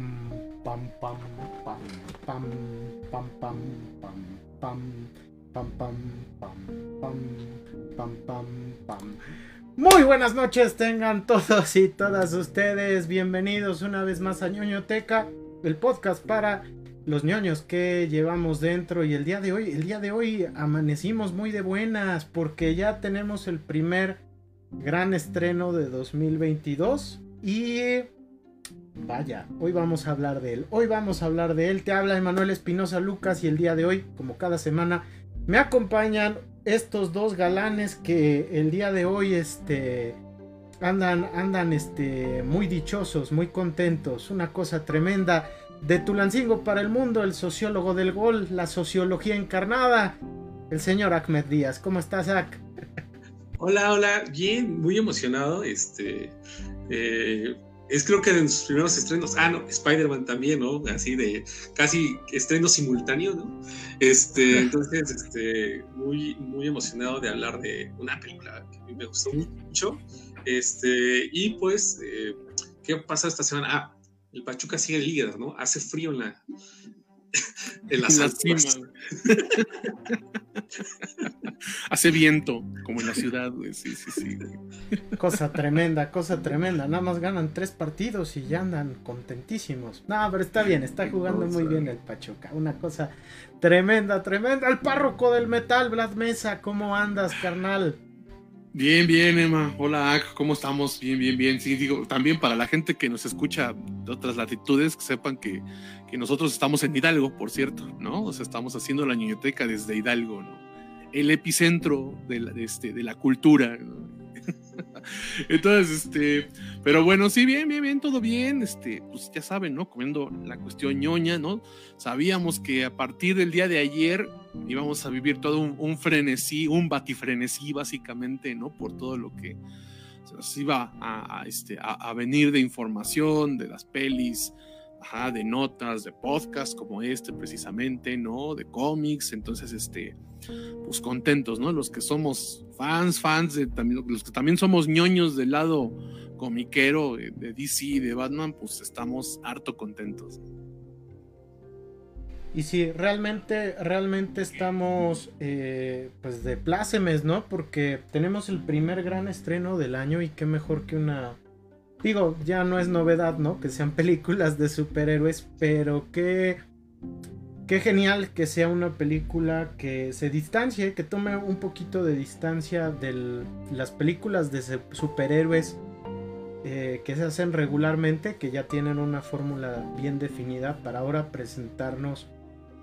Pam, pam, pam, pam, pam, pam, pam, pam, pam, pam, pam, pam, pam, pam. Muy buenas noches tengan todos y todas ustedes. Bienvenidos una vez más a ñoñoteca, el podcast para los ñoños que llevamos dentro y el día de hoy, el día de hoy amanecimos muy de buenas porque ya tenemos el primer gran estreno de 2022 y vaya, hoy vamos a hablar de él. Hoy vamos a hablar de él. Te habla Emanuel Espinosa Lucas y el día de hoy, como cada semana, me acompañan estos dos galanes que el día de hoy este andan andan este muy dichosos, muy contentos, una cosa tremenda de Tulancingo para el mundo, el sociólogo del gol, la sociología encarnada, el señor Ahmed Díaz. ¿Cómo estás, Ak? Hola, hola, bien, muy emocionado. Este, eh, es creo que de sus primeros estrenos, ah, no, Spider-Man también, ¿no? Así de casi estreno simultáneo, ¿no? Este, entonces, este, muy, muy emocionado de hablar de una película que a mí me gustó mucho. Este, y pues, eh, ¿qué pasa esta semana? Ah, el Pachuca sigue líder, ¿no? Hace frío en la, en las, Hace viento, como en la ciudad, güey. Sí, sí, sí, Cosa tremenda, cosa tremenda. Nada más ganan tres partidos y ya andan contentísimos. No, pero está bien, está jugando muy bien el Pachuca. Una cosa tremenda, tremenda. El párroco del metal, Vlad Mesa, ¿cómo andas, carnal? Bien, bien, Emma. Hola, ¿cómo estamos? Bien, bien, bien. Sí, digo, también para la gente que nos escucha de otras latitudes, que sepan que, que nosotros estamos en Hidalgo, por cierto, ¿no? O sea, estamos haciendo la niñoteca desde Hidalgo, ¿no? El epicentro de la, de este, la cultura, ¿no? Entonces, este, pero bueno, sí, bien, bien, bien, todo bien. Este, pues ya saben, ¿no? Comiendo la cuestión ñoña, ¿no? Sabíamos que a partir del día de ayer íbamos a vivir todo un, frenesí, un batifrenesí, básicamente, ¿no? Por todo lo que se nos iba a, este, a, venir de información, de las pelis, de notas, de podcasts como este, precisamente, ¿no? De cómics. Entonces, este pues contentos, ¿no? Los que somos fans, fans, de, también, los que también somos ñoños del lado comiquero de, DC de Batman, pues estamos harto contentos. Y sí, realmente, realmente estamos eh, pues de plácemes, ¿no? Porque tenemos el primer gran estreno del año y qué mejor que una... Digo, ya no es novedad, ¿no? Que sean películas de superhéroes, pero qué qué genial que sea una película que se distancie, que tome un poquito de distancia de las películas de superhéroes eh, que se hacen regularmente, que ya tienen una fórmula bien definida para ahora presentarnos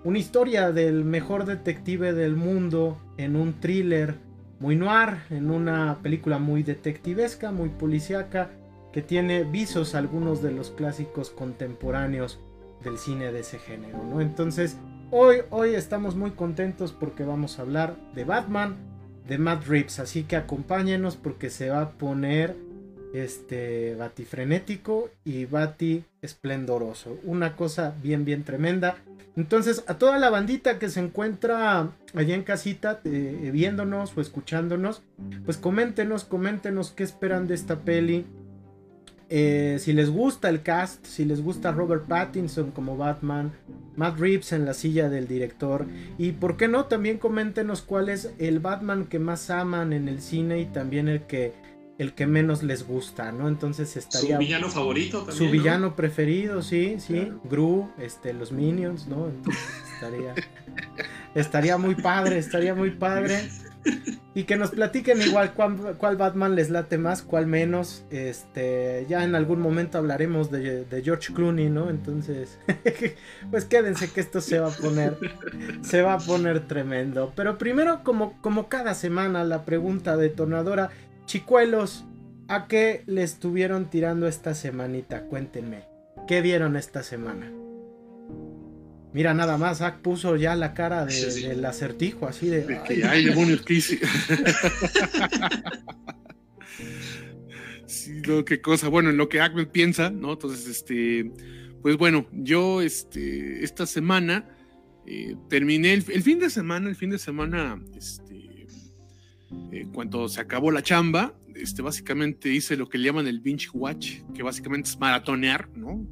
una historia del mejor detective del mundo en un thriller muy noir, en una película muy detectivesca, muy policíaca, que tiene visos algunos de los clásicos contemporáneos del cine de ese género, ¿no? Entonces, hoy, hoy estamos muy contentos porque vamos a hablar de Batman, de Matt Reeves, así que acompáñenos porque se va a poner este batifrenético y bati esplendoroso, una cosa bien bien tremenda. Entonces, a toda la bandita que se encuentra allá en casita eh, viéndonos o escuchándonos, pues coméntenos, coméntenos qué esperan de esta peli eh, si les gusta el cast, si les gusta Robert Pattinson como Batman, Matt Reeves en la silla del director, y por qué no, también coméntenos cuál es el Batman que más aman en el cine y también el que el que menos les gusta, ¿no? Entonces estaría su villano favorito también, su villano preferido, sí, sí, Gru, este los Minions, ¿no? Entonces estaría estaría muy padre, estaría muy padre. Y que nos platiquen igual cuál, Batman les late más, cuál menos. Este, ya en algún momento hablaremos de, George Clooney, ¿no? Entonces, pues quédense que esto se va a poner, se va a poner tremendo. Pero primero, como, como cada semana, la pregunta detonadora, chicuelos, ¿a qué le estuvieron tirando esta semanita? Cuéntenme, ¿qué vieron esta semana? Mira, nada más, Zack puso ya la cara del acertijo, así de. que hay demonios, que sí, lo que cosa. Bueno, en lo que Ahmed piensa, ¿no? Entonces, este. Pues bueno, yo este, esta semana eh, terminé el, fin de semana, el fin de semana, este, eh, cuando se acabó la chamba, este, básicamente hice lo que le llaman el binge watch, que básicamente es maratonear, ¿no?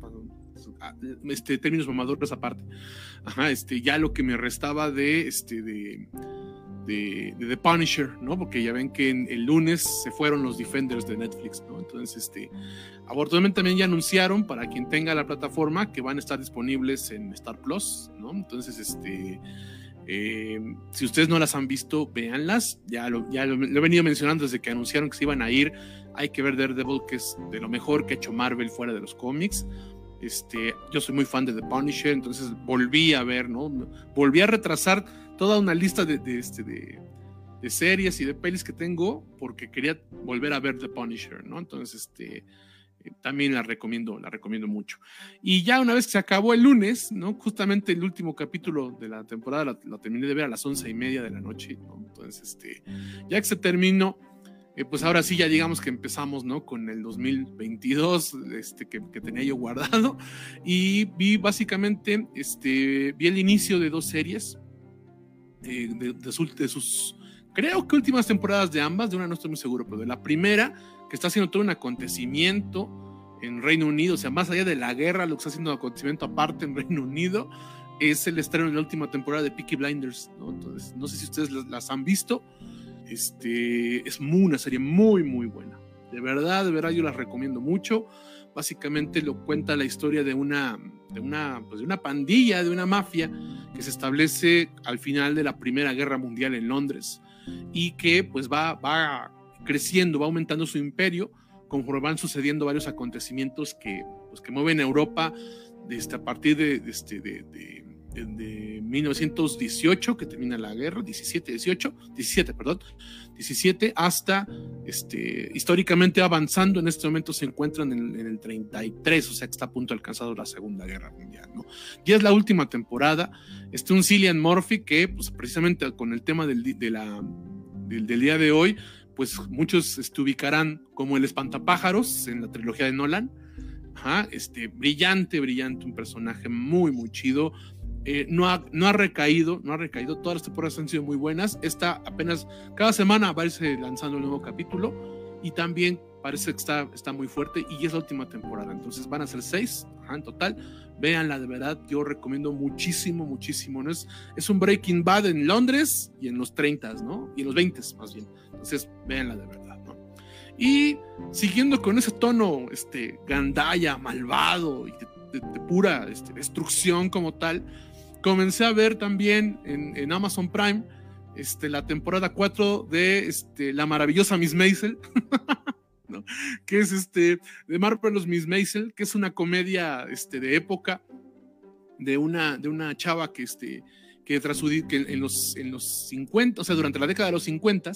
Este, términos mamadores aparte. Este, ya lo que me restaba de, este, The Punisher. Porque ya ven que el lunes se fueron los Defenders de Netflix. Entonces, este, afortunadamente también ya anunciaron para quien tenga la plataforma que van a estar disponibles en Star Plus. Entonces, este, eh, si ustedes no las han visto, véanlas. Ya lo, he venido mencionando desde que anunciaron que se iban a ir. Hay que ver Daredevil, que es de lo mejor que ha hecho Marvel fuera de los cómics. Este, yo soy muy fan de The Punisher, entonces volví a ver, ¿no? Volví a retrasar toda una lista de, este, de, series y de pelis que tengo porque quería volver a ver The Punisher, ¿no? Entonces, este, eh, también la recomiendo, la recomiendo mucho. Y ya una vez que se acabó el lunes, ¿no? Justamente el último capítulo de la temporada lo, terminé de ver a las once y media de la noche, ¿no? Entonces, este, ya que se terminó, eh, pues ahora sí ya digamos que empezamos, ¿no? Con el 2022, este, que, tenía yo guardado, y vi básicamente, este, vi el inicio de dos series, eh, de, sus, creo que últimas temporadas de ambas, de una no estoy muy seguro, pero de la primera, que está haciendo todo un acontecimiento en Reino Unido, o sea, más allá de la guerra, lo que está haciendo un acontecimiento aparte en Reino Unido, es el estreno de la última temporada de Peaky Blinders, ¿no? Entonces, no sé si ustedes las, han visto, este, es muy, una serie muy, muy buena. De verdad, de verdad, yo las recomiendo mucho. Básicamente lo cuenta la historia de una, de una, pues de una pandilla, de una mafia que se establece al final de la Primera Guerra Mundial en Londres y que pues va, va creciendo, va aumentando su imperio conforme van sucediendo varios acontecimientos que, pues, que mueven a Europa desde a partir de, este, de, de, de, 1918, que termina la guerra, 17, 18, 17, perdón, 17, hasta este, históricamente avanzando, en este momento se encuentran en, el 33, o sea que está a punto de alcanzar la Segunda Guerra Mundial, ¿no? Ya es la última temporada, este un Cillian Murphy que, pues precisamente con el tema del, de la, del, día de hoy, pues muchos te este, ubicarán como el espantapájaros en la trilogía de Nolan, Ajá, este, brillante, brillante, un personaje muy, muy chido, eh, no, ha, no ha recaído, no ha recaído. Todas las temporadas han sido muy buenas. Esta apenas cada semana va lanzando un nuevo capítulo y también parece que está, está muy fuerte y es la última temporada. Entonces van a ser seis en total. Véanla de verdad, yo recomiendo muchísimo, muchísimo. ¿no? Es, es un Breaking Bad en Londres y en los 30, ¿no? Y en los 20 más bien. Entonces, véanla de verdad, ¿no? Y siguiendo con ese tono, este, gandaya, malvado y de, pura este, destrucción como tal, comencé a ver también en, Amazon Prime este, la temporada 4 de este, La maravillosa Miss Maisel, que es este, de Marvelous Miss Maisel, que es una comedia este, de época de una, de una chava que, este, que, tras su, que en, los, en los 50, o sea, durante la década de los 50,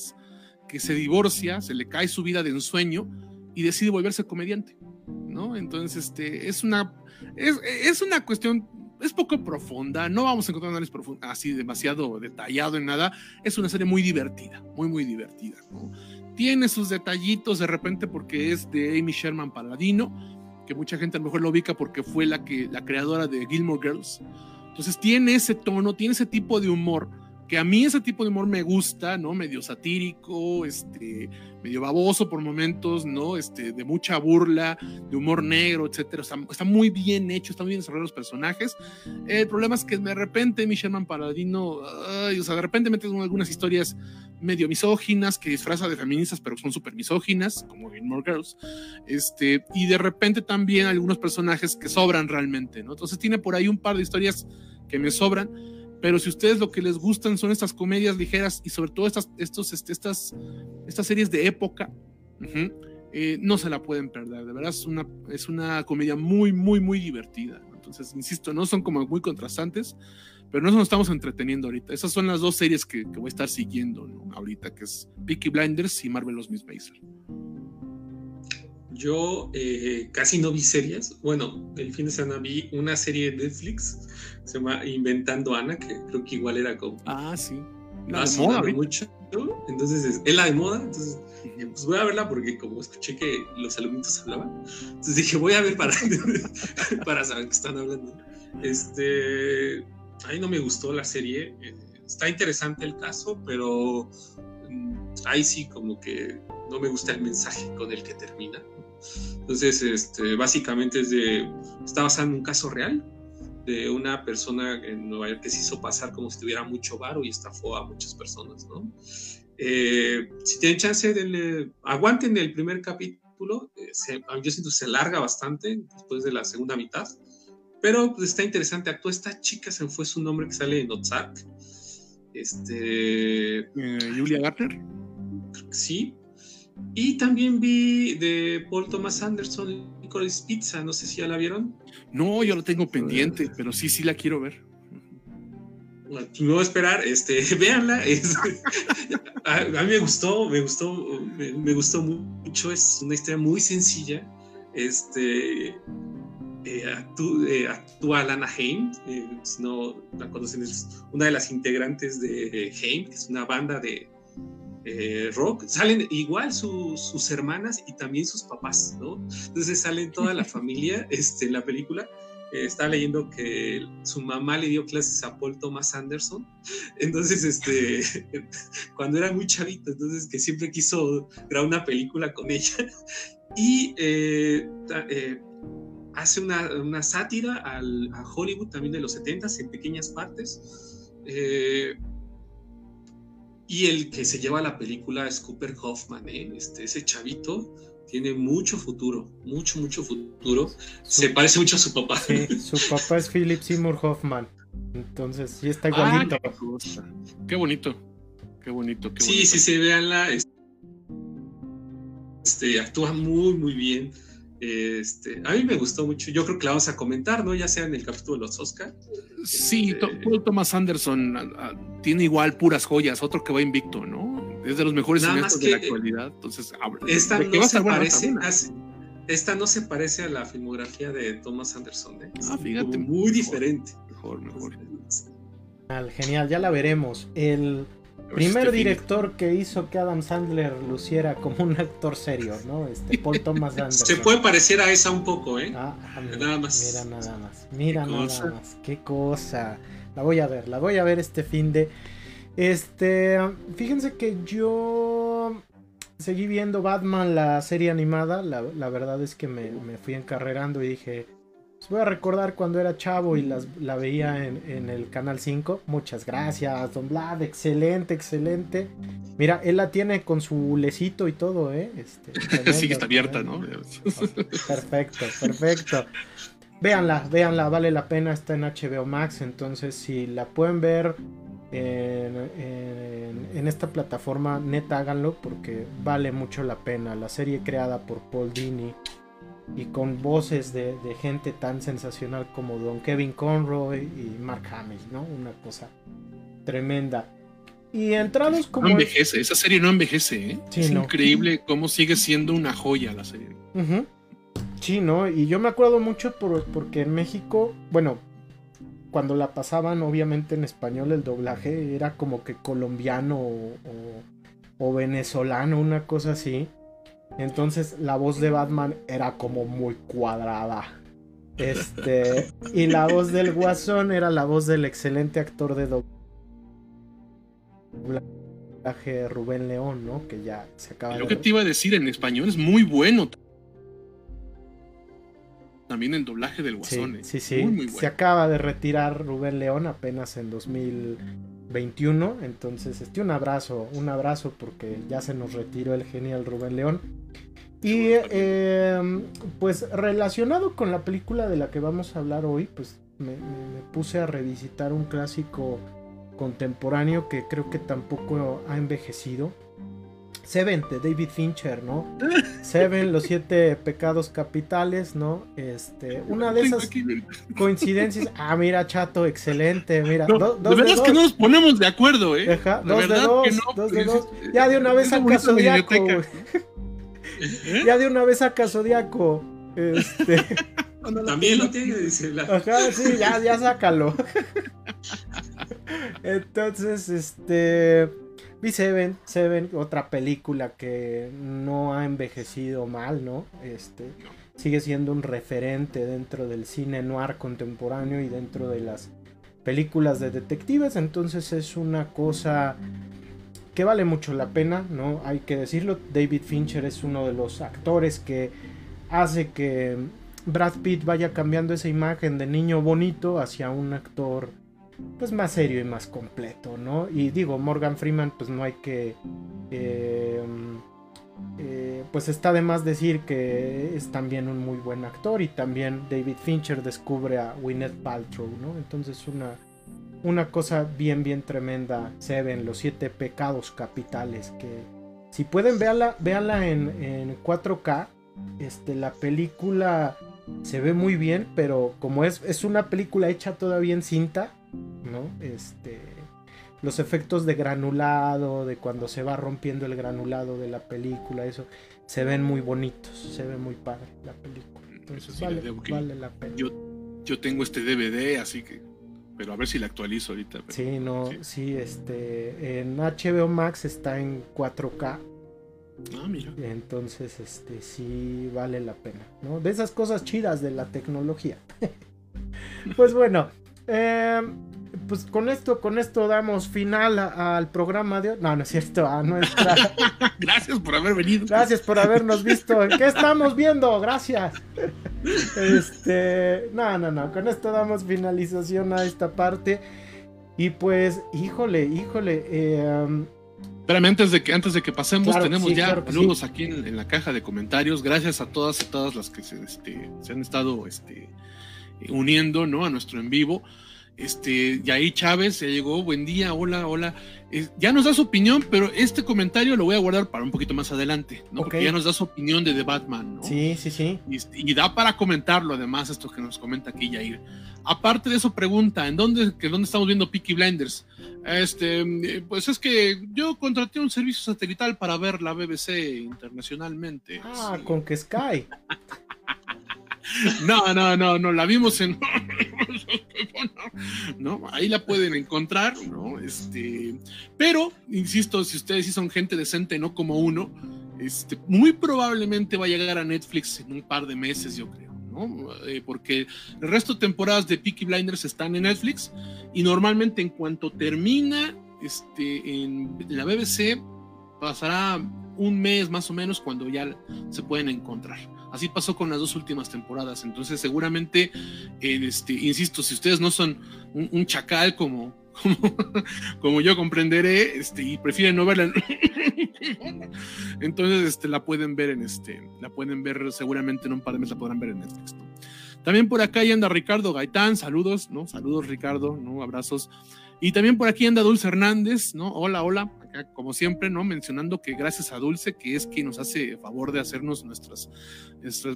que se divorcia, se le cae su vida de ensueño y decide volverse comediante, ¿no? Entonces, este, es una, es, es una cuestión es poco profunda, no vamos a encontrar análisis así demasiado detallado en nada, es una serie muy divertida, muy, muy divertida. Tiene sus detallitos de repente porque es de Amy Sherman Paladino, que mucha gente a lo mejor lo ubica porque fue la, que, la creadora de Gilmore Girls. Entonces tiene ese tono, tiene ese tipo de humor que a mí ese tipo de humor me gusta, ¿no? Medio satírico, este, medio baboso por momentos, ¿no? Este, de mucha burla, de humor negro, etcétera. está muy bien hecho, está muy bien desarrollados los personajes. El problema es que de repente mi Sherman Paladino, o sea, de repente metes algunas historias medio misóginas que disfraza de feministas, pero son súper misóginas, como More Girls. Este, y de repente también algunos personajes que sobran realmente, ¿no? Entonces tiene por ahí un par de historias que me sobran pero si ustedes lo que les gustan son estas comedias ligeras y sobre todo estas, estos, este, estas, estas series de época, eh, no se la pueden perder. De verdad es una, es una comedia muy, muy, muy divertida. Entonces, insisto, no son como muy contrastantes, pero no nos estamos entreteniendo ahorita. Esas son las dos series que, voy a estar siguiendo ahorita, que es Peaky Blinders y Marvelous Miss Maisel. Yo eh, casi no vi series. Bueno, el fin de semana vi una serie de Netflix, se llama Inventando Ana, que creo que igual era como. Ah, sí. La de moda, mucho. Entonces, es, la de moda. Entonces, pues voy a verla porque, como escuché que los alumnitos hablaban, entonces dije, voy a ver para, para saber qué están hablando. Este. A mí no me gustó la serie. Eh, está interesante el caso, pero mm, ahí sí, como que no me gusta el mensaje con el que termina Entonces, este, básicamente es de, está basado en un caso real de una persona en Nueva York que se hizo pasar como si tuviera mucho varo y estafó a muchas personas, ¿no? Eh, si tienen chance, denle, aguanten el primer capítulo, eh, yo siento que se larga bastante después de la segunda mitad, pero pues, está interesante, actuó esta chica, se fue su nombre que sale en Ozark, este... Eh, Julia Garner. Sí. Y también vi de Paul Thomas Anderson, Nicolas Pizza, no sé si ya la vieron. No, yo la tengo pendiente, pero sí, sí la quiero ver. No voy a esperar, este, véanla. a, mí me gustó, me gustó, me, gustó mucho. Es una historia muy sencilla. Este, eh, eh, actúa, Lana Haim, eh, si no la conocen, es una de las integrantes de Haim, que es una banda de, eh, rock, salen igual sus hermanas y también sus papás, ¿no? Entonces salen toda la familia este, en la película. Eh, estaba leyendo que su mamá le dio clases a Paul Thomas Anderson, entonces, este, cuando era muy chavito, entonces que siempre quiso grabar una película con ella y eh, hace una, sátira al, a Hollywood también de los 70 en pequeñas partes. Y el que se lleva la película es Cooper Hoffman, ¿eh? este, ese chavito tiene mucho futuro, mucho, mucho futuro. se parece mucho a su papá. Sí, su papá es Philip Seymour Hoffman. Entonces, sí está igualito. qué, bonito, qué bonito, qué Sí, sí, sí, véanla. Este, actúa muy, muy bien. Este, a mí me gustó mucho. Yo creo que la vamos a comentar, ¿no? Ya sea en el capítulo de los Oscar. Sí, este, Paul Thomas Anderson tiene igual puras joyas, otro que va invicto, ¿no? Es de los mejores cineastas de la actualidad. Entonces, esta no se parece esta no se parece a la filmografía de Thomas Anderson. ¿eh? Ah, fíjate. Muy diferente. Mejor, mejor. Genial, ya la veremos. El Primer director que hizo que Adam Sandler luciera como un actor serio, ¿no? Este Paul Thomas Anderson. Se puede parecer a esa un poco, ¿eh? Ah, ah nada más. Mira nada más. Mira nada más. Qué cosa. La voy a ver, la voy a ver este fin de. Este. Fíjense que yo seguí viendo Batman, la serie animada. La, verdad es que me, me fui encarrerando y dije voy a recordar cuando era chavo y las, la veía en, el canal 5. Muchas gracias, Don Vlad. Excelente, excelente. Mira, él la tiene con su lecito y todo, ¿eh? Este, sí, está abierta, ¿no? Perfecto, perfecto. Véanla, véanla, vale la pena. Está en HBO Max. Entonces, si la pueden ver en, en esta plataforma, neta háganlo porque vale mucho la pena. La serie creada por Paul Dini y con voces de, gente tan sensacional como Don Kevin Conroy y Mark Hamill, ¿no? Una cosa tremenda. Y entrados como. No envejece, esa serie no envejece, ¿eh? es increíble cómo sigue siendo una joya la serie. Sí, ¿no? Y yo me acuerdo mucho por, porque en México, bueno, cuando la pasaban, obviamente en español el doblaje era como que colombiano o, o venezolano, una cosa así. Entonces la voz de Batman era como muy cuadrada. Este, y la voz del Guasón era la voz del excelente actor de doblaje Rubén León, ¿no? Que ya se acaba Lo que te iba a decir en español es muy bueno. También el doblaje del Guasón. Sí, sí, sí. Se acaba de retirar Rubén León apenas en 2021. Entonces, este, un abrazo, un abrazo porque ya se nos retiró el genial Rubén León. Y em, pues relacionado con la película de la que vamos a hablar hoy, pues me, puse a revisitar un clásico contemporáneo que creo que tampoco ha envejecido. Seven de David Fincher, ¿no? Seven, los siete pecados capitales, ¿no? Este, una de esas coincidencias. Ah, mira, chato, excelente, mira. No, de verdad es que no nos ponemos de acuerdo, ¿eh? Ajá, dos de dos, dos de dos. Ya de una vez saca Zodiaco. ¿Eh? Ya de una vez saca Zodiaco. Este. También lo tiene, dice la... Ajá, sí, ya, ya sácalo. Entonces, este. Vi Seven, Seven, otra película que no ha envejecido mal, ¿no? Este. Sigue siendo un referente dentro del cine noir contemporáneo y dentro de las películas de detectives. Entonces es una cosa vale mucho la pena, ¿no? Hay que decirlo, David Fincher es uno de los actores que hace que Brad Pitt vaya cambiando esa imagen de niño bonito hacia un actor pues más serio y más completo, ¿no? Y digo, Morgan Freeman pues no hay que... Eh, eh, pues está de más decir que es también un muy buen actor y también David Fincher descubre a Gwyneth Paltrow, ¿no? Entonces una, una cosa bien, bien tremenda se ven los siete pecados capitales que si pueden véanla, véanla en, en 4K, este, la película se ve muy bien, pero como es, es una película hecha todavía en cinta, ¿no? Este, los efectos de granulado, de cuando se va rompiendo el granulado de la película, eso, se ven muy bonitos, se ve muy padre la película. Entonces vale, la pena. Yo, yo tengo este DVD, así que, pero a ver si la actualizo ahorita. sí, no, sí. este, en HBO Max está en 4K. Ah, mira. Entonces, este, sí vale la pena, ¿no? De esas cosas chidas de la tecnología. pues bueno, eh, pues con esto, con esto damos final al programa de hoy. No, no es cierto, a nuestra. Gracias por haber venido. Gracias por habernos visto. ¿Qué estamos viendo? Gracias. Este, no, no, no. Con esto damos finalización a esta parte. Y pues, híjole, híjole. Eh, Espérame, antes de que, antes de que pasemos, tenemos ya saludos aquí en, la caja de comentarios. Gracias a todas y todas las que se, este, se han estado este, uniendo ¿no? a nuestro en vivo. Este, Yair Chávez ya llegó, buen día, hola, hola. ya nos da su opinión, pero este comentario lo voy a guardar para un poquito más adelante, ¿no? Porque ya nos da su opinión de The Batman, ¿no? Sí, sí, sí. Y, da para comentarlo, además, esto que nos comenta aquí Yair. Aparte de eso, pregunta, ¿en dónde, que dónde estamos viendo Peaky Blinders? Este, pues es que yo contraté un servicio satelital para ver la BBC internacionalmente. Ah, con que Sky. No, no, no, no, la vimos en. ¿No? Ahí la pueden encontrar, ¿no? Este. Pero, insisto, si ustedes sí son gente decente, no como uno, este, muy probablemente va a llegar a Netflix en un par de meses, yo creo. ¿no? Eh, porque el resto de temporadas de Peaky Blinders están en Netflix y normalmente en cuanto termina este, en la BBC pasará un mes más o menos cuando ya se pueden encontrar. Así pasó con las dos últimas temporadas. Entonces, seguramente, este, insisto, si ustedes no son un, chacal como, como, yo comprenderé, este, y prefieren no verla, entonces este, la pueden ver en este, la pueden ver seguramente en un par de meses la podrán ver en Netflix. También por acá anda Ricardo Gaitán, saludos, ¿no? Saludos Ricardo, ¿no? Abrazos. Y también por aquí anda Dulce Hernández, ¿no? Hola, hola, como siempre, ¿no? Mencionando que gracias a Dulce, que es quien nos hace favor de hacernos nuestras,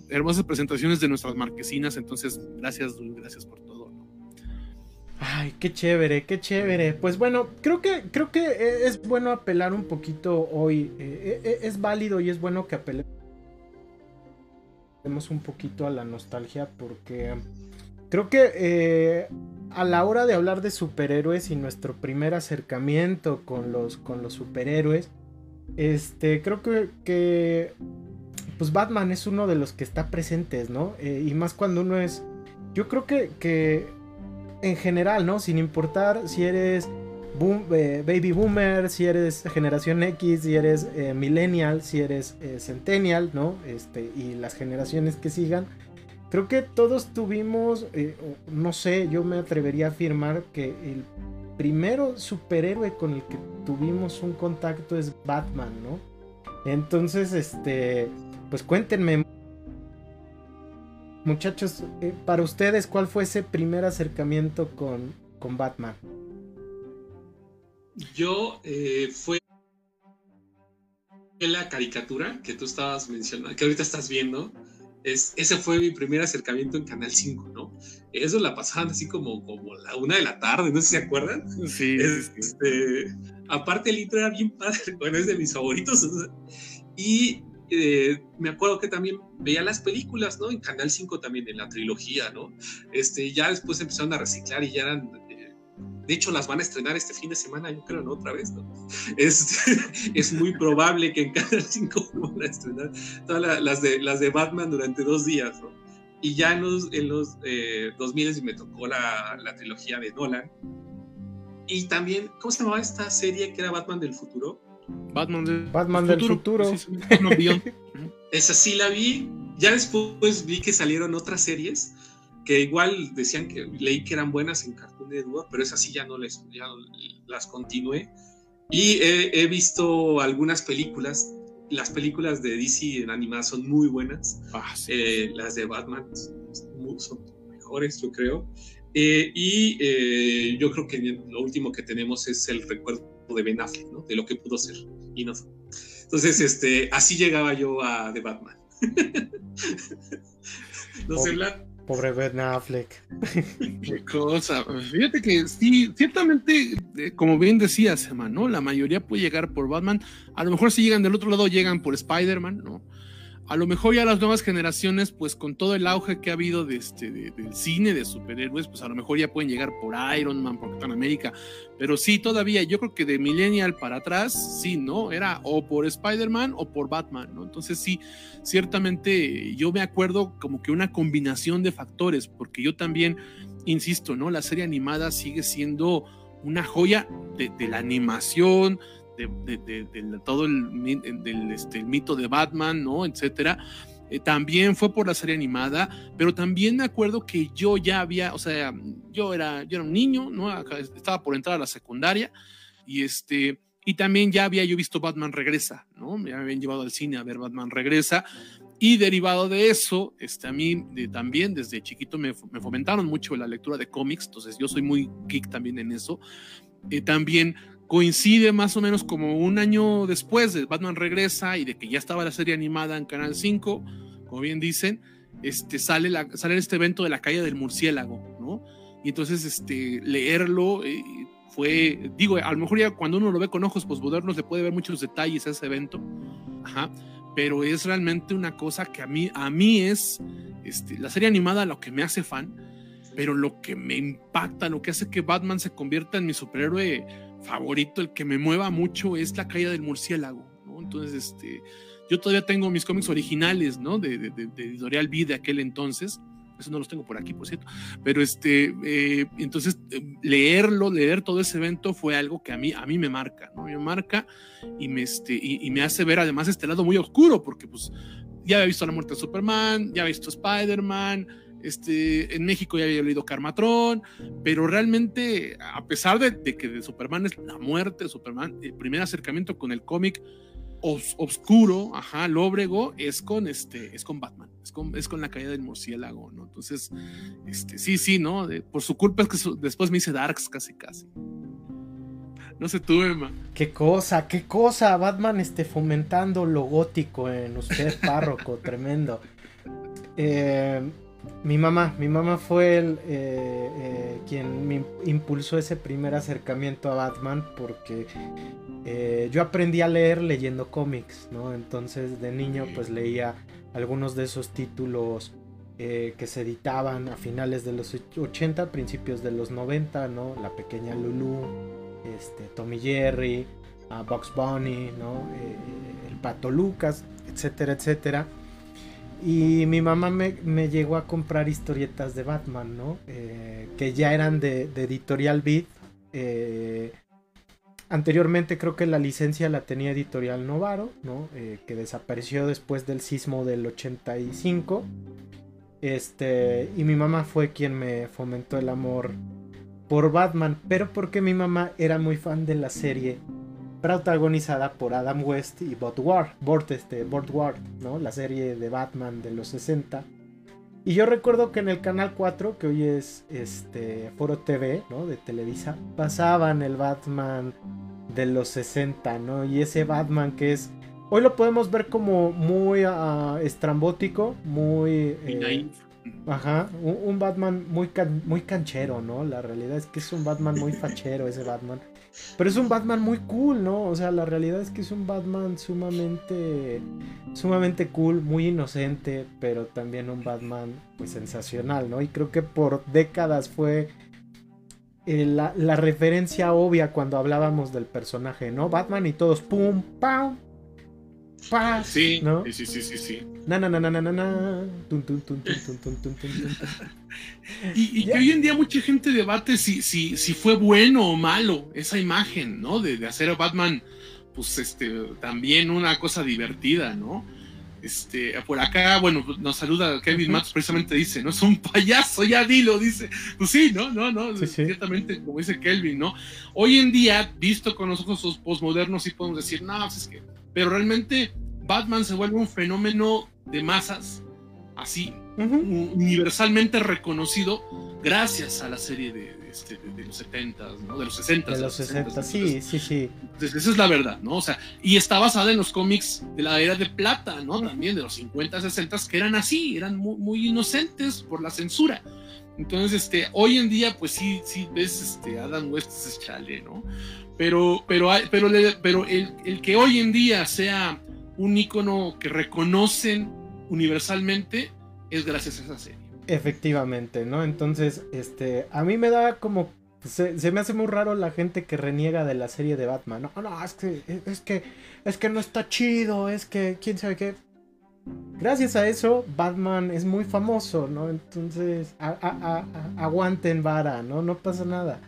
hermosas presentaciones de nuestras marquesinas. Entonces, gracias, Dulce, gracias por todo. Ay, qué chévere, qué chévere. Pues bueno, creo que, creo que es bueno apelar un poquito hoy. Eh, eh, es válido y es bueno que apelemos un poquito a la nostalgia porque creo que eh, a la hora de hablar de superhéroes y nuestro primer acercamiento con los, con los superhéroes, este, creo que, que pues Batman es uno de los que está presentes, ¿no? Eh, y más cuando uno es, yo creo que, que en general, ¿no? Sin importar si eres eh, baby boomer, si eres generación X, si eres millennial, si eres centennial, ¿no? Este, y las generaciones que sigan Creo que todos tuvimos, eh, no sé, yo me atrevería a afirmar que el primero superhéroe con el que tuvimos un contacto es Batman, ¿no? Entonces, este, pues cuéntenme, muchachos, eh, para ustedes, ¿cuál fue ese primer acercamiento con, con Batman? Yo eh, fue la caricatura que tú estabas mencionando, que ahorita estás viendo, ese fue mi primer acercamiento en Canal 5, ¿no? Eso la pasaban así como, como la una de la tarde, no sé si se acuerdan. Sí. Este, aparte el intro era bien padre, bueno, es de mis favoritos. Y eh, me acuerdo que también veía las películas, ¿no? En Canal 5 también, en la trilogía, ¿no? Este, ya después empezaron a reciclar y ya eran de hecho, las van a estrenar este fin de semana, yo creo, ¿no? Otra vez, ¿no? Es, es muy probable que en cada cinco van a estrenar todas las, de, las de Batman durante dos días, ¿no? Y ya en los, en los eh, 2000 me tocó la, la, trilogía de Nolan. Y también, ¿cómo se llamaba esta serie que era Batman del futuro? Batman, Batman del futuro. Esa sí la vi, Ya después vi que salieron otras series que igual decían que leí que eran buenas en Cartoon Network, pero esas sí ya no les ya las continué. Y he, visto algunas películas. Las películas de DC en animada son muy buenas. Ah, eh, las de Batman son mejores, yo creo. Eh, y eh, yo creo que lo último que tenemos es el recuerdo de Ben Affleck, ¿no? De lo que pudo ser y no Entonces, este, así llegaba yo a The Batman. no sé, Pobre Ben Affleck. Qué cosa. Fíjate que sí, ciertamente, eh, como bien decías, Emma, ¿no? La mayoría puede llegar por Batman. A lo mejor si llegan del otro lado, llegan por Spider-Man, ¿no? A lo mejor ya las nuevas generaciones, pues con todo el auge que ha habido de este, del cine de superhéroes, pues a lo mejor ya pueden llegar por Iron Man, por Capitán América, pero sí, todavía yo creo que de Millennial para atrás, sí, ¿no? Era o por Spider-Man o por Batman, ¿no? Entonces sí, ciertamente yo me acuerdo como que una combinación de factores, porque yo también, insisto, ¿no? La serie animada sigue siendo una joya de, de la animación, de, todo el, del, este, mito de Batman, ¿no? Etcétera. Eh, también fue por la serie animada, pero también me acuerdo que yo ya había, o sea, yo era, yo era un niño, ¿no? estaba por entrar a la secundaria y este, y también ya había yo visto Batman Regresa, ¿no? Me habían llevado al cine a ver Batman Regresa y derivado de eso, este, a mí también desde chiquito me, me, fomentaron mucho la lectura de cómics, entonces yo soy muy geek también en eso. Eh, también coincide más o menos como un año después de Batman regresa y de que ya estaba la serie animada en Canal 5, como bien dicen, este, sale, la, sale este evento de la calle del murciélago, ¿no? Y entonces este, leerlo eh, fue, digo, a lo mejor ya cuando uno lo ve con ojos posmodernos le puede ver muchos detalles a ese evento, ajá, pero es realmente una cosa que a mí, a mí es este, la serie animada lo que me hace fan, pero lo que me impacta, lo que hace que Batman se convierta en mi superhéroe favorito, el que me mueva mucho es La caída del murciélago, ¿no? Entonces, este, yo todavía tengo mis cómics originales, ¿no? De, de, de, Editorial B de aquel entonces. Eso no los tengo por aquí, por cierto. Pero este, eh, entonces, eh, leerlo, leer todo ese evento fue algo que a mí, a mí me marca, ¿no? Me marca y me, este, y, me hace ver además este lado muy oscuro, porque pues ya había visto la muerte de Superman, ya había visto Spider-Man, este, en México ya había leído Carmatrón, pero realmente, a pesar de, que de Superman es la muerte de Superman, el primer acercamiento con el cómic oscuro, ajá, lóbrego, es con este, es con Batman, es con, es con la caída del murciélago, ¿no? Entonces, este, sí, sí, ¿no? por su culpa es que después me hice Darks casi, casi. No sé tú, Emma. Qué cosa, qué cosa. Batman esté fomentando lo gótico en usted, párroco, tremendo. Eh, mi mamá, mi mamá fue el, eh, eh, quien me impulsó ese primer acercamiento a Batman porque eh, yo aprendí a leer leyendo cómics, ¿no? Entonces de niño pues leía algunos de esos títulos que se editaban a finales de los 80, principios de los 90, ¿no? La pequeña Lulu, este, Tommy Jerry, uh, Bugs Bunny, ¿no? el Pato Lucas, etcétera, etcétera. Y mi mamá me, llegó a comprar historietas de Batman, ¿no? Eh, que ya eran de, Editorial Beat. Eh, anteriormente creo que la licencia la tenía Editorial Novaro, ¿no? Eh, que desapareció después del sismo del 85. Este, y mi mamá fue quien me fomentó el amor por Batman, pero porque mi mamá era muy fan de la serie protagonizada por Adam West y Bob Ward, Bort, este, Ward, ¿no? La serie de Batman de los 60. Y yo recuerdo que en el canal 4, que hoy es este Foro TV, ¿no? De Televisa, pasaban el Batman de los 60, ¿no? Y ese Batman que es hoy lo podemos ver como muy uh, estrambótico, muy eh, Ajá, un, Batman muy, muy canchero, ¿no? La realidad es que es un Batman muy fachero ese Batman. Pero es un Batman muy cool, ¿no? O sea, la realidad es que es un Batman sumamente, sumamente cool, muy inocente, pero también un Batman, pues, sensacional, ¿no? Y creo que por décadas fue eh, la, referencia obvia cuando hablábamos del personaje, ¿no? Batman y todos, pum, pam, sí, ¿no? sí, sí, sí, sí. Na, na, na, na, na, na, y, que hoy en día mucha gente debate si, si, si fue bueno o malo esa imagen, ¿no? De, de hacer a Batman, pues este, también una cosa divertida, ¿no? Este, por acá, bueno, pues, nos saluda Kevin Max, precisamente dice, ¿no? Es un payaso, ya dilo, dice. Pues sí, ¿no? No, no, ciertamente, como dice Kelvin, ¿no? Hoy en día, visto con los ojos postmodernos, sí podemos decir, no, pues es que. Pero realmente, Batman se vuelve un fenómeno de masas, así, universalmente reconocido, gracias a la serie de, este, de, los 70, ¿no? De los 60. De los 60, sí, sí, sí. Entonces, esa es la verdad, ¿no? O sea, y está basada en los cómics de la era de plata, ¿no? También de los 50, 60, que eran así, eran muy, muy inocentes por la censura. Entonces, este, hoy en día, pues sí, sí ves este, Adam West es chale, ¿no? Pero, pero, pero, pero el, el, que hoy en día sea un icono que reconocen universalmente es gracias a esa serie. Efectivamente, ¿no? Entonces, este, a mí me da como se, me hace muy raro la gente que reniega de la serie de Batman. No, no, es que, es que, es que no está chido, es que, quién sabe qué. Gracias a eso, Batman es muy famoso, ¿no? Entonces, aguanten vara, ¿no? No pasa nada.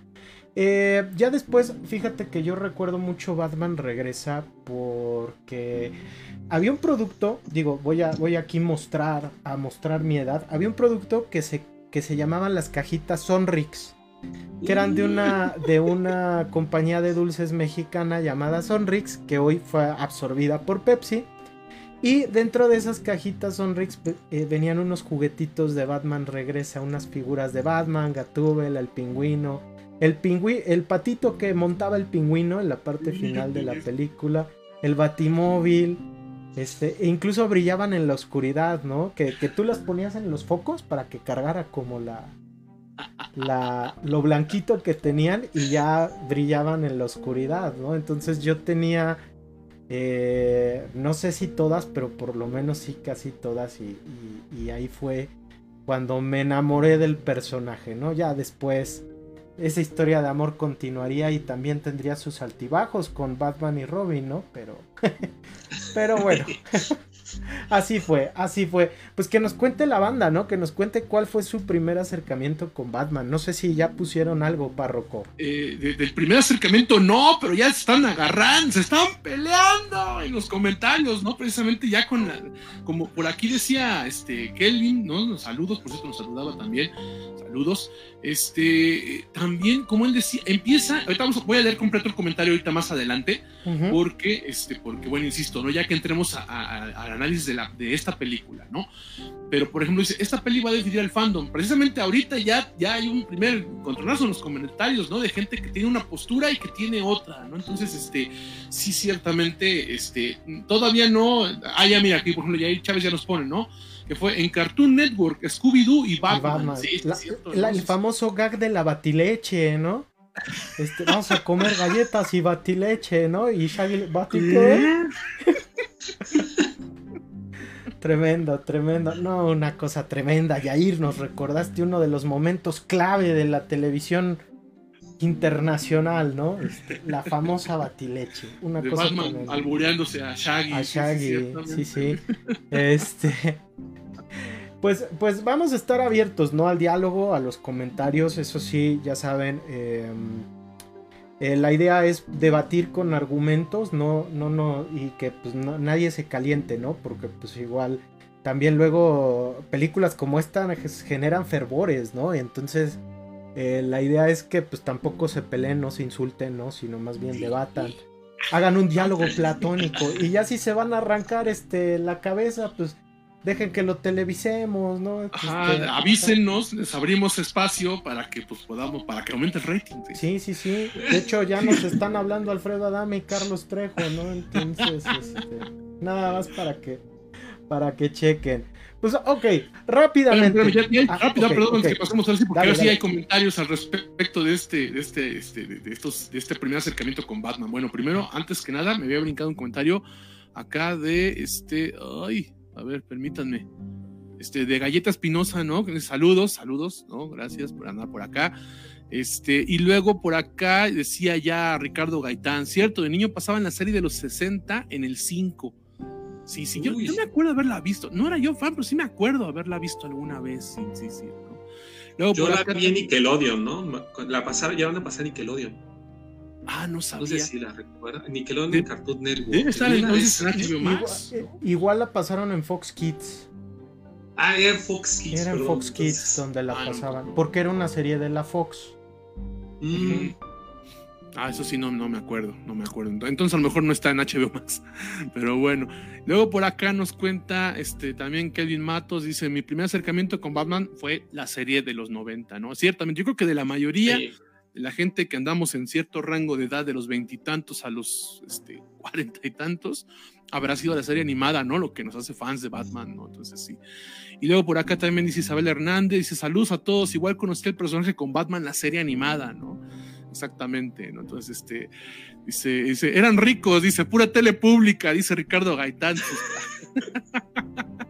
Eh, ya después, fíjate que yo recuerdo mucho Batman regresa porque había un producto, digo, voy a voy aquí mostrar a mostrar mi edad. Había un producto que se que se llamaban las cajitas Sonrix, que eran de una de una compañía de dulces mexicana llamada Sonrix, que hoy fue absorbida por Pepsi. Y dentro de esas cajitas Sonrix eh, venían unos juguetitos de Batman regresa, unas figuras de Batman, Gatúbel, el pingüino, el pingüi el patito que montaba el pingüino en la parte final de la película, el batimóvil, este, e incluso brillaban en la oscuridad, ¿no? Que, tú las ponías en los focos para que cargara como la, la, lo blanquito que tenían y ya brillaban en la oscuridad, ¿no? Entonces yo tenía, eh, no sé si todas, pero por lo menos sí casi todas y, y ahí fue cuando me enamoré del personaje, ¿no? Ya después esa historia de amor continuaría y también tendría sus altibajos con Batman y Robin, ¿no? Pero, pero bueno, así fue, así fue. Pues que nos cuente la banda, ¿no? Que nos cuente cuál fue su primer acercamiento con Batman. No sé si ya pusieron algo, párroco. Eh, del primer acercamiento no, pero ya se están agarrando, se están peleando en los comentarios, ¿no? Precisamente ya con la, como por aquí decía este Kelvin, ¿no? Saludos, por cierto, nos saludaba también saludos. Este, también, como él decía, empieza, ahorita vamos, voy a leer completo el comentario ahorita más adelante, porque, este, porque, bueno, insisto, ¿no? Ya que entremos al análisis de, la, de esta película, ¿no? Pero, por ejemplo, dice, esta peli va a dividir al fandom. Precisamente ahorita ya, ya hay un primer contronazo en los comentarios, ¿no? De gente que tiene una postura y que tiene otra, ¿no? Entonces, este, sí, ciertamente, este, todavía no, ah, ya mira, aquí, por ejemplo, ya Chávez ya nos pone, ¿no? que fue en Cartoon Network, Scooby-Doo y Batman. el famoso gag de la batileche, ¿no? Este, vamos a comer galletas y batileche, ¿no? Y Shaggy, ¿batileche? tremendo, tremendo. No, una cosa tremenda. Yair, nos recordaste uno de los momentos clave de la televisión internacional, ¿no? Este, la famosa batileche. Una cosa Batman albureándose a Shaggy. A Shaggy, sí, sí. Este. Pues, pues vamos a estar abiertos, ¿no? Al diálogo, a los comentarios, eso sí, ya saben. Em, eh, la idea es debatir con argumentos, no, no, no, y que pues nadie se caliente, ¿no? Porque pues igual también luego películas como esta generan fervores, ¿no? Entonces eh, la idea es que pues tampoco se peleen, no se insulten, ¿no? Sino más bien debatan. Hagan un diálogo platónico. Y ya si se van a arrancar este la cabeza, pues dejen que lo televisemos, ¿no? Este, avísenos, les abrimos espacio para que pues podamos, para que aumente el rating. Sí, sí, sí. De hecho, ya nos están hablando Alfredo Adame y Carlos Trejo, ¿no? Entonces, este, nada más para que, para que chequen. Pues, ok, rápidamente. Ah, perdón, que pasemos así, porque ahora sí hay comentarios al respecto de este, de este, este, de estos, de este primer acercamiento con Batman. Bueno, primero, antes que nada, me había brincado un comentario acá de este, ay, a ver, permítanme. Este, de Galleta Espinosa, ¿no? Saludos, saludos, ¿no? Gracias por andar por acá. Este, y luego por acá decía ya Ricardo Gaitán, cierto, de niño pasaba en la serie de los 60 en el 5 Sí, sí, yo, me acuerdo haberla visto. No era yo fan, pero sí me acuerdo haberla visto alguna vez. Sí, sí, sí. yo la vi en Nickelodeon, ¿no? La ya van a pasar Nickelodeon. Ah, no sabía. No sé si la recuerda. Nickelodeon en Cartoon Network. Debe estar en HBO Igual, Max. eh, igual la pasaron en Fox Kids. Ah, era en Fox Kids. Era en Fox Kids entonces- donde la Ah, no, pasaban. no. Porque era una serie de la Fox. Mm, Ah, eso sí, no, no me acuerdo, no me acuerdo. Entonces a lo mejor no está en HBO Max. Pero bueno. Luego por acá nos cuenta este, también Kelvin Matos, dice, mi primer acercamiento con Batman fue la serie de los 90, ¿no? Ciertamente, yo creo que de la mayoría sí. La gente que andamos en cierto rango de edad, de los veintitantos a los este, cuarenta y tantos, habrá sido la serie animada, ¿no? Lo que nos hace fans de Batman, ¿no? Entonces sí. Y luego por acá también dice Isabel Hernández, dice saludos a todos, igual conocí el personaje con Batman, la serie animada, ¿no? Exactamente, ¿no? Entonces, este, dice, dice, eran ricos, dice, pura tele pública, dice Ricardo Gaitán.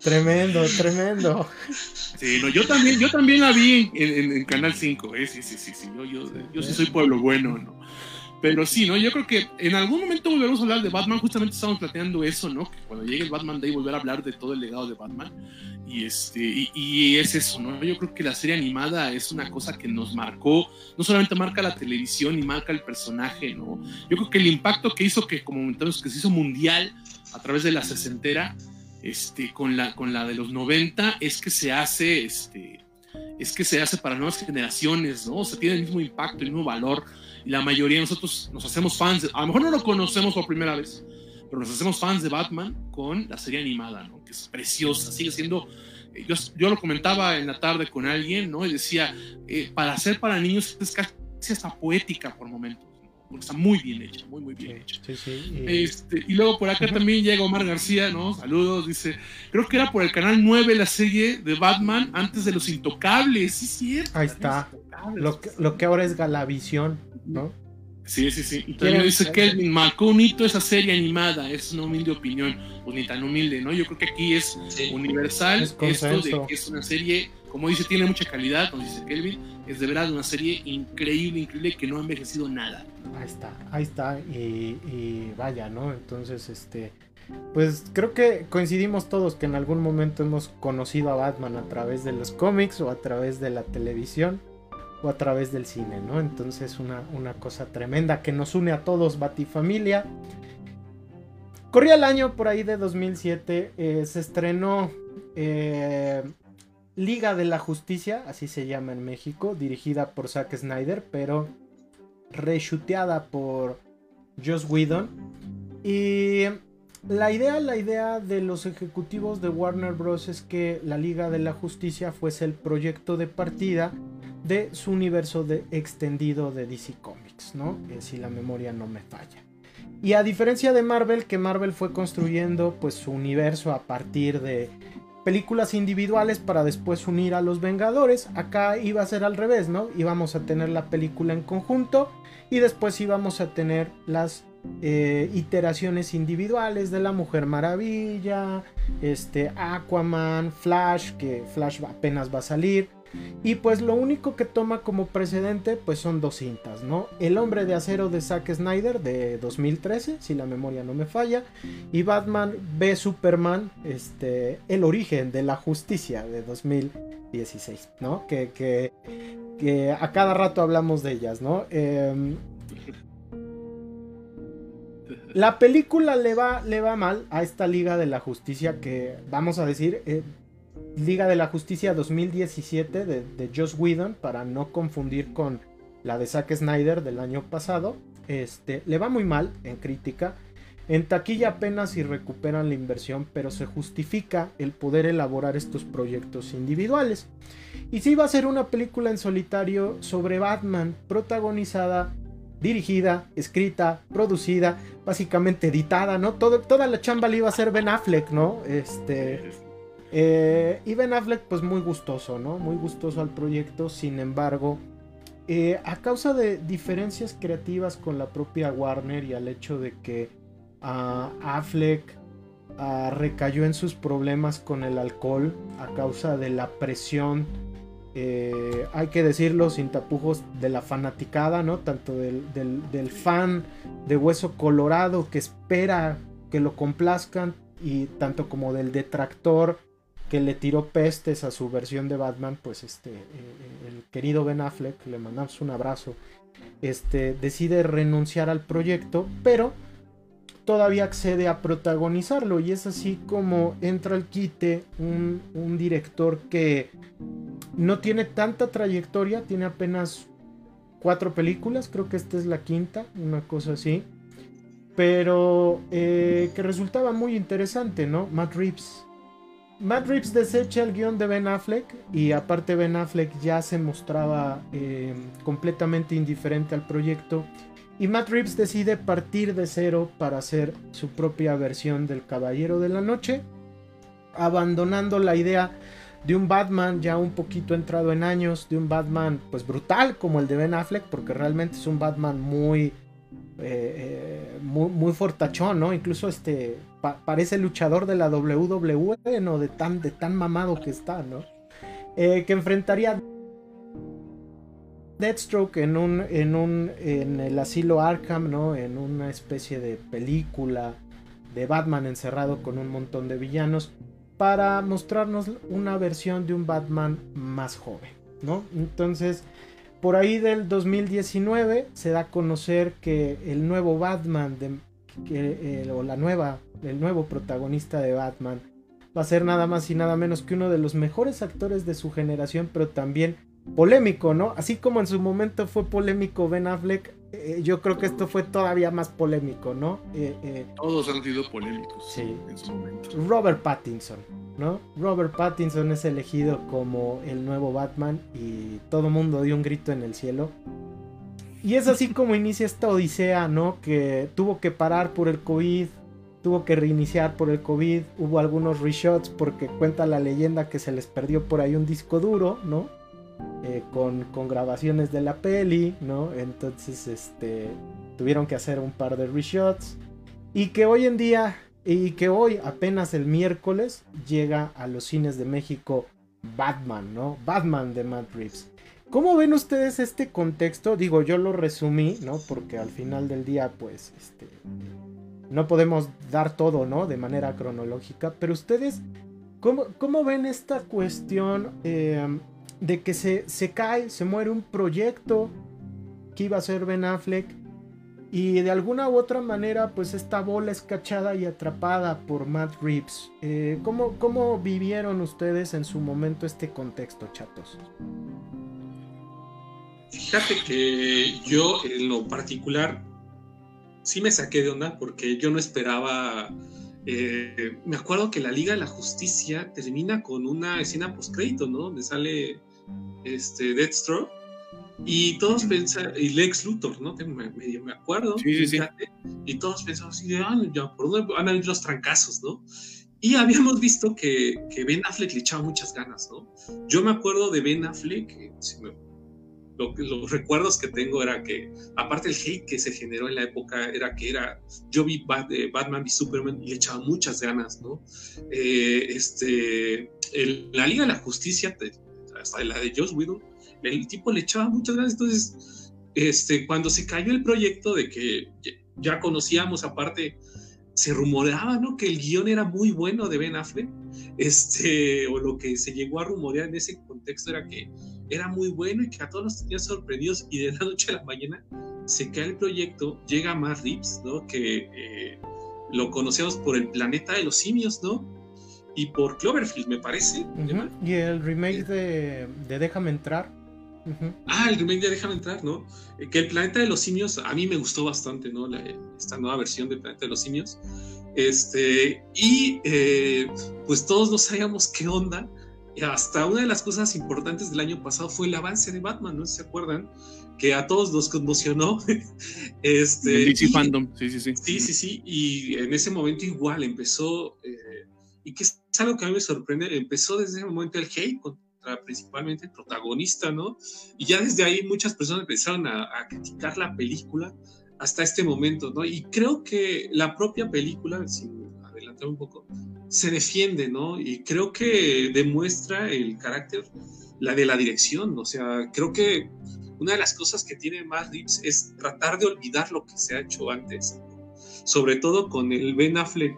Tremendo, tremendo. Sí, no, yo también, yo también la vi en, en- en Canal 5, ¿eh? Sí, sí, sí, sí. Yo, yo, yo sí soy pueblo bueno, ¿no? Pero sí, ¿no? Yo creo que en algún momento volveremos a hablar de Batman. Justamente estamos planteando eso, ¿no? Que cuando llegue el Batman Day, volver a hablar de todo el legado de Batman. Y, este, y, y es eso, ¿no? Yo creo que la serie animada es una cosa que nos marcó, no solamente marca la televisión y marca el personaje, ¿no? Yo creo que el impacto que hizo, que como comentamos, que se hizo mundial a través de la sesentera, este, con, la, con la de los 90, es que se hace, este, es que se hace para nuevas generaciones, ¿no? O sea, tiene el mismo impacto, el mismo valor. Y la mayoría de nosotros nos hacemos fans, a lo mejor no lo conocemos por primera vez, pero nos hacemos fans de Batman con la serie animada, ¿no? Que es preciosa, sigue siendo... eh, Yo, yo lo comentaba en la tarde con alguien, ¿no? Y decía, eh, para hacer para niños es casi hasta poética por momentos. Porque está muy bien hecha, muy, muy bien hecha. Sí, sí. y- Este, y luego por acá también llega Omar García, ¿no? Saludos, dice, creo que era por el canal 9 la serie de Batman antes de Los Intocables, sí, cierto. Ahí está. Lo que, lo que ahora es Galavisión, ¿no? Sí, sí, sí. Y ¿Quieren- también dice Kelvin, marcó un hito esa serie animada, es una humilde opinión, pues ni tan humilde, ¿no? Yo creo que aquí es Sí. universal Es esto consenso. de que es una serie, como dice, tiene mucha calidad, como dice Kelvin, es de verdad una serie increíble, increíble, que no ha envejecido nada. Ahí está, ahí está. Y, y vaya, ¿no? Entonces, este. Pues creo que coincidimos todos que en algún momento hemos conocido a Batman a través de los cómics o a través de la televisión a través del cine, ¿no? Entonces una, una cosa tremenda que nos une a todos, Batifamilia. Corría el año por ahí de 2007, eh, se estrenó eh, Liga de la Justicia, así se llama en México, dirigida por Zack Snyder, pero reshuteada por Joss Whedon. Y la idea, la idea de los ejecutivos de Warner Bros. es que la Liga de la Justicia fuese el proyecto de partida de su universo de extendido de DC Comics, ¿no? Eh, si la memoria no me falla. Y a diferencia de Marvel, que Marvel fue construyendo pues su universo a partir de películas individuales para después unir a los Vengadores, acá iba a ser al revés, ¿no? Íbamos a tener la película en conjunto y después íbamos a tener las eh, iteraciones individuales de la Mujer Maravilla, este Aquaman, Flash, que Flash apenas va a salir. Y pues lo único que toma como precedente pues son dos cintas, ¿no? El hombre de acero de Zack Snyder de 2013, si la memoria no me falla, y Batman v Superman, este, el origen de la justicia de 2016, ¿no? Que, que, a cada rato hablamos de ellas, ¿no? Em, la película le va, le va mal a esta Liga de la Justicia que, vamos a decir, eh, Liga de la Justicia 2017 de, Joss Whedon, para no confundir con la de Zack Snyder del año pasado. Este, le va muy mal en crítica. En taquilla apenas si recuperan la inversión, pero se justifica el poder elaborar estos proyectos individuales. Y si va a ser una película en solitario sobre Batman, protagonizada, dirigida, escrita, producida, básicamente editada, ¿no? Todo, toda la chamba le iba a ser Ben Affleck, ¿no? Este. Eh, y Ben Affleck, pues muy gustoso, ¿no? Muy gustoso al proyecto. Sin embargo, eh, a causa de diferencias creativas con la propia Warner y al hecho de que ah, Affleck ah, recayó en sus problemas con el alcohol a causa de la presión, eh, hay que decirlo sin tapujos, de la fanaticada, ¿no? Tanto del fan de Hueso Colorado que espera que lo complazcan y tanto como del detractor que le tiró pestes a su versión de Batman, pues este, eh, el querido Ben Affleck, le mandamos un abrazo, este, decide renunciar al proyecto, pero todavía accede a protagonizarlo y es así como entra al quite un, un director que no tiene tanta trayectoria, tiene apenas cuatro películas, creo que esta es la quinta, una cosa así, pero eh, que resultaba muy interesante, ¿no? Matt Reeves. Matt Reeves desecha el guion de Ben Affleck y aparte Ben Affleck ya se mostraba eh, completamente indiferente al proyecto y Matt Reeves decide partir de cero para hacer su propia versión del Caballero de la Noche, abandonando la idea de un Batman ya un poquito entrado en años, de un Batman pues brutal como el de Ben Affleck, porque realmente es un Batman muy, eh, eh, muy, muy, fortachón, ¿no? Incluso este parece luchador de la WWE, ¿no? De tan, de tan mamado que está, ¿no? Eh, que enfrentaría Deathstroke en un, en un, en el asilo Arkham, ¿no? En una especie de película de Batman encerrado con un montón de villanos para mostrarnos una versión de un Batman más joven, ¿no? Entonces, por ahí del 2019 se da a conocer que el nuevo Batman de, que, o la nueva, el nuevo protagonista de Batman va a ser nada más y nada menos que uno de los mejores actores de su generación, pero también polémico, ¿no? Así como en su momento fue polémico Ben Affleck, eh, yo creo que esto fue todavía más polémico, ¿no? Eh, eh, Todos han sido polémicos sí. en su momento. Robert Pattinson, ¿no? Robert Pattinson es elegido como el nuevo Batman y todo mundo dio un grito en el cielo. Y es así como inicia esta odisea, ¿no? Que tuvo que parar por el COVID, tuvo que reiniciar por el COVID, hubo algunos reshots porque cuenta la leyenda que se les perdió por ahí un disco duro, ¿no? Eh, con, grabaciones de la peli, ¿no? Entonces, este, tuvieron que hacer un par de reshots. Y que hoy en día, y que hoy, apenas el miércoles, llega a los cines de México Batman, ¿no? Batman de Matt Reeves. ¿Cómo ven ustedes este contexto? Digo, yo lo resumí, ¿no? Porque al final del día, pues, este, no podemos dar todo, ¿no? De manera cronológica. Pero ustedes, ¿cómo, cómo ven esta cuestión? Eh, de que se, se cae, se muere un proyecto que iba a ser Ben Affleck y de alguna u otra manera pues esta bola es cachada y atrapada por Matt Reeves. Eh, ¿cómo, ¿Cómo vivieron ustedes en su momento este contexto, chatos? Fíjate que yo en lo particular sí me saqué de onda porque yo no esperaba eh, me acuerdo que la Liga de la Justicia termina con una escena post-crédito, ¿no? Donde sale este, Deathstroke y todos pensan, y Lex Luthor, ¿no? medio me acuerdo. Sí, sí, Y todos pensamos así, ah, ya, ¿por dónde van a ir los trancazos, no? Y habíamos visto que, que, Ben Affleck le echaba muchas ganas, ¿no? Yo me acuerdo de Ben Affleck, si me los recuerdos que tengo era que, aparte el hate que se generó en la época, era que era, yo vi eh, Batman v Superman y le echaba muchas ganas, ¿no? Eh, este, la Liga de la Justicia, hasta la de Joss Whedon, el tipo le echaba muchas ganas, entonces, este, cuando se cayó el proyecto de que ya conocíamos, aparte, se rumoreaba, ¿no? Que el guion era muy bueno de Ben Affleck, este, o lo que se llegó a rumorear en ese contexto era que era muy bueno y que a todos nos tenía sorprendidos y de la noche a la mañana se cae el proyecto, llega Matt Reeves, ¿no? Que eh, lo conocemos por el planeta de los simios, ¿no? Y por Cloverfield, me parece. Y el remake de, Déjame entrar. Ah, el remake de Déjame entrar, ¿no? Eh, que el planeta de los simios a mí me gustó bastante, ¿no? esta nueva versión del planeta de los simios. Este, y eh, pues todos no sabíamos qué onda hasta una de las cosas importantes del año pasado fue el avance de Batman, ¿no se acuerdan? Que a todos nos conmocionó. este, el DC Fandom, sí, sí, sí. Sí, sí, sí. Y en ese momento igual empezó, eh, y que es algo que a mí me sorprende, empezó desde ese momento el hate contra principalmente el protagonista, ¿no? Y ya desde ahí muchas personas empezaron a, a criticar la película hasta este momento, ¿no? Y creo que la propia película, sin adelantar un poco, se defiende, ¿no? Y creo que demuestra el carácter, la de la dirección, o sea, creo que una de las cosas que tiene más Reeves es tratar de olvidar lo que se ha hecho antes, sobre todo con el Ben Affleck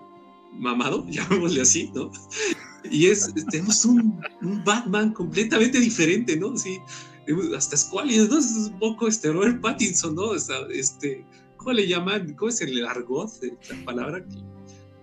mamado, llamémosle así, ¿no? Y es, tenemos un, Batman completamente diferente, ¿no? Sí, hasta Squally, ¿no? Es un poco este Robert Pattinson, ¿no? Este, ¿Cómo le llaman? ¿Cómo es el argot? La palabra que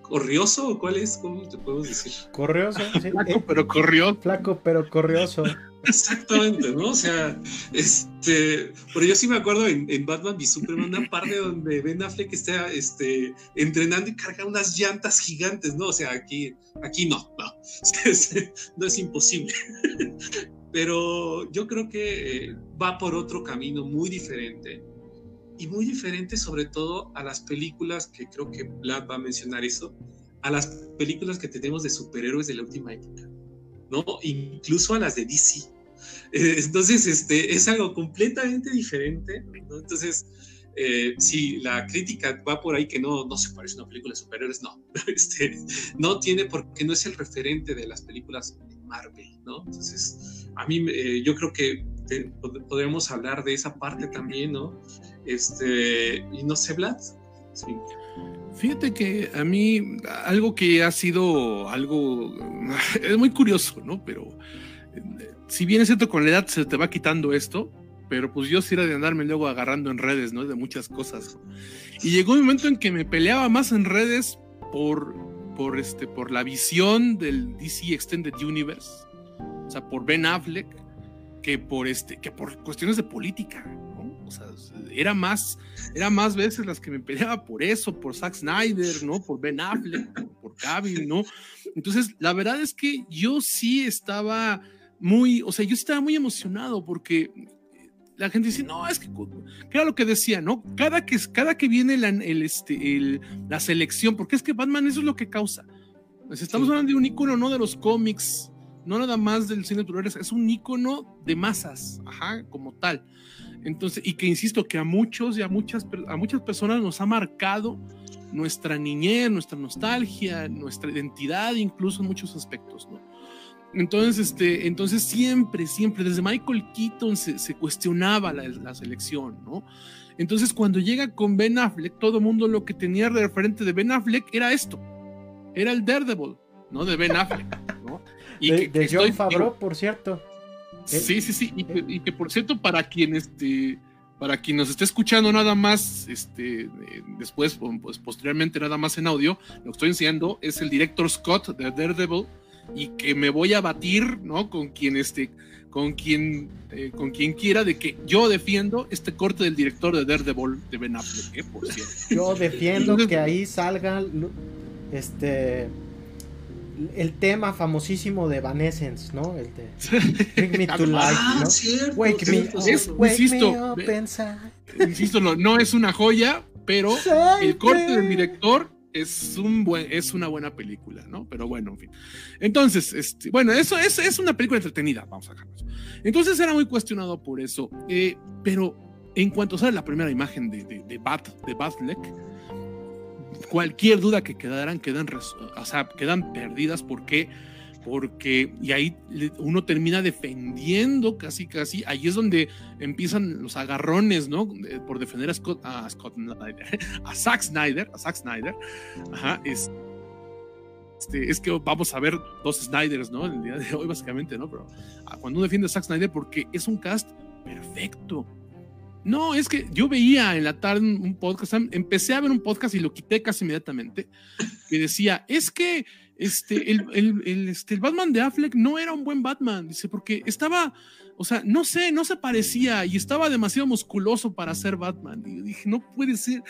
¿Corrioso o cuál es? ¿Cómo te podemos decir? Corrioso, sí. Flaco, eh, pero corrió. Flaco, pero corrioso. Exactamente, ¿no? O sea, este, pero yo sí me acuerdo en, Batman v Superman una parte donde Ben Affleck está este, entrenando y carga unas llantas gigantes, ¿no? O sea, aquí, aquí no, no, no es imposible. Pero yo creo que eh, va por otro camino muy diferente y muy diferente sobre todo a las películas que creo que Vlad va a mencionar eso, a las películas que tenemos de superhéroes de la última época, ¿no? Incluso a las de DC. Eh, entonces, este, es algo completamente diferente, ¿no? Entonces, eh, si la crítica va por ahí que no, no se parece a una película de superhéroes, no, este, no tiene porque no es el referente de las películas de Marvel, ¿no? Entonces, a mí, eh, yo creo que podemos hablar de esa parte también, ¿no? Este, y no sé, Vlad. Fíjate que a mí algo que ha sido algo es muy curioso, ¿no? Pero eh, si bien es cierto con la edad se te va quitando esto, pero pues yo sí era de andarme luego agarrando en redes, ¿no? De muchas cosas. Y llegó un momento en que me peleaba más en redes por, por, este, por la visión del DC Extended Universe, o sea, por Ben Affleck, que por, este, que por cuestiones de política. O sea, era más, era más veces las que me peleaba por eso, por Zack Snyder, ¿no? Por Ben Affleck, por, por ¿no? Entonces, la verdad es que yo sí estaba muy, o sea, yo estaba muy emocionado porque la gente dice, no, es que, ¿qué era lo que decía, no? Cada que, cada que viene la, el, este, la selección, porque es que Batman eso es lo que causa. Pues estamos hablando de un icono, no de los cómics, no nada más del cine de es un icono de masas, ajá, como tal. Entonces, y que insisto que a muchos y a muchas, a muchas personas nos ha marcado nuestra niñez, nuestra nostalgia, nuestra identidad, incluso en muchos aspectos, ¿no? Entonces, este, entonces siempre, siempre, desde Michael Keaton se, cuestionaba la, la, selección, ¿no? Entonces, cuando llega con Ben Affleck, todo el mundo lo que tenía de referente de Ben Affleck era esto, era el Daredevil, ¿no? De Ben Affleck, ¿no? Y de, que, John Favreau, por cierto. Sí, sí, sí. Y que, por cierto, para quien este, para quien nos esté escuchando nada más, este, eh, después, pues posteriormente nada más en audio, lo que estoy enseñando es el director Scott de Daredevil y que me voy a batir, ¿no? Con quien este, con quien, eh, con quien quiera de que yo defiendo este corte del director de Daredevil de Ben Affleck, ¿eh? por cierto. Yo defiendo que ahí salga, este el tema famosísimo de Evanescence, ¿no? El de Bring Me to Life, ah, ¿no? Cierto, wake me, insisto, insisto, no, no es una joya, pero el corte del director es, un buen, es una buena película, ¿no? Pero bueno, en fin. Entonces, este, bueno, eso es, es una película entretenida, vamos a dejarlo. Entonces era muy cuestionado por eso, eh, pero en cuanto sale la primera imagen de, de, de Bat, de cualquier duda que quedaran, quedan, o sea, quedan perdidas. ¿Por qué? Porque, y ahí uno termina defendiendo casi, casi, ahí es donde empiezan los agarrones, ¿no? Por defender a Scott, a Scott Snyder, a Zack Snyder, a Zack Snyder, ajá, es, este, es que vamos a ver dos Snyders, ¿no? El día de hoy, básicamente, ¿no? Pero ah, cuando uno defiende a Zack Snyder, porque es un cast perfecto, no, es que yo veía en la tarde un podcast, empecé a ver un podcast y lo quité casi inmediatamente, que decía, es que este, el, este, el Batman de Affleck no era un buen Batman, dice, porque estaba, o sea, no sé, no se parecía y estaba demasiado musculoso para ser Batman. Y yo dije, no puede ser,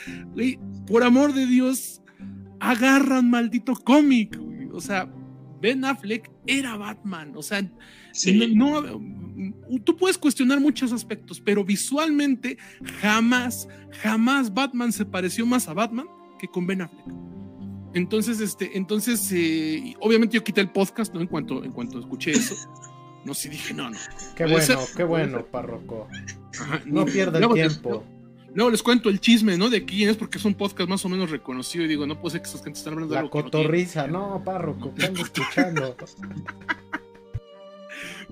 por amor de Dios, agarran maldito cómic, o sea, Ben Affleck era Batman, o sea, no, tú puedes cuestionar muchos aspectos, pero visualmente jamás, jamás Batman se pareció más a Batman que con Ben Affleck. Entonces, este, entonces, eh, obviamente yo quité el podcast, ¿no? En cuanto, en cuanto escuché eso. No sé, dije, no, no. Qué bueno, qué bueno, párroco. no, pierda el tiempo. Luego les cuento el chisme, ¿no? De quién es, porque es un podcast más o menos reconocido y digo, no puede ser que esas gente estén hablando de La cotorriza, no, párroco, ¿qué escuchando?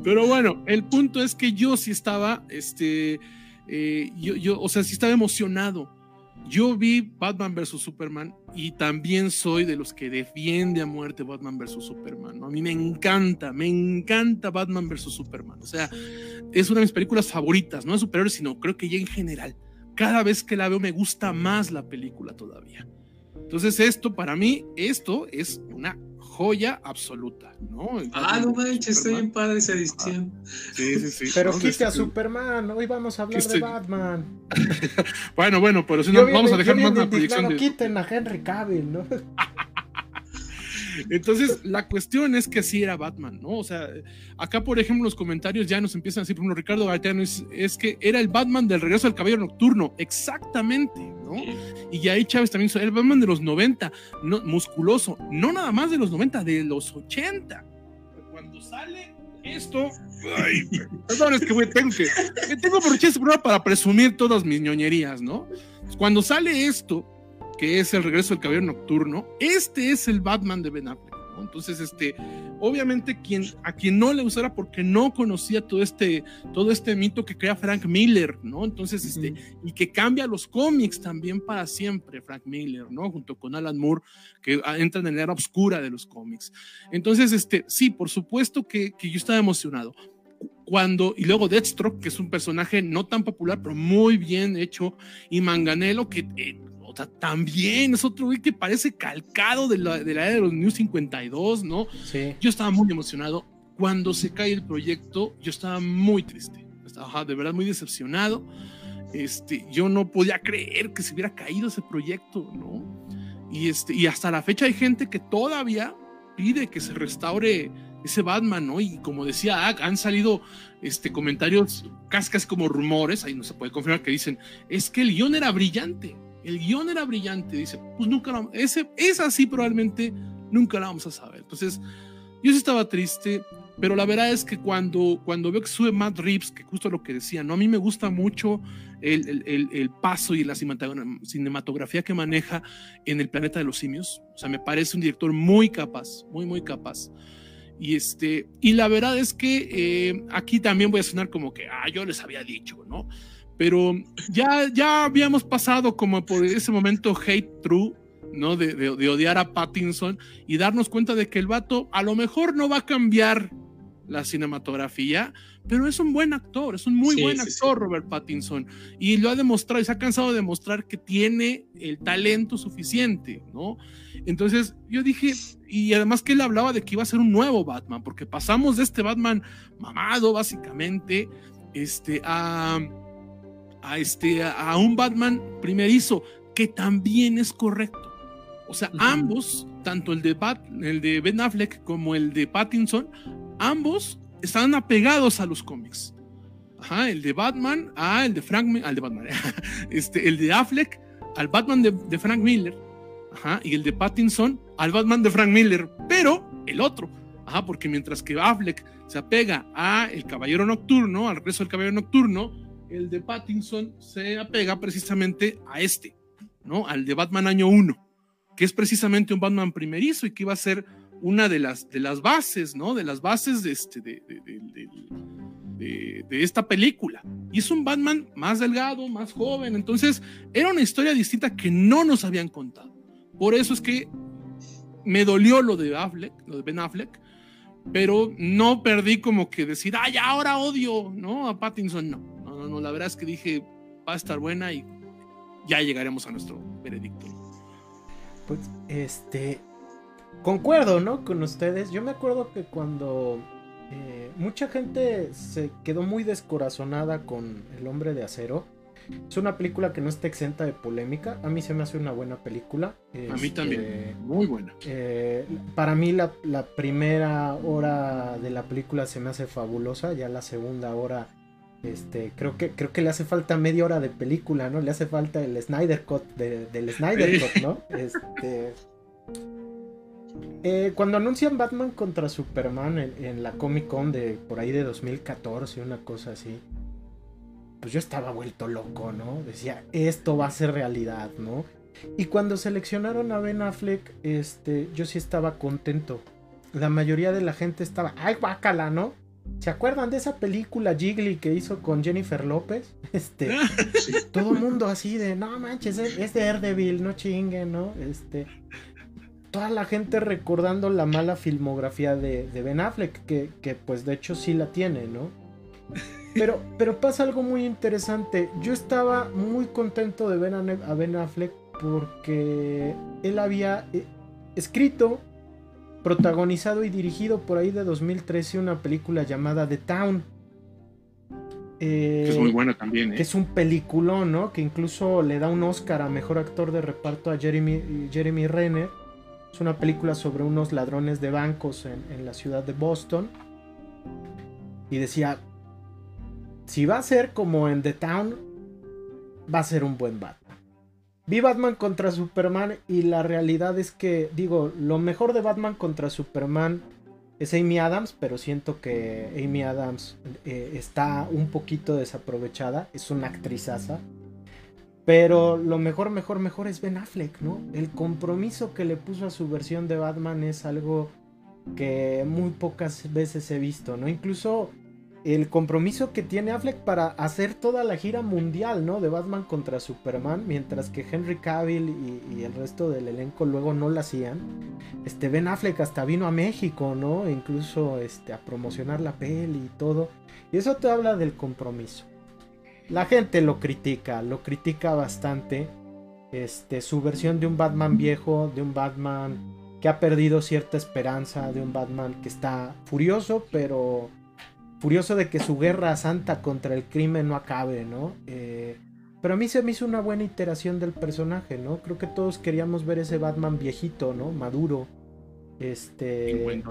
Pero bueno, el punto es que yo sí estaba, este, eh, yo, yo, o sea, sí estaba emocionado. yo vi Batman vs. Superman y también soy de los que defiende a muerte Batman vs. Superman. ¿no? A mí me encanta, me encanta Batman vs. Superman. O sea, es una de mis películas favoritas, no de superhéroes, sino creo que ya en general. Cada vez que la veo me gusta más la película todavía. Entonces esto para mí, esto es una joya absoluta, ¿no? ah, no manches, está bien padre esa edición. sí, sí, sí. Pero quite a Superman, hoy vamos a hablar de Batman. bueno, bueno, pero si no, vamos a dejar más una proyección. De... quiten a Henry Cavill, ¿no? Entonces, la cuestión es que así era Batman, ¿no? O sea, acá, por ejemplo, los comentarios ya nos empiezan a decir, por Ricardo Gaetano, es, es, que era el Batman del regreso del cabello nocturno, exactamente, ¿no? Y ahí Chávez también, el Batman de los 90, no, musculoso, no nada más de los 90, de los 80. Cuando sale esto, ay, perdón, es que güey, tengo que, tengo por para presumir todas mis ñoñerías, ¿no? Cuando sale esto, que es el regreso del caballero nocturno, este es el Batman de Ben Affleck. Entonces, este, obviamente quien, a quien no le usara porque no conocía todo este, todo este mito que crea Frank Miller, ¿no? Entonces, este, y que cambia los cómics también para siempre, Frank Miller, ¿no? Junto con Alan Moore, que entran en la era oscura de los cómics. Entonces, este, sí, por supuesto que, que yo estaba emocionado cuando, y luego Deathstroke, que es un personaje no tan popular, pero muy bien hecho, y Manganelo, que eh, también es otro güey que parece calcado de la, de la era de los New 52, ¿no? Sí. Yo estaba muy emocionado. Cuando se cae el proyecto, yo estaba muy triste. Estaba de verdad muy decepcionado. Este, yo no podía creer que se hubiera caído ese proyecto, ¿no? Y, este, y hasta la fecha hay gente que todavía pide que se restaure ese Batman, ¿no? Y como decía han salido este, comentarios casi, casi como rumores, ahí no se puede confirmar, que dicen, es que el guion era brillante, el guion era brillante, dice, pues nunca lo, ese, es así probablemente nunca la vamos a saber. Entonces, yo sí estaba triste, pero la verdad es que cuando, cuando veo que sube Matt Reeves, que justo lo que decía, ¿no? A mí me gusta mucho el, el, el, paso y la cinematografía que maneja en el planeta de los simios. O sea, me parece un director muy capaz, muy, muy capaz. Y, este, y la verdad es que eh, aquí también voy a sonar como que, ah, yo les había dicho, ¿no? Pero ya, ya habíamos pasado como por ese momento hate true, ¿no? De, de, odiar a Pattinson y darnos cuenta de que el vato a lo mejor no va a cambiar la cinematografía, pero es un buen actor, es un muy buen actor Robert Pattinson y lo ha demostrado y se ha cansado de demostrar que tiene el talento suficiente, ¿no? Entonces yo dije, y además que él hablaba de que iba a ser un nuevo Batman, porque pasamos de este Batman mamado básicamente, este, a a, este, a un Batman primerizo, que también es correcto. O sea, ambos, tanto el de, el de Ben Affleck como el de Pattinson, ambos están apegados a los cómics. Ajá, el de Batman, ah, el de Frank, al de Batman, este, el de Affleck, al Batman de, de Frank Miller, ajá, y el de Pattinson, al Batman de Frank Miller, pero el otro, ajá, porque mientras que Affleck se apega a El Caballero Nocturno, al regreso del Caballero Nocturno, el de Pattinson se apega precisamente a este, ¿no? Al de Batman año 1, que es precisamente un Batman primerizo y que iba a ser una de las, de las bases, ¿no? De las bases de, este, de, de, de, esta película. Y es un Batman más delgado, más joven, entonces era una historia distinta que no nos habían contado. Por eso es que me dolió lo de Affleck, lo de Ben Affleck, pero no perdí como que decir, ay, ahora odio, ¿no? A Pattinson, no no, la verdad es que dije, va a estar buena y ya llegaremos a nuestro veredicto. Pues, este, concuerdo, ¿no? Con ustedes. Yo me acuerdo que cuando eh, mucha gente se quedó muy descorazonada con El hombre de acero. Es una película que no está exenta de polémica. A mí se me hace una buena película. a mí también. Este, muy buena. Eh, para mí la, la, primera hora de la película se me hace fabulosa. Ya la segunda hora este, creo que, creo que le hace falta media hora de película, ¿no? Le hace falta el Snyder Cut del Snyder Cut, ¿no? Este. Eh, cuando anuncian Batman contra Superman en, la Comic Con de por ahí de 2014, una cosa así, pues yo estaba vuelto loco, ¿no? Decía, esto va a ser realidad, ¿no? Y cuando seleccionaron a Ben Affleck, este, yo sí estaba contento. La mayoría de la gente estaba, ay, guácala, ¿no? ¿Se acuerdan de esa película Jiggly que hizo con Jennifer López? Este, todo el mundo así de, no manches, es de Daredevil, no chinguen, ¿no? Este, toda la gente recordando la mala filmografía de, Ben Affleck, que, que, pues de hecho sí la tiene, ¿no? Pero, pero pasa algo muy interesante. Yo estaba muy contento de ver a Ben Affleck porque él había eh, escrito, protagonizado y dirigido por ahí de 2013 una película llamada The Town. es muy buena también, ¿eh? Que es un peliculón, ¿no? Que incluso le da un Oscar a mejor actor de reparto a Jeremy, Jeremy Renner es una película sobre unos ladrones de bancos en, la ciudad de Boston. Y decía, si va a ser como en The Town, va a ser un buen Batman. Vi Batman contra Superman y la realidad es que, digo, lo mejor de Batman contra Superman es Amy Adams, pero siento que Amy Adams eh, está un poquito desaprovechada, es una actrizaza. Pero lo mejor, mejor, mejor es Ben Affleck, ¿no? El compromiso que le puso a su versión de Batman es algo que muy pocas veces he visto, ¿no? Incluso el compromiso que tiene Affleck para hacer toda la gira mundial, ¿no? De Batman contra Superman, mientras que Henry Cavill y, el resto del elenco luego no lo hacían. Este Ben Affleck hasta vino a México, ¿no? incluso este, a promocionar la peli y todo. Y eso te habla del compromiso la gente lo critica, lo critica bastante. Este, su versión de un Batman viejo, de un Batman que ha perdido cierta esperanza, de un Batman que está furioso, pero furioso de que su guerra santa contra el crimen no acabe, ¿no? Eh, pero a mí se me hizo una buena iteración del personaje, ¿no? Creo que todos queríamos ver ese Batman viejito, ¿no? Maduro. Este.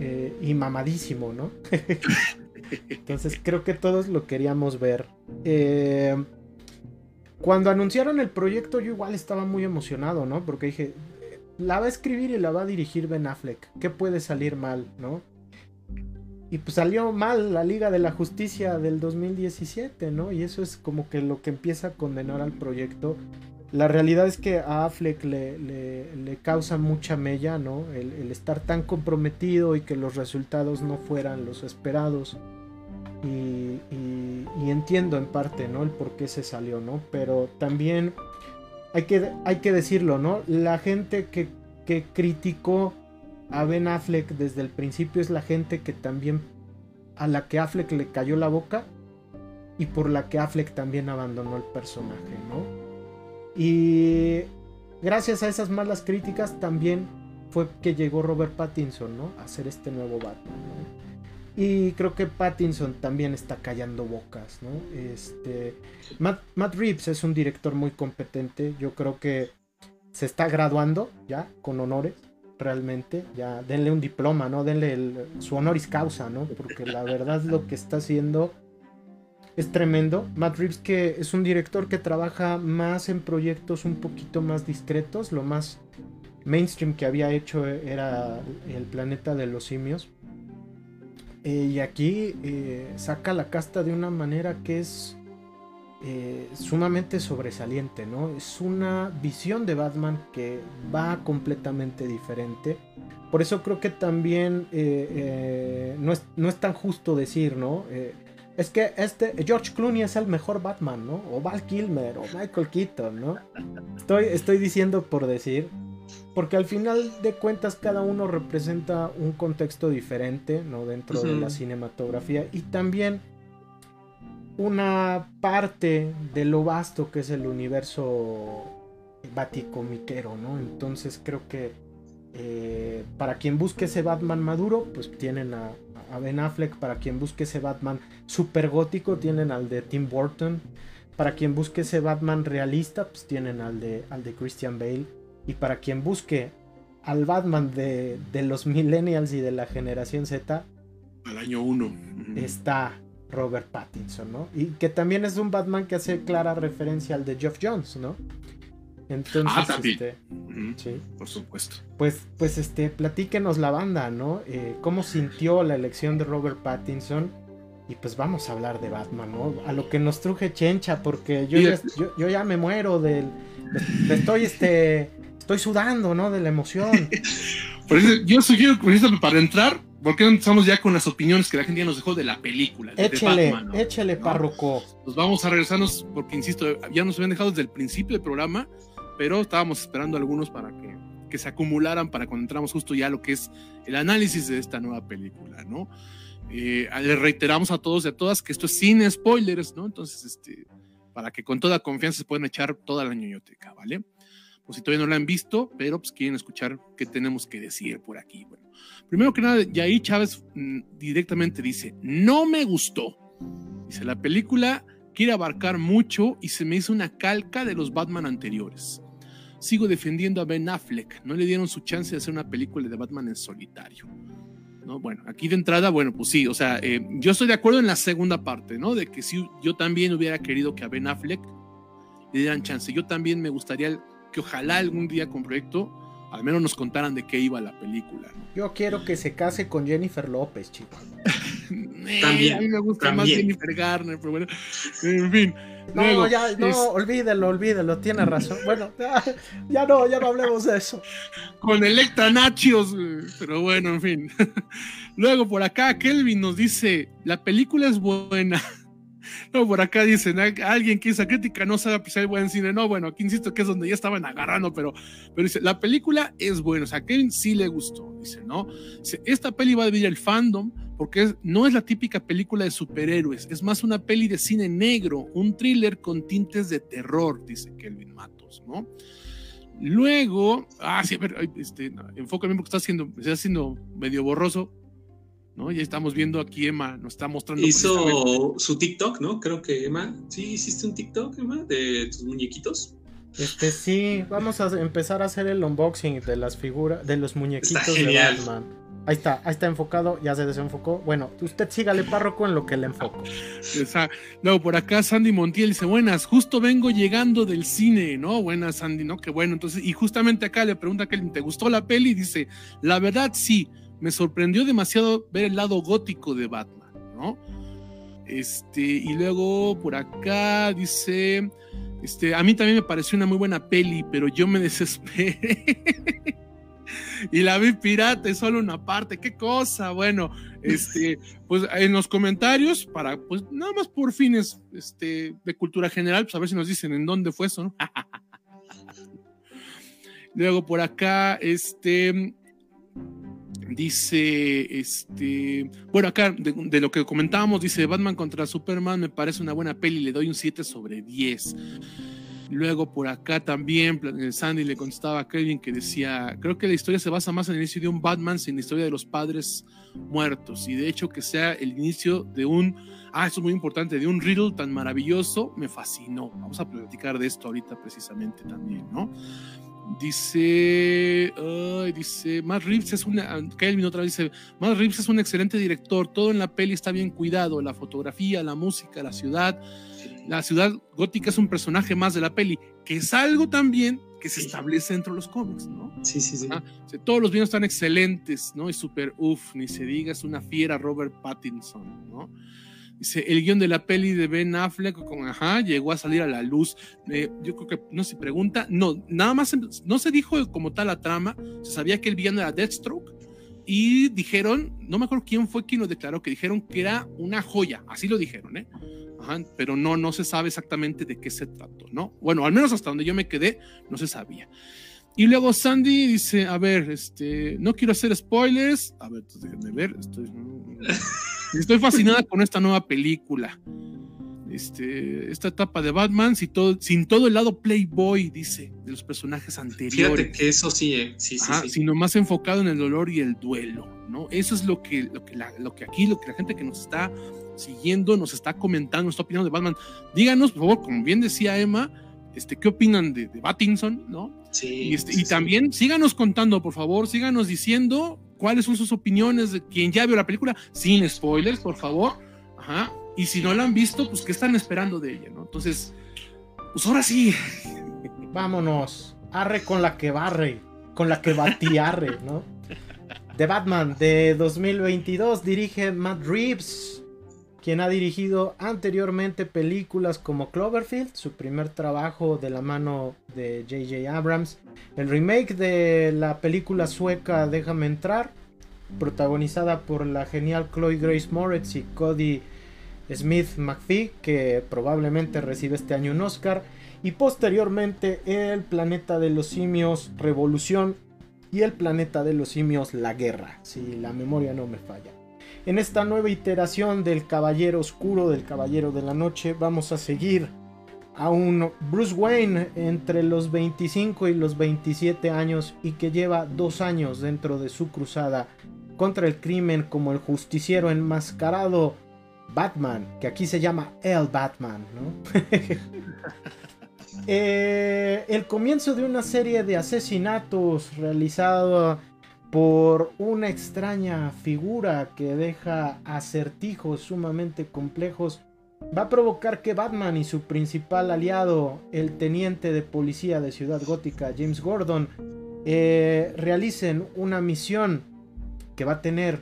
Eh, y mamadísimo, ¿no? Entonces creo que todos lo queríamos ver. Eh, cuando anunciaron el proyecto yo igual estaba muy emocionado, ¿no? Porque dije, la va a escribir y la va a dirigir Ben Affleck. ¿Qué puede salir mal, no? Y pues salió mal la Liga de la Justicia del 2017, ¿no? Y eso es como que lo que empieza a condenar al proyecto. La realidad es que a Affleck le, le, causa mucha mella, ¿no? el, estar tan comprometido y que los resultados no fueran los esperados. Y, entiendo en parte, ¿no? El por qué se salió, ¿no? Pero también hay que, hay que decirlo, ¿no? La gente que, que criticó a Ben Affleck desde el principio es la gente que también a la que Affleck le cayó la boca y por la que Affleck también abandonó el personaje, ¿no? Y gracias a esas malas críticas también fue que llegó Robert Pattinson, ¿no? A hacer este nuevo Batman. Y creo que Pattinson también está callando bocas, ¿no? Este, Matt, Reeves es un director muy competente. Yo creo que se está graduando ya con honores, realmente. Ya denle un diploma, ¿no? Denle su honoris causa, ¿no? Porque la verdad lo que está haciendo es tremendo. Matt Reeves que es un director que trabaja más en proyectos un poquito más discretos. Lo más mainstream que había hecho era El planeta de los simios eh, y aquí eh, saca la casta de una manera que es eh, sumamente sobresaliente, ¿no? Es una visión de Batman que va completamente diferente. Por eso creo que también no es, no, es, tan justo decir, ¿no? es que este George Clooney es el mejor Batman, ¿no? O Val Kilmer o Michael Keaton, ¿no? Estoy, estoy diciendo por decir. Porque al final de cuentas cada uno representa un contexto diferente, ¿no? Dentro de la cinematografía. Y también una parte de lo vasto que es el universo baticomiquero, ¿no? Entonces creo que eh, para quien busque ese Batman maduro, pues tienen a, a, Ben Affleck. Para quien busque ese Batman super gótico, tienen al de Tim Burton. Para quien busque ese Batman realista, pues tienen al de, al de Christian Bale. Y para quien busque al Batman de, los millennials y de la generación Z, al año 1, está Robert Pattinson, ¿no? Y que también es un Batman que hace clara referencia al de Geoff Jones, ¿no? Entonces, ah, este, sí. por supuesto. Pues, pues, este, platíquenos la banda, ¿no? Eh, ¿Cómo sintió la elección de Robert Pattinson? Y pues vamos a hablar de Batman, ¿no? A lo que nos truje Chencha, porque yo, ya, yo, ya me muero del... Estoy, este estoy sudando, ¿no? De la emoción. yo sugiero, para entrar, ¿por qué no empezamos ya con las opiniones que la gente ya nos dejó de la película? De, échale, échale, párroco. Nos vamos a regresarnos, porque insisto, ya nos habían dejado desde el principio del programa, pero estábamos esperando algunos para que, que se acumularan para cuando entramos justo ya lo que es el análisis de esta nueva película, ¿no? Eh, le reiteramos a todos y a todas que esto es sin spoilers, ¿no? Entonces, este, para que con toda confianza se puedan echar toda la ñoñoteca, ¿vale? Pues si todavía no la han visto, pero pues quieren escuchar qué tenemos que decir por aquí. Bueno, primero que nada, Yair Chávez mm, directamente dice, no me gustó. Dice, la película quiere abarcar mucho y se me hizo una calca de los Batman anteriores. Sigo defendiendo a Ben Affleck, no le dieron su chance de hacer una película de Batman en solitario. ¿no? Bueno, aquí de entrada, bueno, pues sí, o sea, eh, yo estoy de acuerdo en la segunda parte, ¿no? De que si yo también hubiera querido que a Ben Affleck le dieran chance. Yo también me gustaría que ojalá algún día con proyecto al menos nos contaran de qué iba la película. Yo quiero que se case con Jennifer López, chicos. también. A mí me gusta más Jennifer Garner, pero bueno, en fin. No, ya, no, olvídelo, olvídelo, tiene razón. Bueno, ya, no, ya no hablemos de eso. Con Electra Nachios, pero bueno, en fin. Luego por acá Kelvin nos dice, la película es buena. No, por acá dicen, alguien que hizo crítica no sabe apreciar buen cine. No, bueno, aquí insisto que es donde ya estaban agarrando, pero, pero dice, la película es buena, o sea, a Kevin sí le gustó, dice, ¿no? Esta peli va a dividir el fandom porque no es la típica película de superhéroes, es más una peli de cine negro, un thriller con tintes de terror, dice Kelvin Matos, ¿no? Luego, ah, sí, a ver, este, enfócame porque está haciendo, está haciendo medio borroso. ¿No? Ya estamos viendo aquí Emma, nos está mostrando. Hizo su TikTok, ¿no? Creo que Emma, ¿sí hiciste un TikTok, Emma, de tus muñequitos? Este sí, vamos a empezar a hacer el unboxing de las figuras, de los muñequitos de Batman. Ahí está, ahí está enfocado, ya se desenfocó. Bueno, usted sígale párroco en lo que le enfoco. Luego por acá Sandy Montiel dice, buenas, justo vengo llegando del cine, ¿no? Buenas Sandy, ¿no? Qué bueno. Entonces, y justamente acá le pregunta a Kelly, ¿te gustó la peli? Y dice, la verdad sí, me sorprendió demasiado ver el lado gótico de Batman, ¿no? Este, y luego por acá dice, este, a mí también me pareció una muy buena peli, pero yo me desesperé. y la vi pirata, es solo una parte, qué cosa. Bueno, este, pues en los comentarios, para, pues nada más por fines este, de cultura general, pues a ver si nos dicen en dónde fue eso, ¿no? Luego por acá, este, Dice, este, bueno, acá de, lo que comentábamos, dice Batman contra Superman me parece una buena peli, le doy un 7 sobre 10. Luego por acá también Sandy le contestaba a Kevin que decía, creo que la historia se basa más en el inicio de un Batman sin la historia de los padres muertos y de hecho que sea el inicio de un, ah, eso es muy importante, de un riddle tan maravilloso, me fascinó. Vamos a platicar de esto ahorita precisamente también, ¿no? Dice, dice, Matt Reeves es una, Kelvin otra vez dice, Matt Reeves es un excelente director, todo en la peli está bien cuidado, la fotografía, la música, la ciudad, la ciudad gótica es un personaje más de la peli, que es algo también que se establece dentro de los cómics, ¿no? Sí, sí, sí. todos los vinos están excelentes, ¿no? Y súper, uff, ni se diga, es una fiera Robert Pattinson, ¿no? Dice, el guion de la peli de Ben Affleck, con, ajá, llegó a salir a la luz. Eh, yo creo que no se pregunta, no, nada más no se dijo como tal la trama, se sabía que el villano era Deathstroke y dijeron, no me acuerdo quién fue quien lo declaró, que dijeron que era una joya, así lo dijeron, ¿eh? Ajá, pero no, no se sabe exactamente de qué se trató, ¿no? Bueno, al menos hasta donde yo me quedé, no se sabía. Y luego Sandy dice, a ver, este, no quiero hacer spoilers. A ver, déjenme ver, estoy... Estoy fascinada con esta nueva película. Este, esta etapa de Batman sin todo, sin todo el lado Playboy, dice, de los personajes anteriores. Fíjate que eso sí, eh. sí, sí, Sino más enfocado en el dolor y el duelo, ¿no? Eso es lo que, lo que, lo que aquí, lo que la gente que nos está siguiendo, nos está comentando, nos está opinando de Batman. Díganos, por favor, como bien decía Emma, este, ¿qué opinan de, de Battinson, no? Sí. Y, este, y también síganos contando, por favor, síganos diciendo cuáles son sus opiniones de quien ya vio la película, sin spoilers, por favor. Ajá. Y si no la han visto, pues qué están esperando de ella, ¿no? Entonces, pues ahora sí. Vámonos. Arre con la que barre, con la que batiarre, ¿no? The Batman de 2022 dirige Matt Reeves, quien ha dirigido anteriormente películas como Cloverfield, su primer trabajo de la mano de J.J. Abrams, el remake de la película sueca Déjame entrar protagonizada por la genial Chloe Grace Moretz y Cody Smith McPhee, que probablemente recibe este año un Oscar, y posteriormente El planeta de los simios Revolución y El planeta de los simios La Guerra, si la memoria no me falla. En esta nueva iteración del Caballero Oscuro, del Caballero de la Noche, vamos a seguir a un Bruce Wayne entre los 25 y los 27 años y que lleva dos años dentro de su cruzada contra el crimen como el justiciero enmascarado Batman, que aquí se llama El Batman, ¿no? Eh, el comienzo de una serie de asesinatos realizado por una extraña figura que deja acertijos sumamente complejos va a provocar que Batman y su principal aliado, el teniente de policía de Ciudad Gótica, James Gordon, eh, realicen una misión que va a tener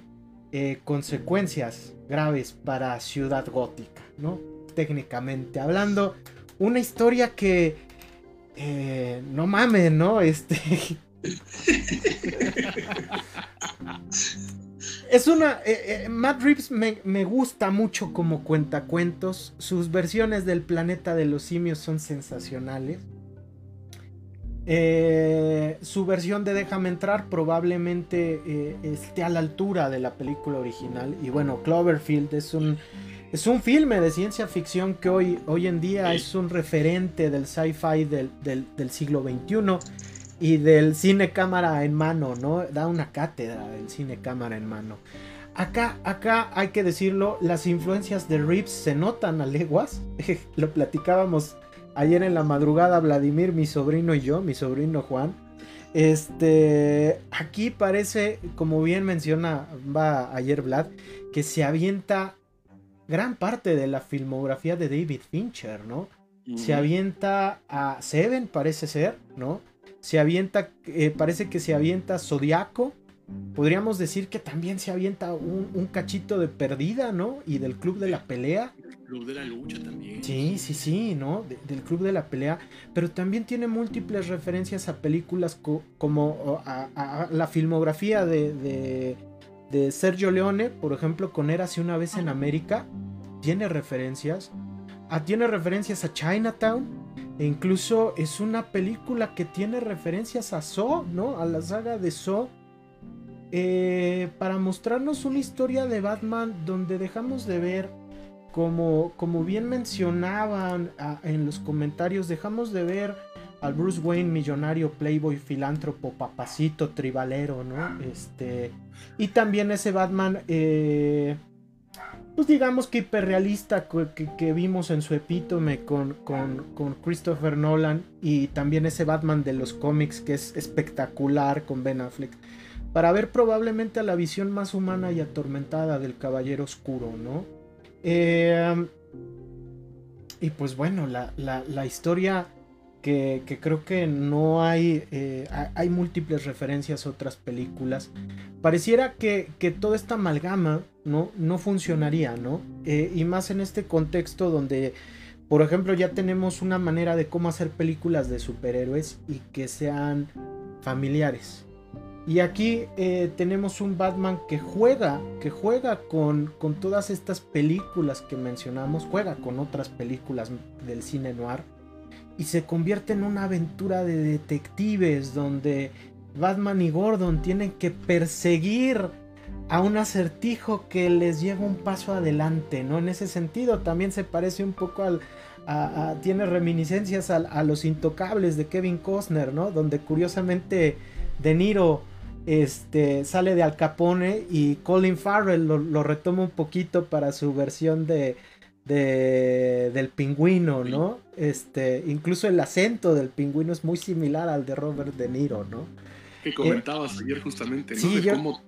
eh, consecuencias graves para Ciudad Gótica, ¿no? Técnicamente hablando, una historia que eh, no mames, ¿no? Este es una. Eh, eh, Matt Reeves me, gusta mucho como cuentacuentos. Sus versiones del planeta de los simios son sensacionales. Eh, su versión de Déjame entrar probablemente esté a la altura de la película original. Y bueno, Cloverfield es un. Es un filme de ciencia ficción que hoy, hoy en día es un referente del sci-fi del, del siglo XXI y del cine cámara en mano, ¿no? Da una cátedra del cine cámara en mano. Acá, acá hay que decirlo, las influencias de Reeves se notan a leguas. Lo platicábamos ayer en la madrugada Vladimir, mi sobrino y yo, mi sobrino Juan. Este, aquí parece, como bien menciona va ayer Vlad, que se avienta gran parte de la filmografía de David Fincher, ¿no? Se avienta a Seven, parece ser, ¿no? Se avienta, eh, parece que se avienta Zodiaco. Podríamos decir que también se avienta un, cachito de perdida, ¿no? Y del Club de la Pelea. El Club de la Lucha también. Sí, sí, sí, ¿no? del Club de la Pelea. Pero también tiene múltiples referencias a películas como a, la filmografía de, de, Sergio Leone, por ejemplo, con Érase una vez en América. Tiene referencias. Ah, tiene referencias a Chinatown e incluso es una película que tiene referencias a Saw, ¿no? A la saga de Saw. Eh, para mostrarnos una historia de Batman donde dejamos de ver, como, como bien mencionaban en los comentarios, dejamos de ver al Bruce Wayne millonario, playboy, filántropo, papacito, tribalero, ¿no? Este, y también ese Batman eh, pues digamos que hiperrealista que, vimos en su epítome con, con, Christopher Nolan y también ese Batman de los cómics que es espectacular con Ben Affleck, para ver probablemente a la visión más humana y atormentada del Caballero Oscuro, ¿no? Eh, y pues bueno, la, la historia que, creo que no hay, eh, hay múltiples referencias a otras películas. Pareciera que, toda esta amalgama no, no funcionaría, ¿no? Eh, y más en este contexto donde, por ejemplo, ya tenemos una manera de cómo hacer películas de superhéroes y que sean familiares. Y aquí eh, tenemos un Batman que juega, que juega con, con todas estas películas que mencionamos, juega con otras películas del cine noir y se convierte en una aventura de detectives donde Batman y Gordon tienen que perseguir a un acertijo que les lleva un paso adelante, ¿no? En ese sentido también se parece un poco al... tiene reminiscencias a, los intocables de Kevin Costner, ¿no? Donde curiosamente De Niro este, sale de Al Capone y Colin Farrell lo retoma un poquito para su versión de, de, del pingüino, ¿no? Este, incluso el acento del pingüino es muy similar al de Robert De Niro, ¿no? Que comentabas ayer justamente, ¿no? de cómo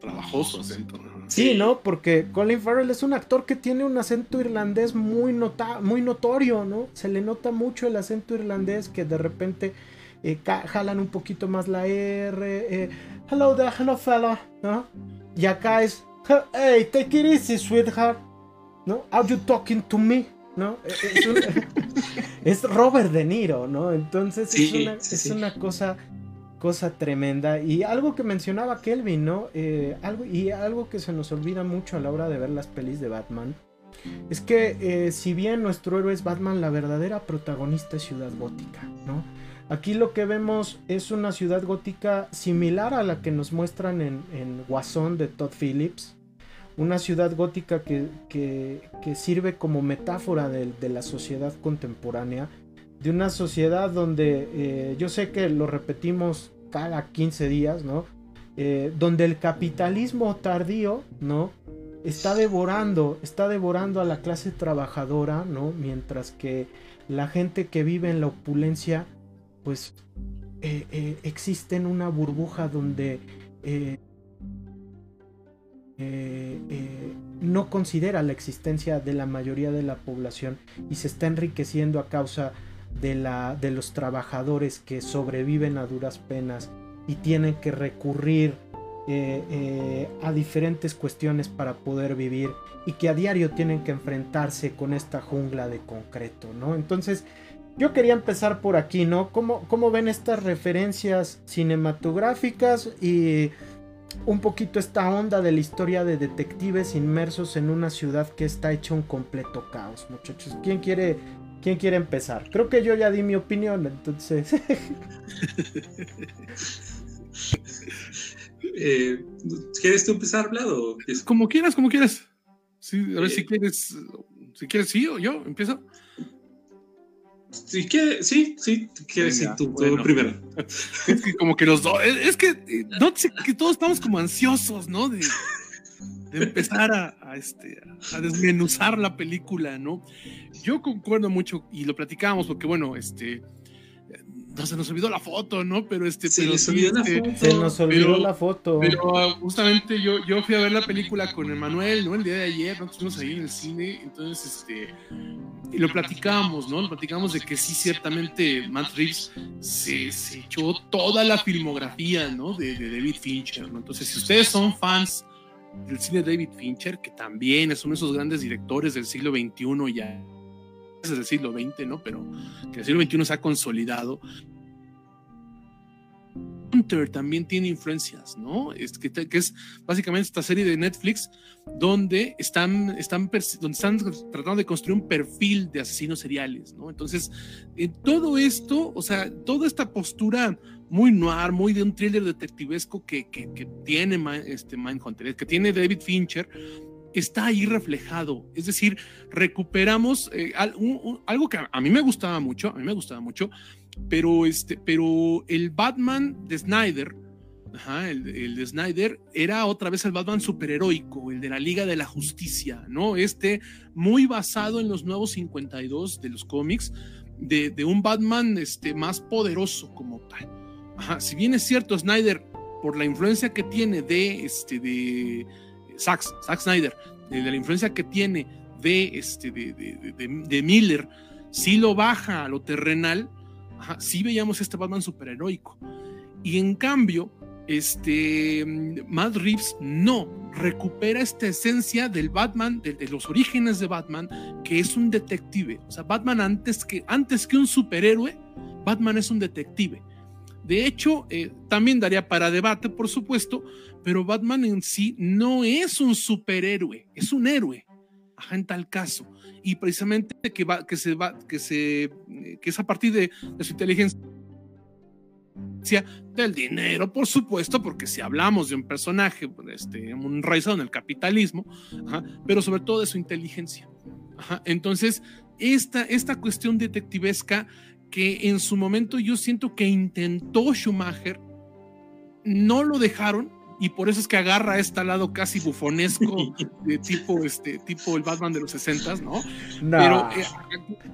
trabajó su acento. Sí, ¿no? Porque Colin Farrell es un actor que tiene un acento irlandés muy, nota muy notorio, ¿no? Se le nota mucho el acento irlandés que de repente eh, jalan un poquito más la R. Eh, hello there, hello fella, ¿no? Y acá es, hey, take it easy, sweetheart. ¿No? Are you talking to me? ¿no? E, e, es, Robert De Niro, ¿no? Entonces es, una, cosa cosa tremenda. Y algo que mencionaba Kelvin, ¿no? Eh, algo, y algo que se nos olvida mucho a la hora de ver las pelis de Batman. Es que eh, si bien nuestro héroe es Batman, la verdadera protagonista es Ciudad Gótica, ¿no? Aquí lo que vemos es una ciudad gótica similar a la que nos muestran en, en Guasón de Todd Phillips. Una ciudad gótica que, que, sirve como metáfora de, la sociedad contemporánea. De una sociedad donde eh, yo sé que lo repetimos cada 15 días, ¿no? Eh, donde el capitalismo tardío, ¿no? Está devorando, está devorando a la clase trabajadora, ¿no? Mientras que la gente que vive en la opulencia pues eh, existe en una burbuja donde eh, no considera la existencia de la mayoría de la población y se está enriqueciendo a causa de, la, de los trabajadores que sobreviven a duras penas y tienen que recurrir a diferentes cuestiones para poder vivir y que a diario tienen que enfrentarse con esta jungla de concreto, ¿no? Entonces, yo quería empezar por aquí, ¿no? ¿Cómo, ¿Cómo, ven estas referencias cinematográficas y un poquito esta onda de la historia de detectives inmersos en una ciudad que está hecha un completo caos, muchachos? ¿Quién quiere, quién quiere empezar? Creo que yo ya di mi opinión, entonces... eh, ¿Quieres tú empezar, Vlado? Como quieras, como quieras. Sí, a ver eh, si quieres, si quieres, sí o yo, empiezo. Sí, que, sí, sí, quieres decir tú, primero. Es que como que los dos, es, que, no sé, que todos estamos como ansiosos, ¿no? De, de empezar a, este, a desmenuzar la película, ¿no? Yo concuerdo mucho y lo platicábamos porque, bueno, este, no se nos olvidó la foto, ¿no? Pero este, se pero, nos olvidó la este, foto. Se nos olvidó pero, la foto. Pero uh, justamente yo, yo fui a ver la película con Emanuel, ¿no? El día de ayer, nosotros fuimos ahí en el cine, entonces, este, y lo platicamos, ¿no? Lo platicamos de que sí, ciertamente Matt Reeves se, se echó toda la filmografía, ¿no? De, de, David Fincher, ¿no? Entonces, si ustedes son fans del cine de David Fincher, que también es uno de esos grandes directores del siglo XXI ya del siglo XX, ¿no? Pero que el siglo XXI se ha consolidado. Hunter también tiene influencias, ¿no? Es que, que, es básicamente esta serie de Netflix donde están, están, donde están tratando de construir un perfil de asesinos seriales, ¿no? Entonces, en todo esto, o sea, toda esta postura muy noir, muy de un thriller detectivesco que, que, que tiene este Mindhunter, que tiene David Fincher, está ahí reflejado. Es decir, recuperamos eh, algo que a, mí me gustaba mucho, a mí me gustaba mucho, pero, este, pero el Batman de Snyder, el, el, de Snyder, era otra vez el Batman superheroico, el de la Liga de la Justicia, ¿no? Este muy basado en los nuevos 52 de los cómics, de, de un Batman este, más poderoso como tal. Si bien es cierto, Snyder, por la influencia que tiene de, este, de Zack, Zack Snyder, de, la influencia que tiene de, este, de, de, Miller, sí lo baja a lo terrenal, ajá, sí veíamos este Batman superheroico. Y en cambio, este, Matt Reeves no recupera esta esencia del Batman, de, de, los orígenes de Batman, que es un detective. O sea, Batman antes que, antes que un superhéroe, Batman es un detective. De hecho, eh, también daría para debate, por supuesto, pero Batman en sí no es un superhéroe, es un héroe, ajá, en tal caso. Y precisamente que, va, que, se va, que, se, que es a partir de, de su inteligencia del dinero, por supuesto, porque si hablamos de un personaje, este, un raizado en el capitalismo, ajá, pero sobre todo de su inteligencia. Ajá. Entonces, esta, esta cuestión detectivesca que en su momento yo siento que intentó Schumacher, no lo dejaron y por eso es que agarra este lado casi bufonesco de tipo este tipo el Batman de los 60 ¿no? no. Pero eh,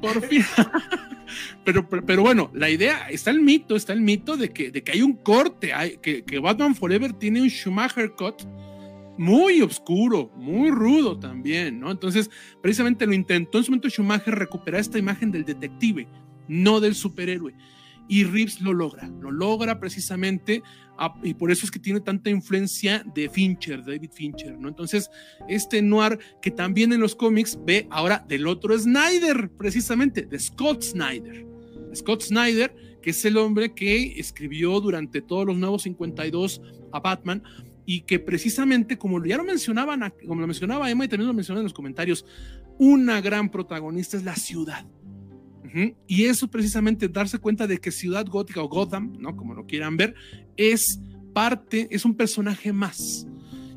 por fin pero, pero, pero, bueno, la idea está el mito, está el mito de que, de que hay un corte, hay, que, que Batman Forever tiene un Schumacher cut muy oscuro, muy rudo también, ¿no? Entonces, precisamente lo intentó en su momento Schumacher recuperar esta imagen del detective, no del superhéroe. Y Reeves lo logra, lo logra precisamente, y por eso es que tiene tanta influencia de Fincher, David Fincher, ¿no? Entonces, este noir que también en los cómics ve ahora del otro Snyder, precisamente, de Scott Snyder. Scott Snyder, que es el hombre que escribió durante todos los nuevos 52 a Batman y que precisamente, como ya lo mencionaban, como lo mencionaba Emma y también lo mencionaba en los comentarios, una gran protagonista es la ciudad. Y eso precisamente darse cuenta de que Ciudad Gótica o Gotham, ¿no? Como lo quieran ver, es parte, es un personaje más.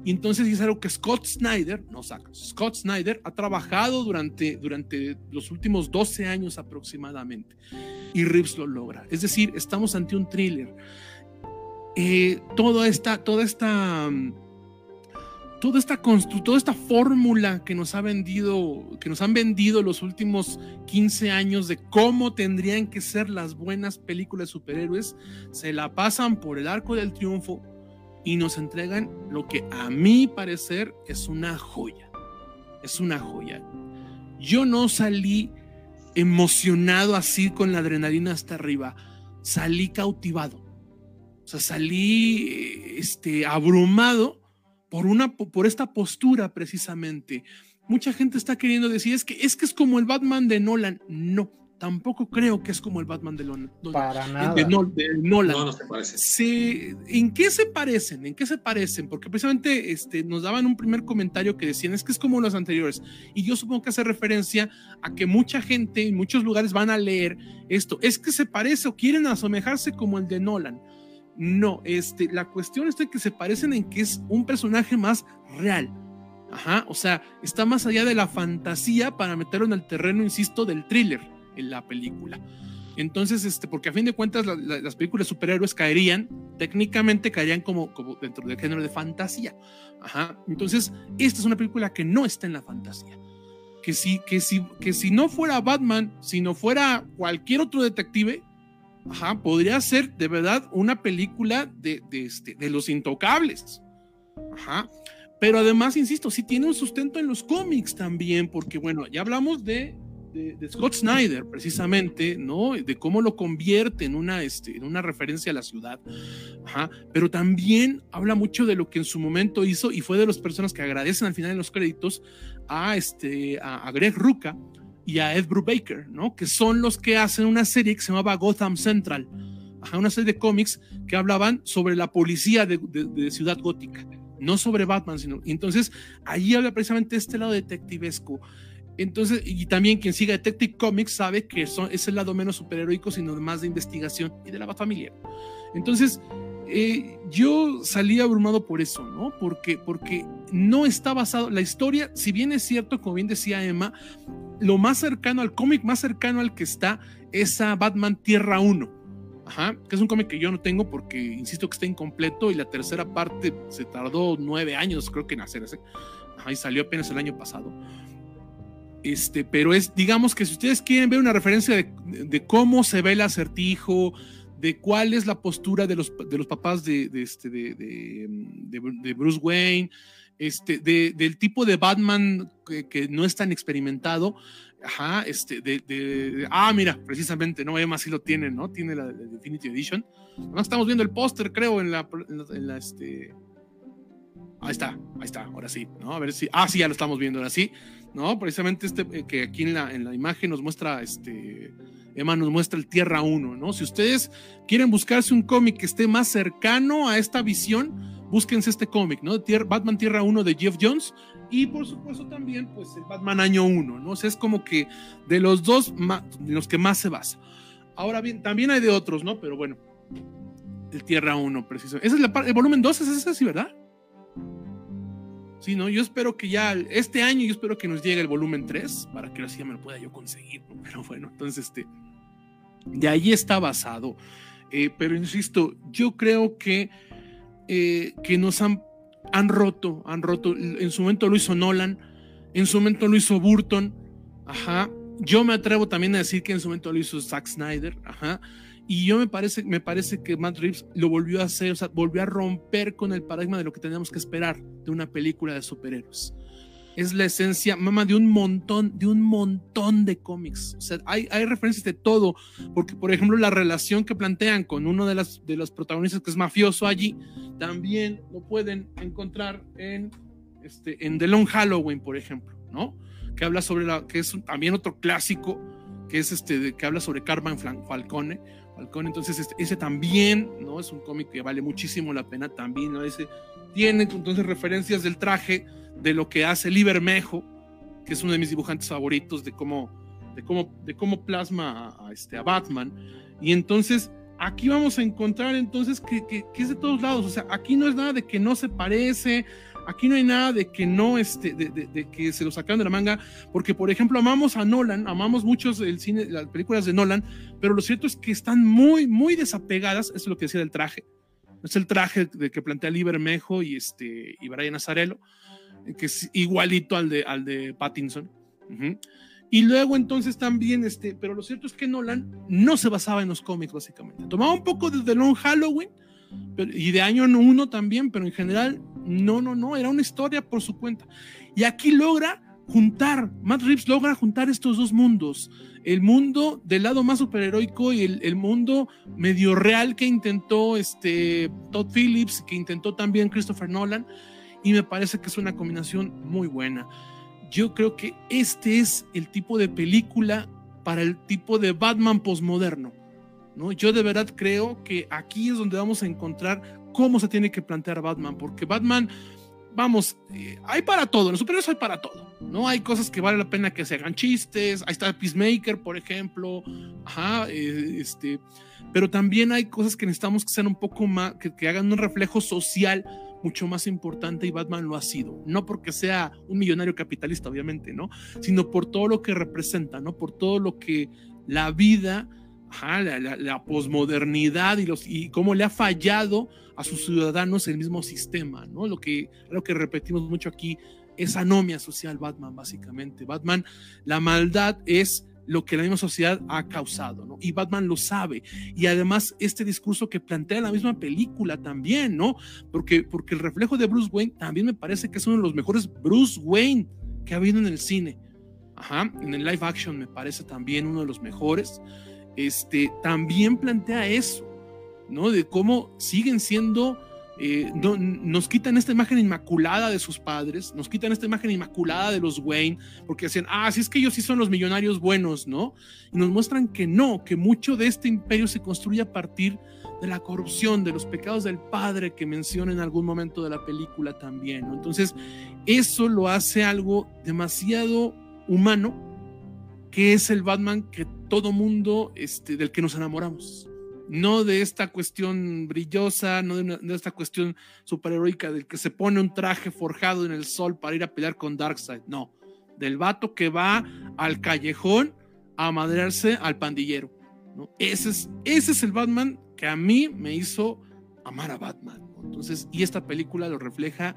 Y entonces es algo que Scott Snyder, no saca, Scott Snyder ha trabajado durante, durante los últimos 12 años aproximadamente. Y Reeves lo logra. Es decir, estamos ante un thriller. Eh, toda esta, toda esta, toda esta, toda esta fórmula que nos ha vendido, que nos han vendido los últimos 15 años de cómo tendrían que ser las buenas películas de superhéroes, se la pasan por el arco del triunfo y nos entregan lo que a mi parecer es una joya. Es una joya. Yo no salí emocionado así con la adrenalina hasta arriba. Salí cautivado. O sea, salí este, abrumado por, una, por esta postura precisamente. Mucha gente está queriendo decir, es que, es que es como el Batman de Nolan. No, tampoco creo que es como el Batman de, Nolan. Para nada. De, Nolan. No, no se parece. ¿En qué se parecen? ¿En qué se parecen? Porque precisamente este, nos daban un primer comentario que decían, es que es como los anteriores. Y yo supongo que hace referencia a que mucha gente en muchos lugares van a leer esto. Es que se parece o quieren asemejarse como el de Nolan. No, este, la cuestión es de que se parecen en que es un personaje más real. Ajá, o sea, está más allá de la fantasía para meterlo en el terreno, insisto, del thriller en la película. Entonces, este, porque a fin de cuentas las películas superhéroes caerían, técnicamente caerían como, como dentro del género de fantasía. Ajá. Entonces, esta es una película que no está en la fantasía. Que si, que si, que si no fuera Batman, si no fuera cualquier otro detective, Ajá, podría ser de verdad una película de, de, este, de los intocables. Ajá. Pero además, insisto, sí tiene un sustento en los cómics también, porque bueno, ya hablamos de, de, Scott Snyder, precisamente, ¿no? De cómo lo convierte en una, este, en una referencia a la ciudad. Ajá. Pero también habla mucho de lo que en su momento hizo y fue de las personas que agradecen al final en los créditos a, este, a, a Greg Ruca y a Ed Brubaker, ¿no? Que son los que hacen una serie que se llamaba Gotham Central, una serie de cómics que hablaban sobre la policía de, Ciudad Gótica, no sobre Batman, sino. Entonces, ahí habla precisamente este lado detectivesco. Entonces, y también quien siga Detective Comics sabe que son, es el lado menos superheroico, sino más de investigación y de la familia. Entonces, eh, yo salí abrumado por eso, ¿no? Porque, porque no está basado, la historia, si bien es cierto, como bien decía Emma, lo más cercano al cómic, más cercano al que está, es a Batman Tierra 1. Ajá, que es un cómic que yo no tengo porque insisto que está incompleto y la tercera parte se tardó nueve años, creo que en hacerse. Ajá, y salió apenas el año pasado. Este, pero es, digamos que si ustedes quieren ver una referencia de cómo se ve el acertijo, de cuál es la postura de los, de los papás de, este, de, de, Bruce Wayne, este, del tipo de Batman que, no es tan experimentado. Ajá, este, de, ah, mira, precisamente, ¿no? Emma sí lo tiene, ¿no? Tiene la, Definitive Edition. Además, estamos viendo el póster, creo, en la, en la, este. Ahí está, ahí está, ahora sí, ¿no? A ver si. Ah, sí, ya lo estamos viendo, ahora sí, ¿no? Precisamente este eh, que aquí en la, en la imagen nos muestra este Emma nos muestra el Tierra 1, ¿no? Si ustedes quieren buscarse un cómic que esté más cercano a esta visión, búsquense este cómic, ¿no? Batman Tierra 1 de Jeff Jones y por supuesto también pues el Batman Año 1, ¿no? O sea, es como que de los dos, de los que más se basa. Ahora bien, también hay de otros, ¿no? Pero bueno, el Tierra 1, preciso. Ese es la el volumen 2, es ese, sí, ¿verdad? Sí, ¿no? Yo espero que ya este año, yo espero que nos llegue el volumen 3 para que así ya me lo pueda yo conseguir, ¿no? Pero bueno, entonces este de ahí está basado. Eh, pero insisto, yo creo que, eh, que nos han, han roto, han roto. En su momento lo hizo Nolan, en su momento lo hizo Burton, ajá. Yo me atrevo también a decir que en su momento lo hizo Zack Snyder, ajá. Y yo me parece, me parece que Matt Reeves lo volvió a hacer, o sea, volvió a romper con el paradigma de lo que teníamos que esperar de una película de superhéroes es la esencia, mamá, de un montón, de un montón de cómics. O sea, hay, hay referencias de todo, porque por ejemplo la relación que plantean con uno de, las, de los protagonistas que es mafioso allí, también lo pueden encontrar en, este, en The Long Halloween, por ejemplo, ¿no? Que habla sobre la, que es también otro clásico que es este, que habla sobre Carmen Falcone. Falcone, entonces este, ese también, ¿no? Es un cómic que vale muchísimo la pena también, ¿no? Ese tiene entonces referencias del traje, de lo que hace Libermejo, que es uno de mis dibujantes favoritos, de cómo, de cómo, de cómo plasma a, este, a Batman. Y entonces aquí vamos a encontrar entonces que, que, es de todos lados, o sea, aquí no es nada de que no se parece, aquí no hay nada de que no, este, de, de, que se lo sacaron de la manga, porque por ejemplo amamos a Nolan, amamos muchos el cine, las películas de Nolan, pero lo cierto es que están muy, muy desapegadas, eso es lo que decía del traje, es el traje de que plantea Libermejo y, este, y Brian Azarello, que es igualito al de, al de Pattinson. Y luego entonces también, este, pero lo cierto es que Nolan no se basaba en los cómics básicamente. Tomaba un poco de The Long Halloween y de año uno también, pero en general no, no, no, era una historia por su cuenta. Y aquí logra juntar, Matt Reeves logra juntar estos dos mundos, el mundo del lado más superheroico y el, el, mundo medio real que intentó este Todd Phillips, que intentó también Christopher Nolan, y me parece que es una combinación muy buena. Yo creo que este es el tipo de película para el tipo de Batman posmoderno. ¿no? Yo de verdad creo que aquí es donde vamos a encontrar cómo se tiene que plantear Batman, porque Batman, vamos, eh, hay para todo, en los superhéroes hay para todo, ¿no? Hay cosas que vale la pena que se hagan chistes, ahí está Peacemaker, por ejemplo, ajá, eh, este, pero también hay cosas que necesitamos que sean un poco más, que, que hagan un reflejo social mucho más importante y Batman lo ha sido. No porque sea un millonario capitalista, obviamente, ¿no? Sino por todo lo que representa, ¿no? Por todo lo que la vida, la, posmodernidad y, los, y cómo le ha fallado a sus ciudadanos el mismo sistema, ¿no? Lo que, lo que repetimos mucho aquí, es anomia social Batman, básicamente. Batman, la maldad es lo que la misma sociedad ha causado, ¿no? Y Batman lo sabe. Y además este discurso que plantea la misma película también, ¿no? Porque, porque el reflejo de Bruce Wayne también me parece que es uno de los mejores Bruce Wayne que ha habido en el cine. Ajá, en el live action me parece también uno de los mejores. Este, también plantea eso, ¿no? De cómo siguen siendo eh, nos quitan esta imagen inmaculada de sus padres, nos quitan esta imagen inmaculada de los Wayne, porque decían, ah, si es que ellos sí son los millonarios buenos, ¿no? Y nos muestran que no, que mucho de este imperio se construye a partir de la corrupción, de los pecados del padre que menciona en algún momento de la película también, ¿no? Entonces, eso lo hace algo demasiado humano, que es el Batman que todo mundo, este, del que nos enamoramos no de esta cuestión brillosa, no de, esta cuestión superheroica del que se pone un traje forjado en el sol para ir a pelear con Darkseid, no, del vato que va al callejón a madrearse al pandillero. ¿no? Ese, es, ese es el Batman que a mí me hizo amar a Batman. Entonces, y esta película lo refleja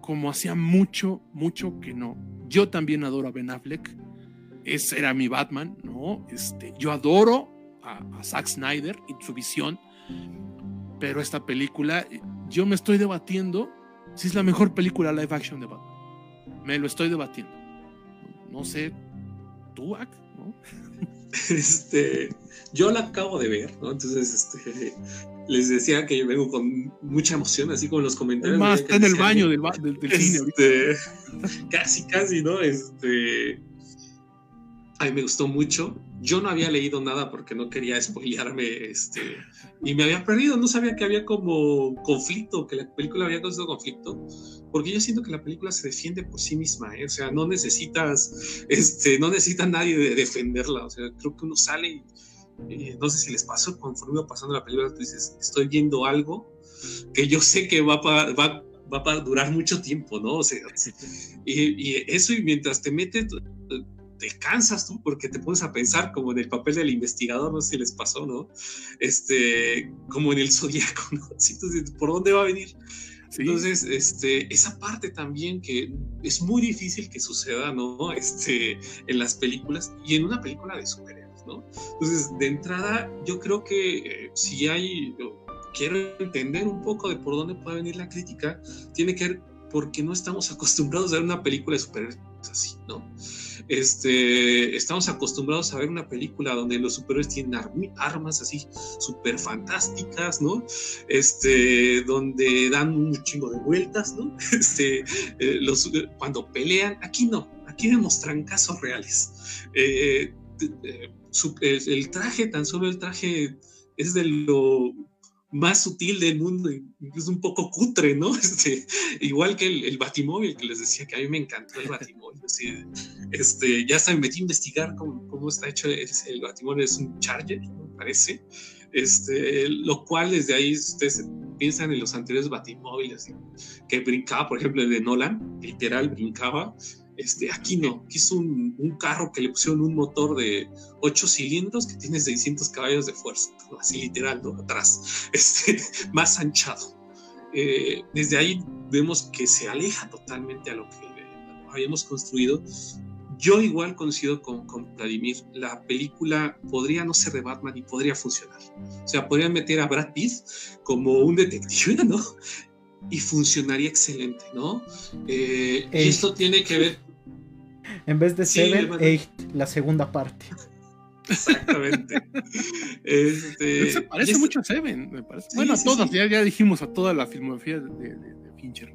como hacía mucho, mucho que no. Yo también adoro a Ben Affleck. Ese era mi Batman, ¿no? Este, yo adoro a, Zack Snyder y su visión, pero esta película, yo me estoy debatiendo si es la mejor película live action de Batman. Me lo estoy debatiendo. No sé, tú, ¿no? Este, yo la acabo de ver, ¿no? Entonces, este, les decía que yo vengo con mucha emoción, así como los comentarios. Más, está en el baño del, del, cine este, Casi, casi, ¿no? Este, a mí me gustó mucho. Yo no había leído nada porque no quería spoilearme, este, y me había perdido, no sabía que había como conflicto, que la película había causado conflicto, porque yo siento que la película se defiende por sí misma, ¿eh? o sea, no necesitas, este, no necesita nadie de defenderla, o sea, creo que uno sale y, no sé si les pasó, conforme iba pasando la película, tú dices, estoy viendo algo que yo sé que va, va, va a durar mucho tiempo, ¿no? O sea, y, y eso, y mientras te metes te cansas tú porque te pones a pensar como en el papel del investigador, no sé si les pasó, ¿no? Este, como en el zodiaco, ¿no? Entonces, ¿por dónde va a venir? Entonces, este, esa parte también que es muy difícil que suceda, ¿no? Este, en las películas y en una película de superhéroes, ¿no? Entonces, de entrada, yo creo que eh, si hay, quiero entender un poco de por dónde puede venir la crítica, tiene que ver porque no estamos acostumbrados a ver una película de superhéroes así, ¿no? Este, estamos acostumbrados a ver una película donde los superhéroes tienen armas así súper fantásticas, ¿no? Este, donde dan un chingo de vueltas, ¿no? Este, eh, los, cuando pelean, aquí no, aquí vemos trancazos reales. Eh, el traje, tan solo el traje es de lo más sutil del mundo es un poco cutre, ¿no? Este, igual que el, batimóvil, que les decía que a mí me encantó el batimóvil. este, ya hasta me metí a investigar cómo, cómo está hecho el batimóvil, es un Charger, me parece. Este, lo cual desde ahí ustedes piensan en los anteriores batimóviles que brincaba, por ejemplo, el de Nolan, literal brincaba. Este, aquí no, aquí es un, un, carro que le pusieron un motor de 8 cilindros que tiene 600 caballos de fuerza, así literal, ¿no? atrás, este, más anchado. Eh, desde ahí vemos que se aleja totalmente a lo que habíamos construido yo igual coincido con, con, Vladimir, la película podría no ser de Batman y podría funcionar. O sea, podrían meter a Brad Pitt como un detective, ¿no? Y funcionaría excelente, ¿no? Eh, y esto tiene que ver... En vez de Seven, Eight, la segunda parte. Exactamente. este, se parece mucho a Seven, me parece. bueno, a todas, ya, ya, dijimos, a toda la filmografía de, de, de Fincher.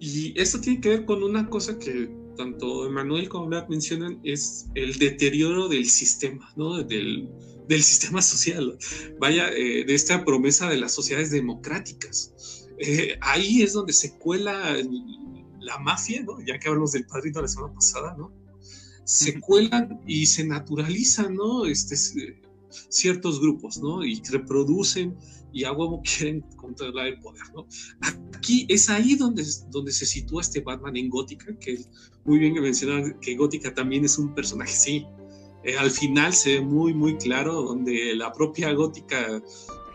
Y esto tiene que ver con una cosa que tanto Emanuel como Black mencionan, es el deterioro del sistema, ¿no? Del, del sistema social, vaya, eh, de esta promesa de las sociedades democráticas. Eh, ahí es donde se cuela la mafia, ¿no? Ya que hablamos del padrino la semana pasada, ¿no? Se cuelan y se naturalizan, ¿no? Este, ciertos grupos, ¿no? Y reproducen y a huevo quieren controlar el poder, ¿no? Aquí es ahí donde, donde se sitúa este Batman en Gótica, que muy bien que mencionar que Gótica también es un personaje, sí. Eh, al final se ve muy, muy claro donde la propia Gótica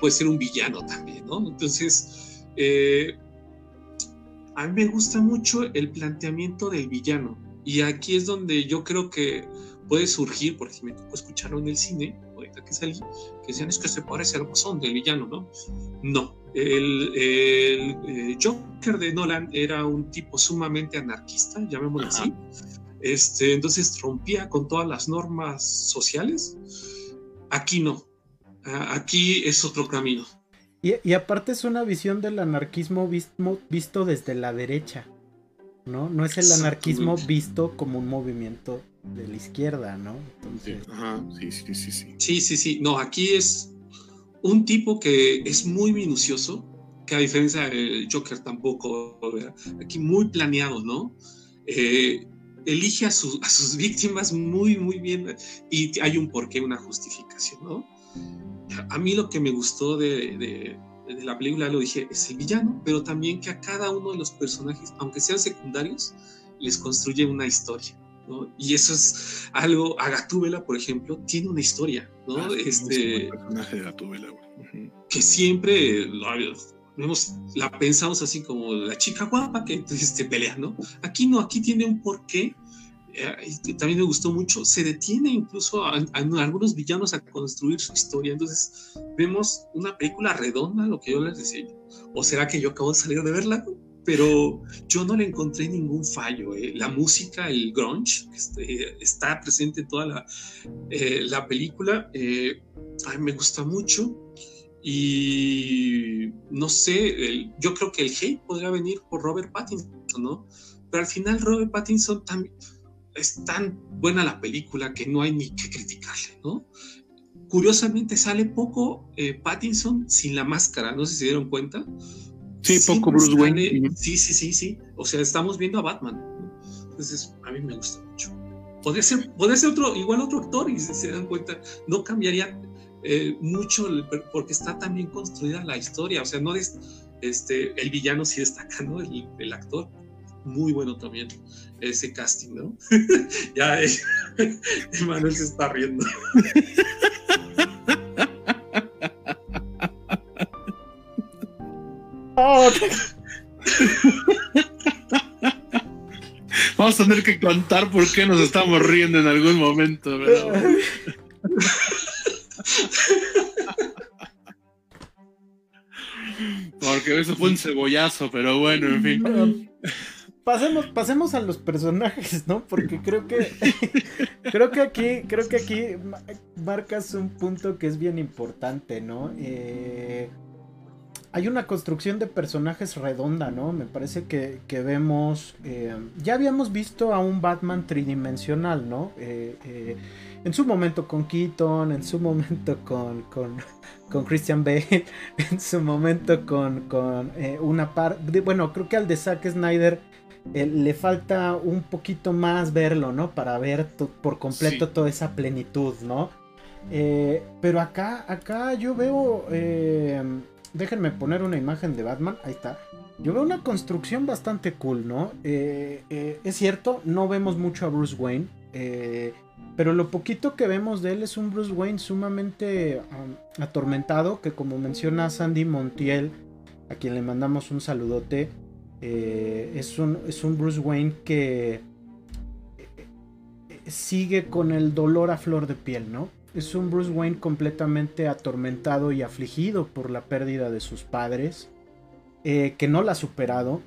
puede ser un villano también, ¿no? Entonces, eh, a mí me gusta mucho el planteamiento del villano. Y aquí es donde yo creo que puede surgir, porque me tocó escucharlo en el cine, ahorita que salí, que decían es que se parece al bozón del villano, ¿no? No. El, eh, Joker de Nolan era un tipo sumamente anarquista, llamémoslo así. Este, entonces rompía con todas las normas sociales. Aquí no. Aquí es otro camino. Y, aparte es una visión del anarquismo visto, visto desde la derecha. ¿No? No es el anarquismo visto como un movimiento de la izquierda, ¿no? Entonces... Ajá, sí, sí, sí, sí. Sí, sí, sí. No, aquí es un tipo que es muy minucioso, que a diferencia del Joker tampoco, aquí muy planeado, ¿no? Eh, elige a, sus víctimas muy, muy bien y hay un porqué, una justificación, ¿no? A mí lo que me gustó de de la película lo dije, es el villano, pero también que a cada uno de los personajes, aunque sean secundarios, les construye una historia. ¿no? Y eso es algo, a Gatúbela, por ejemplo, tiene una historia, ¿no? Ah, este personaje de Gatúbela, que siempre la pensamos así como la chica guapa que este, pelea, ¿no? Aquí no, aquí tiene un porqué eh, también me gustó mucho, se detiene incluso a, algunos villanos a construir su historia. Entonces vemos una película redonda, lo que yo les decía. ¿O será que yo acabo de salir de verla? Pero yo no le encontré ningún fallo. Eh. La música, el grunge, este, está presente en toda la, eh, la película. a mí me gusta mucho. Y no sé, yo creo que el hate podría venir por Robert Pattinson, ¿no? Pero al final Robert Pattinson también es tan buena la película que no hay ni que criticarle, ¿no? Curiosamente sale poco eh, Pattinson sin la máscara, no sé si se dieron cuenta. Sí, poco Bruce Wayne. Sí, sí, sí, sí. O sea, estamos viendo a Batman. Entonces, a mí me gusta mucho. Podría ser, podría ser otro, igual otro actor, y si se dan cuenta, no cambiaría eh, mucho porque está tan bien construida la historia. O sea, no es este, el villano sí destaca, ¿no? El, el actor muy bueno también ese casting, ¿no? ya eh, Manuel se está riendo. Vamos a tener que contar por qué nos estamos riendo en algún momento, ¿verdad? Porque eso fue un cebollazo, pero bueno, en fin pasemos, pasemos a los personajes, ¿no? Porque creo que creo que aquí, creo que aquí marcas un punto que es bien importante, ¿no? Eh, hay una construcción de personajes redonda, ¿no? Me parece que, vemos. Eh, ya habíamos visto a un Batman tridimensional, ¿no? Eh, en su momento con Keaton, en su momento con, con, Christian Bale, en su momento con, con una parte, bueno, creo que al de Zack Snyder eh, le falta un poquito más verlo, ¿no? Para ver por completo toda esa plenitud, ¿no? Eh, pero acá, acá yo veo, déjenme poner una imagen de Batman, ahí está. Yo veo una construcción bastante cool, ¿no? es cierto, no vemos mucho a Bruce Wayne. Pero lo poquito que vemos de él es un Bruce Wayne sumamente um, atormentado, que como menciona Sandy Montiel, a quien le mandamos un saludote, eh, es, un, es un Bruce Wayne que eh, sigue con el dolor a flor de piel, ¿no? Es un Bruce Wayne completamente atormentado y afligido por la pérdida de sus padres, eh, que no la ha superado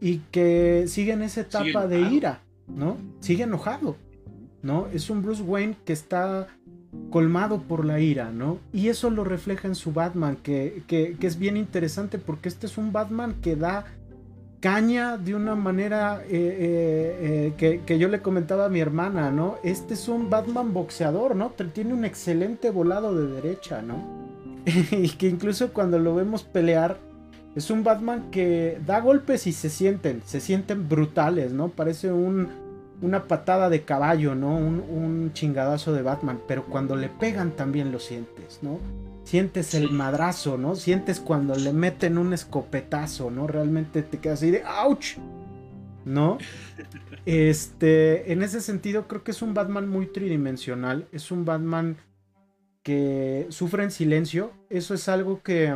y que sigue en esa etapa de ira, ¿no? Sigue enojado. ¿no? Es un Bruce Wayne que está colmado por la ira, ¿no? Y eso lo refleja en su Batman, que, es bien interesante porque este es un Batman que da caña de una manera eh, eh, eh, que, yo le comentaba a mi hermana, ¿no? Este es un Batman boxeador, ¿no? Tiene un excelente volado de derecha, ¿no? y que incluso cuando lo vemos pelear, es un Batman que da golpes y se sienten, se sienten brutales, ¿no? Parece un, una patada de caballo, ¿no? Un, chingadazo de Batman, pero cuando le pegan también lo sientes, ¿no? Sientes el madrazo, ¿no? Sientes cuando le meten un escopetazo, ¿no? Realmente te quedas así de ¡ouch! ¿No? Este, en ese sentido creo que es un Batman muy tridimensional, es un Batman que sufre en silencio, eso es algo que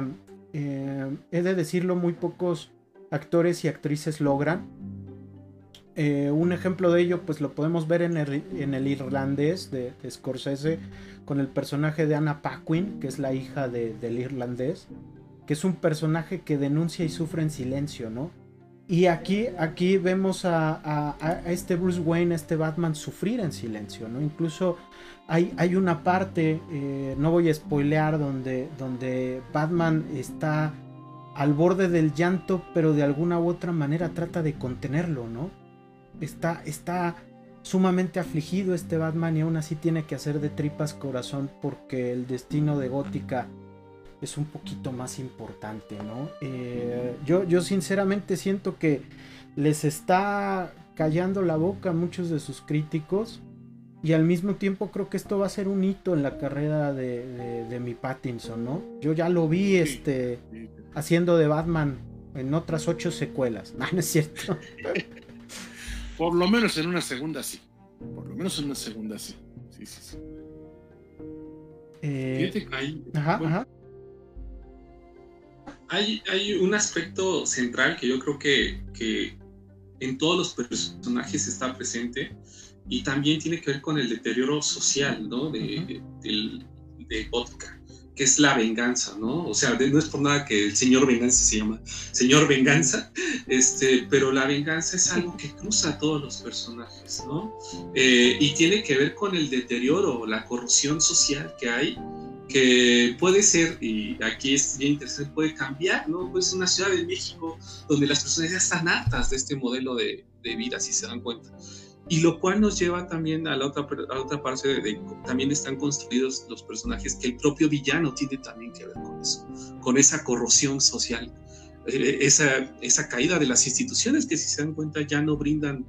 eh, he de decirlo muy pocos actores y actrices logran eh, un ejemplo de ello, pues lo podemos ver en el, irlandés de, Scorsese, con el personaje de Anna Paquin, que es la hija del irlandés, que es un personaje que denuncia y sufre en silencio, ¿no? Y aquí, aquí vemos a, este Bruce Wayne, a este Batman, sufrir en silencio, ¿no? Incluso hay, hay una parte, eh, no voy a spoilear, donde, donde Batman está al borde del llanto, pero de alguna u otra manera trata de contenerlo, ¿no? está, está sumamente afligido este Batman y aún así tiene que hacer de tripas corazón porque el destino de Gótica es un poquito más importante, ¿no? Eh, yo, yo sinceramente siento que les está callando la boca a muchos de sus críticos y al mismo tiempo creo que esto va a ser un hito en la carrera de, mi Pattinson, ¿no? Yo ya lo vi este, haciendo de Batman en otras ocho secuelas, no, no es cierto. Por lo menos en una segunda sí. Por lo menos en una segunda sí. Sí, sí, sí. Eh, hay, Hay, un aspecto central que yo creo que, que en todos los personajes está presente y también tiene que ver con el deterioro social ¿no? de, de, de Gótica que es la venganza, ¿no? O sea, no es por nada que el señor venganza se llama señor venganza, este, pero la venganza es algo que cruza a todos los personajes, ¿no? Eh, y tiene que ver con el deterioro, la corrupción social que hay, que puede ser, y aquí es bien interesante, puede cambiar, ¿no? Pues una ciudad de México donde las personas ya están hartas de este modelo de, de vida, si se dan cuenta. Y lo cual nos lleva también a la otra, a otra parte de, también están construidos los personajes que el propio villano tiene también que ver con eso, con esa corrosión social, eh, esa, esa caída de las instituciones que si se dan cuenta ya no brindan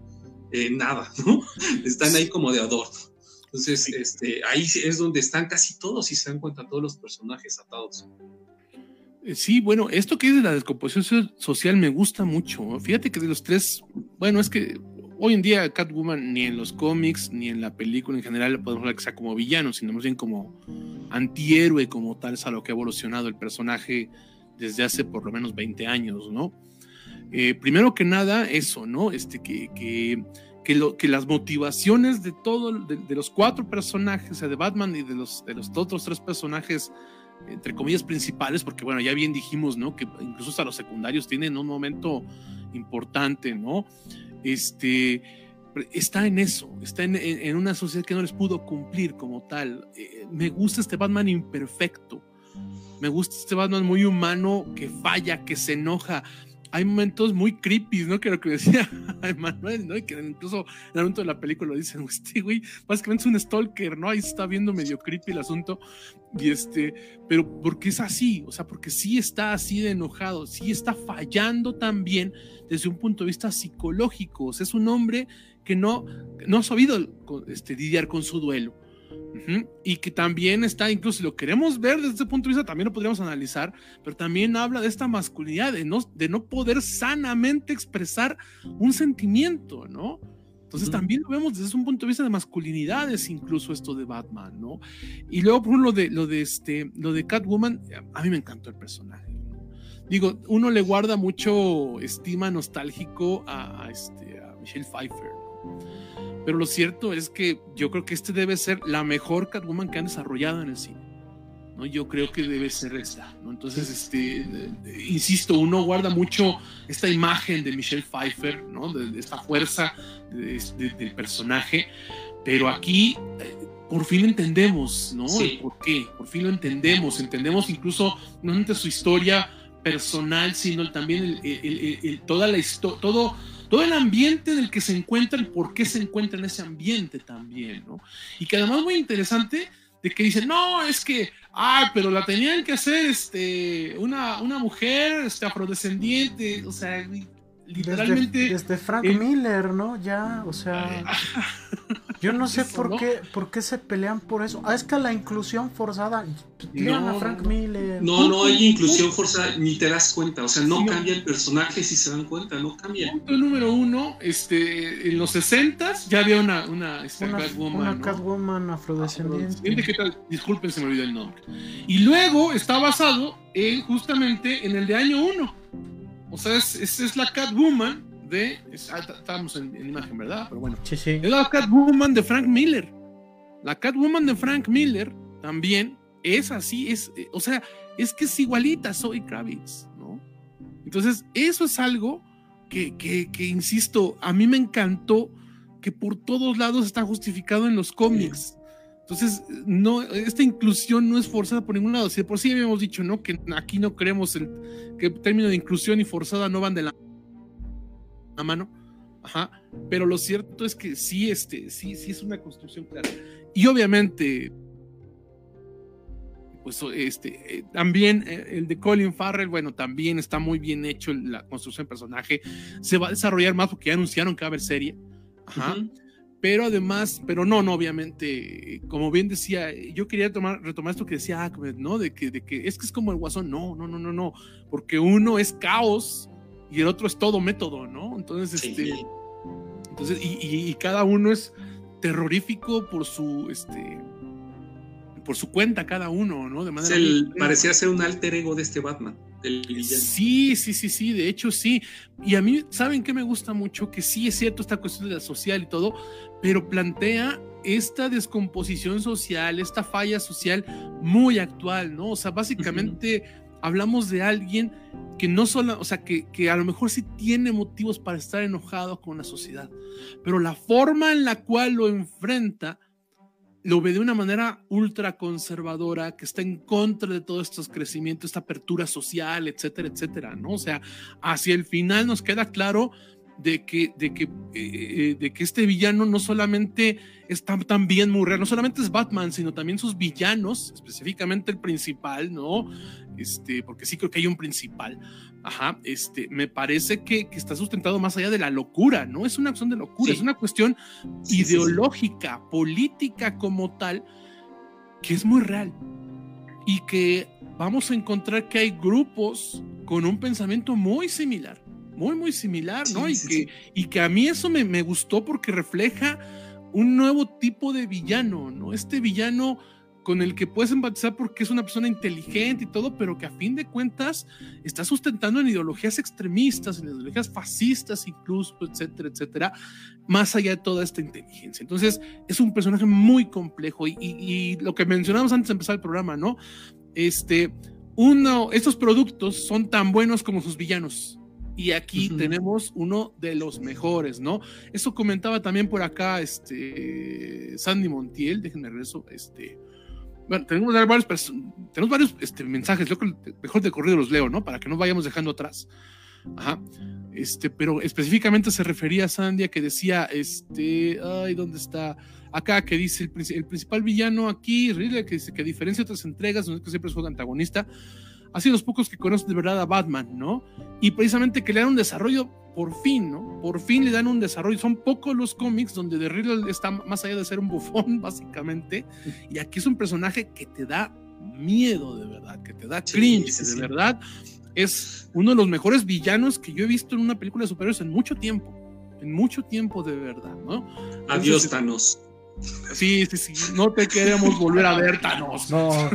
eh, nada, ¿no? Están ahí como de adorno. Entonces, este, ahí es donde están casi todos, si se dan cuenta, todos los personajes atados. Eh, sí, bueno, esto que es de la descomposición social me gusta mucho. Fíjate que de los tres, bueno, es que Hoy en día Catwoman ni en los cómics ni en la película en general podemos hablar que sea como villano, sino más bien como antihéroe como tal, es a lo que ha evolucionado el personaje desde hace por lo menos 20 años, ¿no? Eh, primero que nada, eso, ¿no? Este, que, que, las motivaciones de todos, de, los cuatro personajes, o sea, de Batman y de los, de los otros tres personajes, entre comillas, principales, porque bueno, ya bien dijimos, ¿no? Que incluso hasta los secundarios tienen un momento importante, ¿no? Este, está en eso, está en, una sociedad que no les pudo cumplir como tal. Eh, me gusta este Batman imperfecto, me gusta este Batman muy humano que falla, que se enoja. Hay momentos muy creepy, ¿no? Que lo que decía Emanuel, ¿no? Y que incluso en el momento de la película lo dicen, este güey, básicamente es un stalker, ¿no? Ahí está viendo medio creepy el asunto. Y este, pero porque es así, o sea, porque sí está así de enojado, sí está fallando también desde un punto de vista psicológico. O sea, es un hombre que no, no ha sabido este, lidiar con su duelo. Y que también está, incluso si lo queremos ver desde ese punto de vista, también lo podríamos analizar, pero también habla de esta masculinidad, de no, de no poder sanamente expresar un sentimiento, ¿no? Entonces también lo vemos desde un punto de vista de masculinidades, incluso esto de Batman, ¿no? Y luego, por lo de, lo de, este, lo de Catwoman, a mí me encantó el personaje. Digo, uno le guarda mucho estima nostálgico a, este, a Michelle Pfeiffer, pero lo cierto es que yo creo que este debe ser la mejor Catwoman que han desarrollado en el cine. ¿no? Yo creo que debe ser esta. ¿no? Entonces, este, eh, insisto, uno guarda mucho esta imagen de Michelle Pfeiffer, ¿no? de, esta fuerza del personaje, pero aquí eh, por fin entendemos, ¿no? ¿Por qué? Por fin lo entendemos, entendemos incluso no solamente su historia personal, sino también toda la historia, todo todo el ambiente en el que se encuentra, el por qué se encuentra en ese ambiente también, ¿no? Y que además muy interesante de que dicen, no, es que, ay, pero la tenían que hacer este, una, una mujer este, afrodescendiente, o sea, literalmente... Desde, Frank Miller, ¿no? Ya, o sea... Yo no sé por qué, por qué se pelean por eso. Ah, es que la inclusión forzada. No, a Frank Miller. No, no hay inclusión forzada, ni te das cuenta. O sea, no cambia el personaje si se dan cuenta, no cambia. Punto número uno, este, en los 60 ya había una, una, este, Catwoman. Una Catwoman afrodescendiente. ¿Qué tal? Disculpen, se me olvidó el nombre. Y luego está basado en, justamente en el de año 1. O sea, es, es la Catwoman de. Ah, estábamos en, imagen, ¿verdad? Pero bueno. Sí, sí. Es la Catwoman de Frank Miller. La Catwoman de Frank Miller también es así, es, eh, o sea, es que es igualita Zoe Kravitz, ¿no? Entonces, eso es algo que, que, que, insisto, a mí me encantó que por todos lados está justificado en los cómics. Entonces, no, esta inclusión no es forzada por ningún lado. Si por sí habíamos dicho, ¿no? Que aquí no creemos el, que el término de inclusión y forzada no van de la mano. Ajá. Pero lo cierto es que sí, este, sí, sí es una construcción clara. Y obviamente, pues este, eh, también eh, el de Colin Farrell, bueno, también está muy bien hecho la construcción del personaje. Se va a desarrollar más porque ya anunciaron que va a haber serie. Ajá. Pero además, pero no, no, obviamente, como bien decía, yo quería tomar, retomar esto que decía Ahmed, ¿no? De que, de que es que es como el guasón. No, no, no, no, no. Porque uno es caos y el otro es todo método, ¿no? Entonces, este, entonces y, cada uno es terrorífico por su, este, por su cuenta cada uno, ¿no? De manera parecía ser un alter ego de este Batman. Del sí, sí, sí, sí, de hecho sí. Y a mí, ¿saben qué me gusta mucho? Que sí es cierto esta cuestión de la social y todo, pero plantea esta descomposición social, esta falla social muy actual, ¿no? O sea, básicamente hablamos de alguien que no solo, o sea, que, que, a lo mejor sí tiene motivos para estar enojado con la sociedad, pero la forma en la cual lo enfrenta lo ve de una manera ultra conservadora, que está en contra de todo estos crecimientos, esta apertura social, etcétera, etcétera, ¿no? O sea, hacia el final nos queda claro de que, de que, eh, de que este villano no solamente está también muy real, no solamente es Batman, sino también sus villanos, específicamente el principal, ¿no? Este, porque sí creo que hay un principal. Ajá, este, me parece que, que está sustentado más allá de la locura, no es una acción de locura, es una cuestión ideológica, política como tal, que es muy real. Y que vamos a encontrar que hay grupos con un pensamiento muy similar muy, muy similar, ¿no? y, que, y que a mí eso me, me, gustó porque refleja un nuevo tipo de villano, ¿no? Este villano con el que puedes empatizar porque es una persona inteligente y todo, pero que a fin de cuentas está sustentando en ideologías extremistas, en ideologías fascistas incluso, etcétera, etcétera, más allá de toda esta inteligencia. Entonces, es un personaje muy complejo y, y lo que mencionamos antes de empezar el programa, ¿no? Este, uno, estos productos son tan buenos como sus villanos. Y aquí tenemos uno de los mejores, ¿no? Eso comentaba también por acá este, Sandy Montiel, déjenme regreso, este, bueno, tenemos varios, tenemos varios este, mensajes, yo mejor de corrido los leo, ¿no? Para que no vayamos dejando atrás. Ajá. Este, pero específicamente se refería a Sandia que decía, este, ay, ¿dónde está? Acá que dice el, el principal villano aquí, Ridley, que dice que a diferencia de otras entregas, donde siempre es antagonista, ha sido los pocos que conocen de verdad a Batman, ¿no? Y precisamente que le dan un desarrollo, por fin, ¿no? Por fin le dan un desarrollo. Son pocos los cómics donde The Riddle está más allá de ser un bufón, básicamente, y aquí es un personaje que te da miedo de verdad, que te da cringe de verdad. Es uno de los mejores villanos que yo he visto en una película de superhéroes en mucho tiempo. En mucho tiempo de verdad, ¿no? Adiós, Thanos. Sí, sí, sí. No te queremos volver a ver, Thanos. No.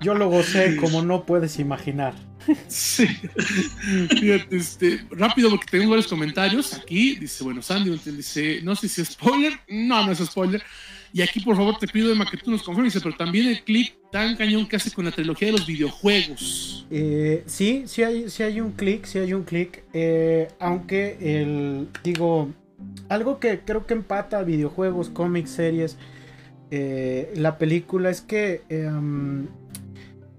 Yo lo gocé como no puedes imaginar. Sí. Fíjate, este, rápido porque tenemos varios comentarios. Aquí dice, bueno, Sandy dice, no sé si es spoiler. No, no es spoiler. Y aquí, por favor, te pido, Emma, que tú nos confirmes, pero también el clip tan cañón que hace con la trilogía de los videojuegos. Eh, sí, sí hay, sí hay un clic, sí hay un clic. Eh, aunque el, digo, algo que creo que empata videojuegos, cómics, series, eh, la película es que em,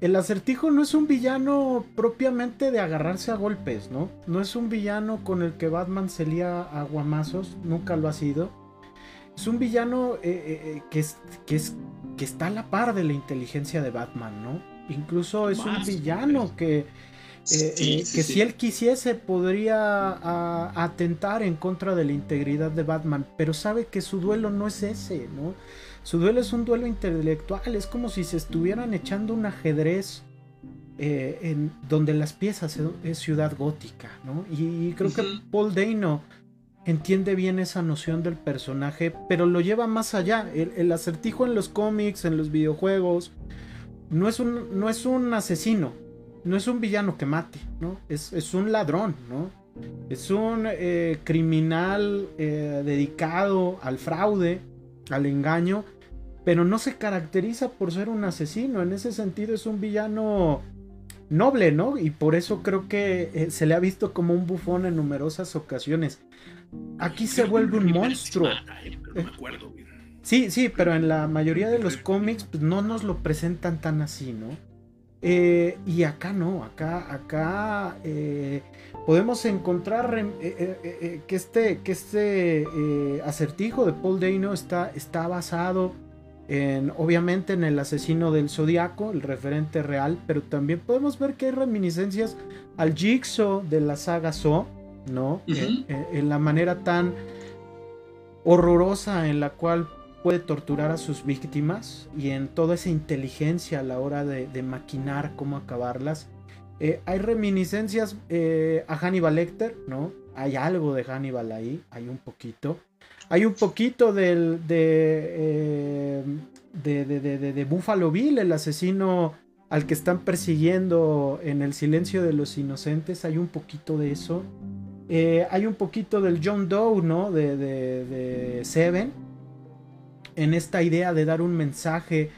el acertijo no es un villano propiamente de agarrarse a golpes, ¿no? No es un villano con el que Batman se lía a guamazos, nunca lo ha sido es un villano eh, eh, que, es, que, es, que está a la par de la inteligencia de Batman, ¿no? Incluso es un villano que, que si él quisiese podría atentar en contra de la integridad de Batman, pero sabe que su duelo no es ese, ¿no? Su duelo es un duelo intelectual, es como si se estuvieran echando un ajedrez en, donde las piezas es ciudad gótica, ¿no? Y, creo que Paul Dano entiende bien esa noción del personaje, pero lo lleva más allá. El, acertijo en los cómics, en los videojuegos, no es un, no es un asesino, no es un villano que mate, ¿no? Es, un ladrón, ¿no? Es un eh, criminal eh, dedicado al fraude, al engaño, pero no se caracteriza por ser un asesino. En ese sentido es un villano noble, ¿no? Y por eso creo que eh, se le ha visto como un bufón en numerosas ocasiones. Aquí se vuelve un monstruo. Sí, sí, pero en la mayoría de los cómics pues, no nos lo presentan tan así, ¿no? Eh, y acá no, acá, acá eh, podemos encontrar que este, que este acertijo de Paul Dano está, está basado en, obviamente en el asesino del zodiaco, el referente real, pero también podemos ver que hay reminiscencias al Jigsaw de la saga So, ¿no? Eh, eh, en, la manera tan horrorosa en la cual puede torturar a sus víctimas y en toda esa inteligencia a la hora de, maquinar cómo acabarlas. Eh, hay reminiscencias a Hannibal Lecter, ¿no? Hay algo de Hannibal ahí, hay un poquito. Hay un poquito del, de, de, de, de, Buffalo Bill, el asesino al que están persiguiendo en el silencio de los inocentes. Hay un poquito de eso. Eh, hay un poquito del John Doe, ¿no? De, Seven. En esta idea de dar un mensaje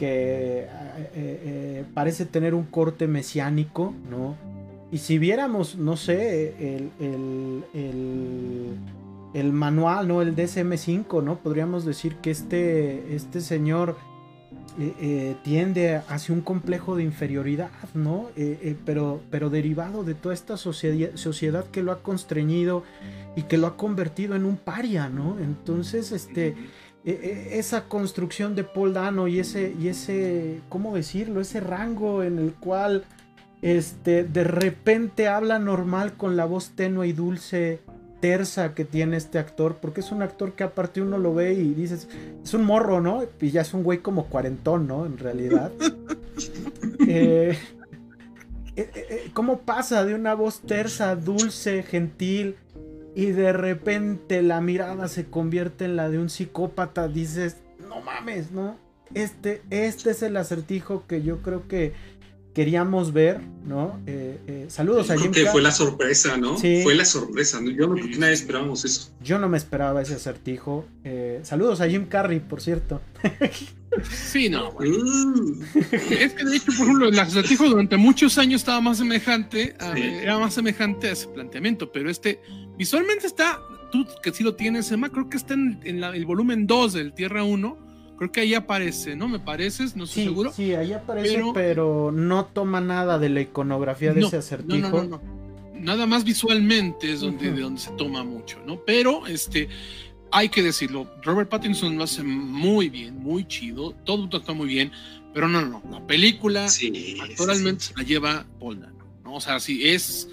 que eh, eh, parece tener un corte mesiánico, ¿no? Y si viéramos, no sé, el, el, el, manual, ¿no? El DSM5, ¿no? Podríamos decir que este, este señor eh, tiende hacia un complejo de inferioridad, ¿no? Pero, pero derivado de toda esta sociedad, sociedad que lo ha constreñido y que lo ha convertido en un paria, ¿no? Entonces, este, esa construcción de Paul Dano y ese, y ese, ¿cómo decirlo? Ese rango en el cual, este, de repente habla normal con la voz tenue y dulce tersa que tiene este actor, porque es un actor que aparte uno lo ve y dices, es un morro, ¿no? Y ya es un güey como cuarentón, ¿no? En realidad. Eh, eh, eh, ¿Cómo pasa de una voz tersa, dulce, gentil, y de repente la mirada se convierte en la de un psicópata? Dices, no mames, ¿no? Este, este es el acertijo que yo creo que queríamos ver, ¿no? Eh, eh, saludos a Jim que fue la sorpresa, ¿no? Sí. Fue la sorpresa, ¿no? Yo no creo que nadie esperábamos eso. Yo no me esperaba ese acertijo. Eh, saludos a Jim Carrey, por cierto. Sí, no. Uh. es que de hecho, por ejemplo, el acertijo durante muchos años estaba más semejante, era más semejante a ese planteamiento, pero este visualmente está, tú que sí lo tienes, Emma, creo que está en, el volumen 2 del Tierra 1 Creo que ahí aparece, ¿no? Me pareces, no estoy seguro. Sí, ahí aparece, pero... no toma nada de la iconografía de ese acertijo. No, no, no, nada más visualmente es donde, de donde se toma mucho, ¿no? Pero este, hay que decirlo, Robert Pattinson lo hace muy bien, muy chido, todo está muy bien, pero no, no, la película sí, actualmente la lleva Paul Dano, ¿no? O sea, sí, es,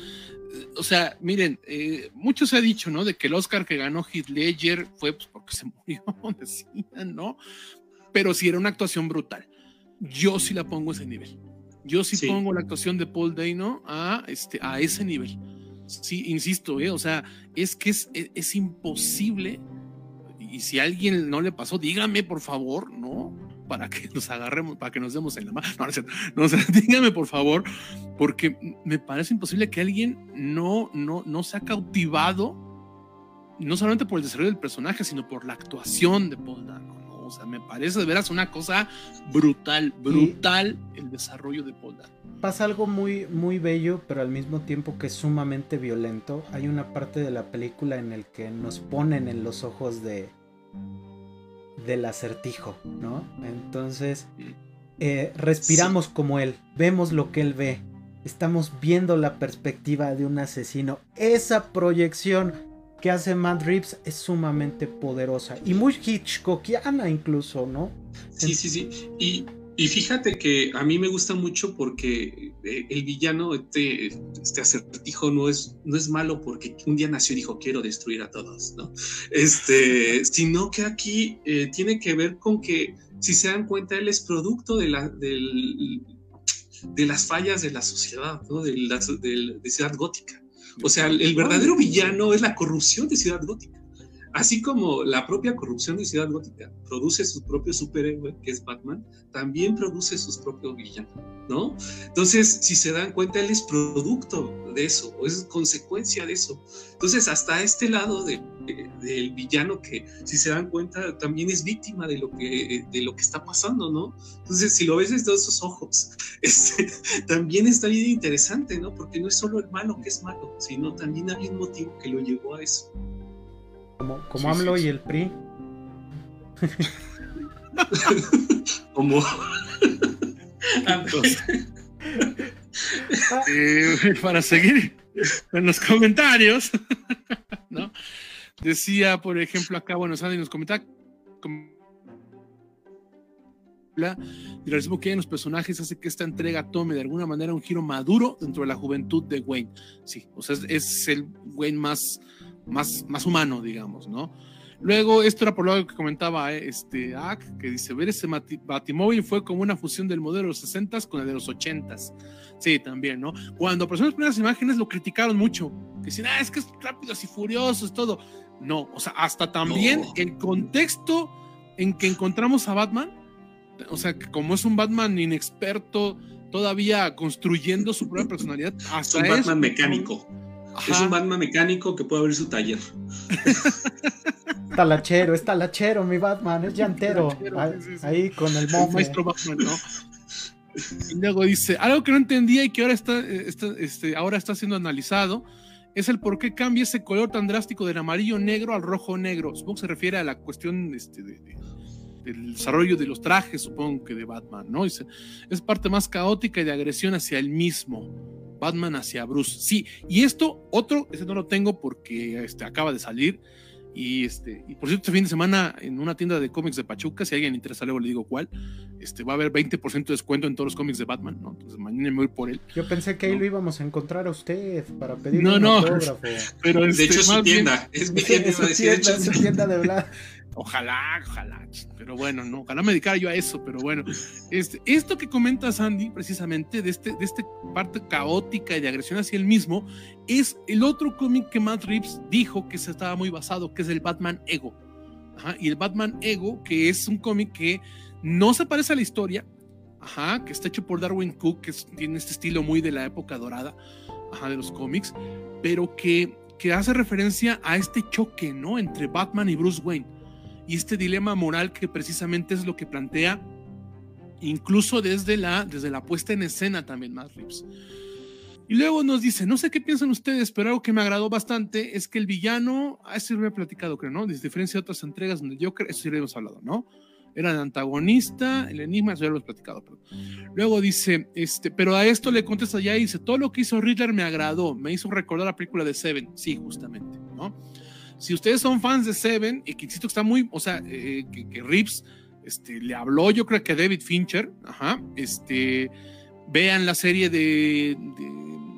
o sea, miren, eh, mucho se ha dicho, ¿no? De que el Oscar que ganó Heath Ledger fue pues, porque se murió, decían, ¿no? Pero sí era una actuación brutal. Yo sí la pongo a ese nivel. Yo sí, pongo la actuación de Paul Dano a, este, a ese nivel. Sí, insisto, ¿eh? o sea, es que es, es, imposible. Y si a alguien no le pasó, dígame por favor, ¿no? Para que nos agarremos, para que nos demos en la mano. No, no, dígame por favor, porque me parece imposible que alguien no, no, no se ha cautivado, no solamente por el desarrollo del personaje, sino por la actuación de Paul Dano. O sea, me parece de veras una cosa brutal, brutal el desarrollo de Paul Pasa algo muy, muy bello, pero al mismo tiempo que es sumamente violento. Hay una parte de la película en el que nos ponen en los ojos de del acertijo, ¿no? Entonces eh, respiramos como él, vemos lo que él ve, estamos viendo la perspectiva de un asesino. Esa proyección que hace Matt Reeves es sumamente poderosa y muy Hitchcockiana incluso, ¿no? Sí, sí, sí. Y, y fíjate que a mí me gusta mucho porque eh, el villano, este, este acertijo, no es, no es malo porque un día nació y dijo quiero destruir a todos, ¿no? Este, sino que aquí eh, tiene que ver con que, si se dan cuenta, él es producto de, la, del, de las fallas de la sociedad, ¿no? De, la, de, de Ciudad Gótica. O sea, el verdadero villano es la corrupción de Ciudad Gótica. Así como la propia corrupción de Ciudad Gótica produce su propio superhéroe, que es Batman, también produce sus propios villanos, ¿no? Entonces, si se dan cuenta, él es producto de eso, o es consecuencia de eso. Entonces, hasta este lado de, del villano que, si se dan cuenta, también es víctima de lo que, de lo que está pasando, ¿no? Entonces, si lo ves desde esos ojos, este, también está bien interesante, ¿no? Porque no es solo el malo que es malo, sino también hay un motivo que lo llevó a eso. Como, como AMLO y el PRI. como. Eh, para seguir en los comentarios, ¿no? Decía, por ejemplo, acá, bueno, Sandy nos comentaba y realismo que hay en los personajes hace que esta entrega tome de alguna manera un giro maduro dentro de la juventud de Wayne. Sí, o sea, es, el Wayne más más, más humano, digamos, ¿no? Luego, esto era por lo que comentaba eh, este Ak, que dice, ver ese Batimóvil fue como una fusión del modelo de los 60 con el de los 80 Sí, también, ¿no? Cuando aparecieron las primeras imágenes lo criticaron mucho, que decían, ah, es que es rápidos y furiosos, todo. No, o sea, hasta también el contexto en que encontramos a Batman, o sea, que como es un Batman inexperto, todavía construyendo su propia personalidad, hasta es un Batman mecánico. Es un Batman mecánico que puede abrir su taller. talachero, es talachero, mi Batman, es llantero. ahí, con el maestro Batman, ¿no? Y luego dice, algo que no entendía y que ahora está, este, ahora está siendo analizado es el por qué cambia ese color tan drástico del amarillo negro al rojo negro. Supongo que se refiere a la cuestión este, del desarrollo de los trajes, supongo que de Batman, ¿no? es parte más caótica y de agresión hacia el mismo. Batman hacia Bruce. Sí, y esto, otro, ese no lo tengo porque este, acaba de salir. Y, este, y por cierto, este fin de semana en una tienda de cómics de Pachuca, si alguien le interesa luego le digo cuál, este, va a haber 20% de descuento en todos los cómics de Batman, ¿no? Entonces mañana me voy por él. Yo pensé que ahí lo íbamos a encontrar a usted para pedir no, un no, Pero de hecho es su tienda, es mi tienda, es, su tienda de verdad. Ojalá, ojalá. Pero bueno, no, ojalá me dedicara yo a eso, pero bueno. Este, esto que comenta Sandy, precisamente, de este, de este parte caótica y de agresión hacia él mismo, es el otro cómic que Matt Reeves dijo que se estaba muy basado, que es el Batman Ego. y el Batman Ego, que es un cómic que no se parece a la historia, ajá, que está hecho por Darwin Cook, que tiene este estilo muy de la época dorada, ajá, de los cómics, pero que, que hace referencia a este choque, ¿no? Entre Batman y Bruce Wayne y este dilema moral que precisamente es lo que plantea incluso desde la, desde la puesta en escena también más Rips. Y luego nos dice, no sé qué piensan ustedes, pero algo que me agradó bastante es que el villano, a eso lo he platicado, creo, ¿no? Desde diferencia de otras entregas donde yo creo, eso sí lo hemos hablado, ¿no? era el antagonista, el enigma, eso ya lo hemos platicado. Pero. Luego dice, este, pero a esto le contesta ya y dice, todo lo que hizo Riddler me agradó, me hizo recordar la película de Seven, sí, justamente, ¿no? Si ustedes son fans de Seven, y que insisto que está muy, o sea, eh, que, que Reeves este, le habló, yo creo que a David Fincher, ajá, este, vean la serie de,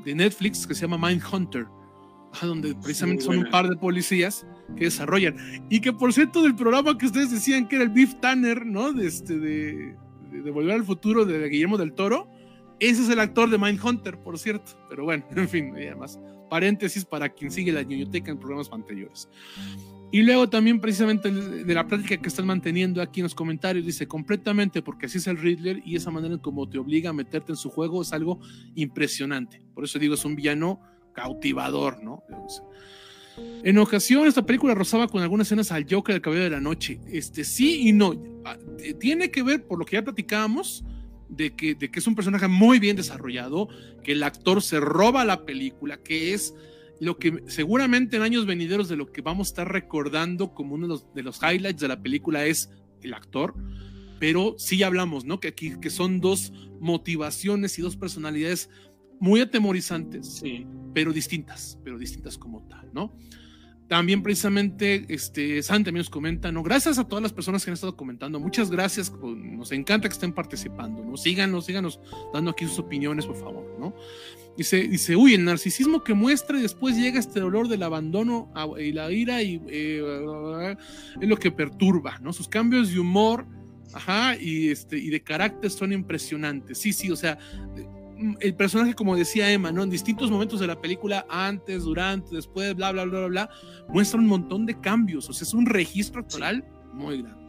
de, Netflix que se llama Mindhunter, ajá, donde precisamente son un par de policías que desarrollan. Y que por cierto del programa que ustedes decían que era el Beef Tanner, ¿no? De, este, de, de, Volver al Futuro de Guillermo del Toro. Ese es el actor de Mindhunter, por cierto. Pero bueno, en fin, además, paréntesis para quien sigue la biblioteca en programas anteriores. Y luego también precisamente de la práctica que están manteniendo aquí en los comentarios, dice completamente porque así es el Riddler y esa manera como te obliga a meterte en su juego es algo impresionante. Por eso digo, es un villano cautivador, ¿no? En ocasión, esta película rozaba con algunas escenas al Joker del Cabello de la Noche. Este, sí y no. Ah, tiene que ver, por lo que ya platicábamos, de que, de que es un personaje muy bien desarrollado, que el actor se roba la película, que es lo que seguramente en años venideros de lo que vamos a estar recordando como uno de los, de los highlights de la película es el actor. Pero sí hablamos, ¿no? Que aquí que son dos motivaciones y dos personalidades muy atemorizantes, sí. pero distintas, pero distintas como tal, ¿no? También precisamente, este, San también nos comenta, ¿no? Gracias a todas las personas que han estado comentando, muchas gracias, nos encanta que estén participando, ¿no? Síganos, síganos dando aquí sus opiniones, por favor, ¿no? Dice, dice, uy, el narcisismo que muestra y después llega este dolor del abandono y la ira y eh, es lo que perturba, ¿no? Sus cambios de humor, ajá, y, este, y de carácter son impresionantes, sí, sí, o sea el personaje, como decía Emma, ¿no? En distintos momentos de la película, antes, durante, después, bla, bla, bla, bla, bla, muestra un montón de cambios. O sea, es un registro actoral muy grande.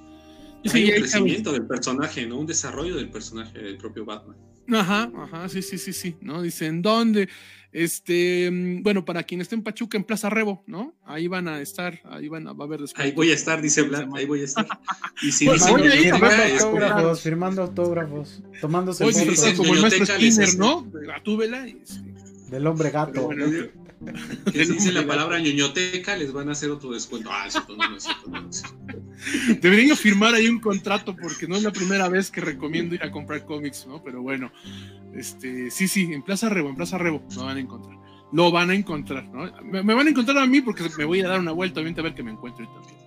Es un crecimiento del personaje, ¿no? Un desarrollo del personaje del propio Batman. Ajá, ajá, sí, sí, sí, sí, ¿no? Dicen, ¿dónde? Este, mm, bueno, para quien esté en Pachuca, en Plaza Rebo, ¿no? Ahí van a estar, ahí van a, va a haber después. Ahí voy a estar, dice Blanc, ahí voy a estar. Y si pues, dicen firmando autógrafos, firmando autógrafos, tomándose Oye, fotos. como el maestro Skinner, ¿no? Gatúbela y... Del hombre gato. Bueno, que si dicen la palabra ñoñoteca, les van a hacer otro descuento. Ah, eso no, no, no, no, Deberían firmar ahí un contrato porque no es la primera vez que recomiendo ir a comprar cómics, ¿no? Pero bueno, este, sí, sí, en Plaza Rebo, en Plaza Rebo lo van a encontrar. Lo van a encontrar, ¿no? Me, van a encontrar a mí porque me voy a dar una vuelta, a ver que me encuentro también.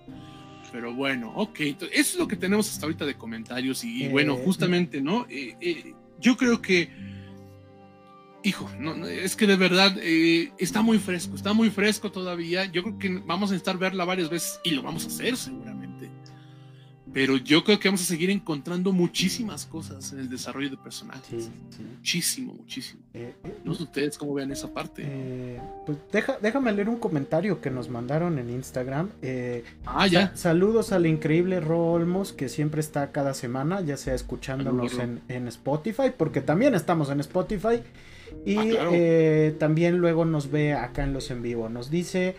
Pero bueno, ok, eso es lo que tenemos hasta ahorita de comentarios y, bueno, eh, justamente, ¿no? Eh, eh, yo creo que hijo, no, es que de verdad eh, está muy fresco, está muy fresco todavía. Yo creo que vamos a necesitar verla varias veces y lo vamos a hacer seguramente. Pero yo creo que vamos a seguir encontrando muchísimas cosas en el desarrollo de personajes. Muchísimo, muchísimo. Eh, eh, no sé ustedes cómo vean esa parte. pues déjame leer un comentario que nos mandaron en Instagram. ah, ya. saludos al increíble Rolmos que siempre está cada semana, ya sea escuchándonos en, en Spotify, porque también estamos en Spotify. Y ah, eh, también luego nos ve acá en los en vivo. Nos dice,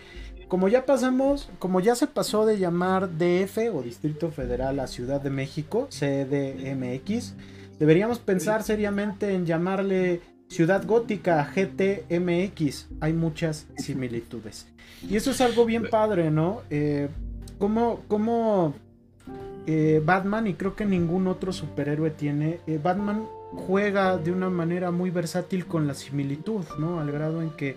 como ya pasamos, como ya se pasó de llamar DF o Distrito Federal a Ciudad de México, CDMX, deberíamos pensar seriamente en llamarle Ciudad Gótica GTMX. Hay muchas similitudes. Y eso es algo bien padre, ¿no? Eh, como, eh, Batman, y creo que ningún otro superhéroe tiene, Batman juega de una manera muy versátil con la similitud, ¿no? Al grado en que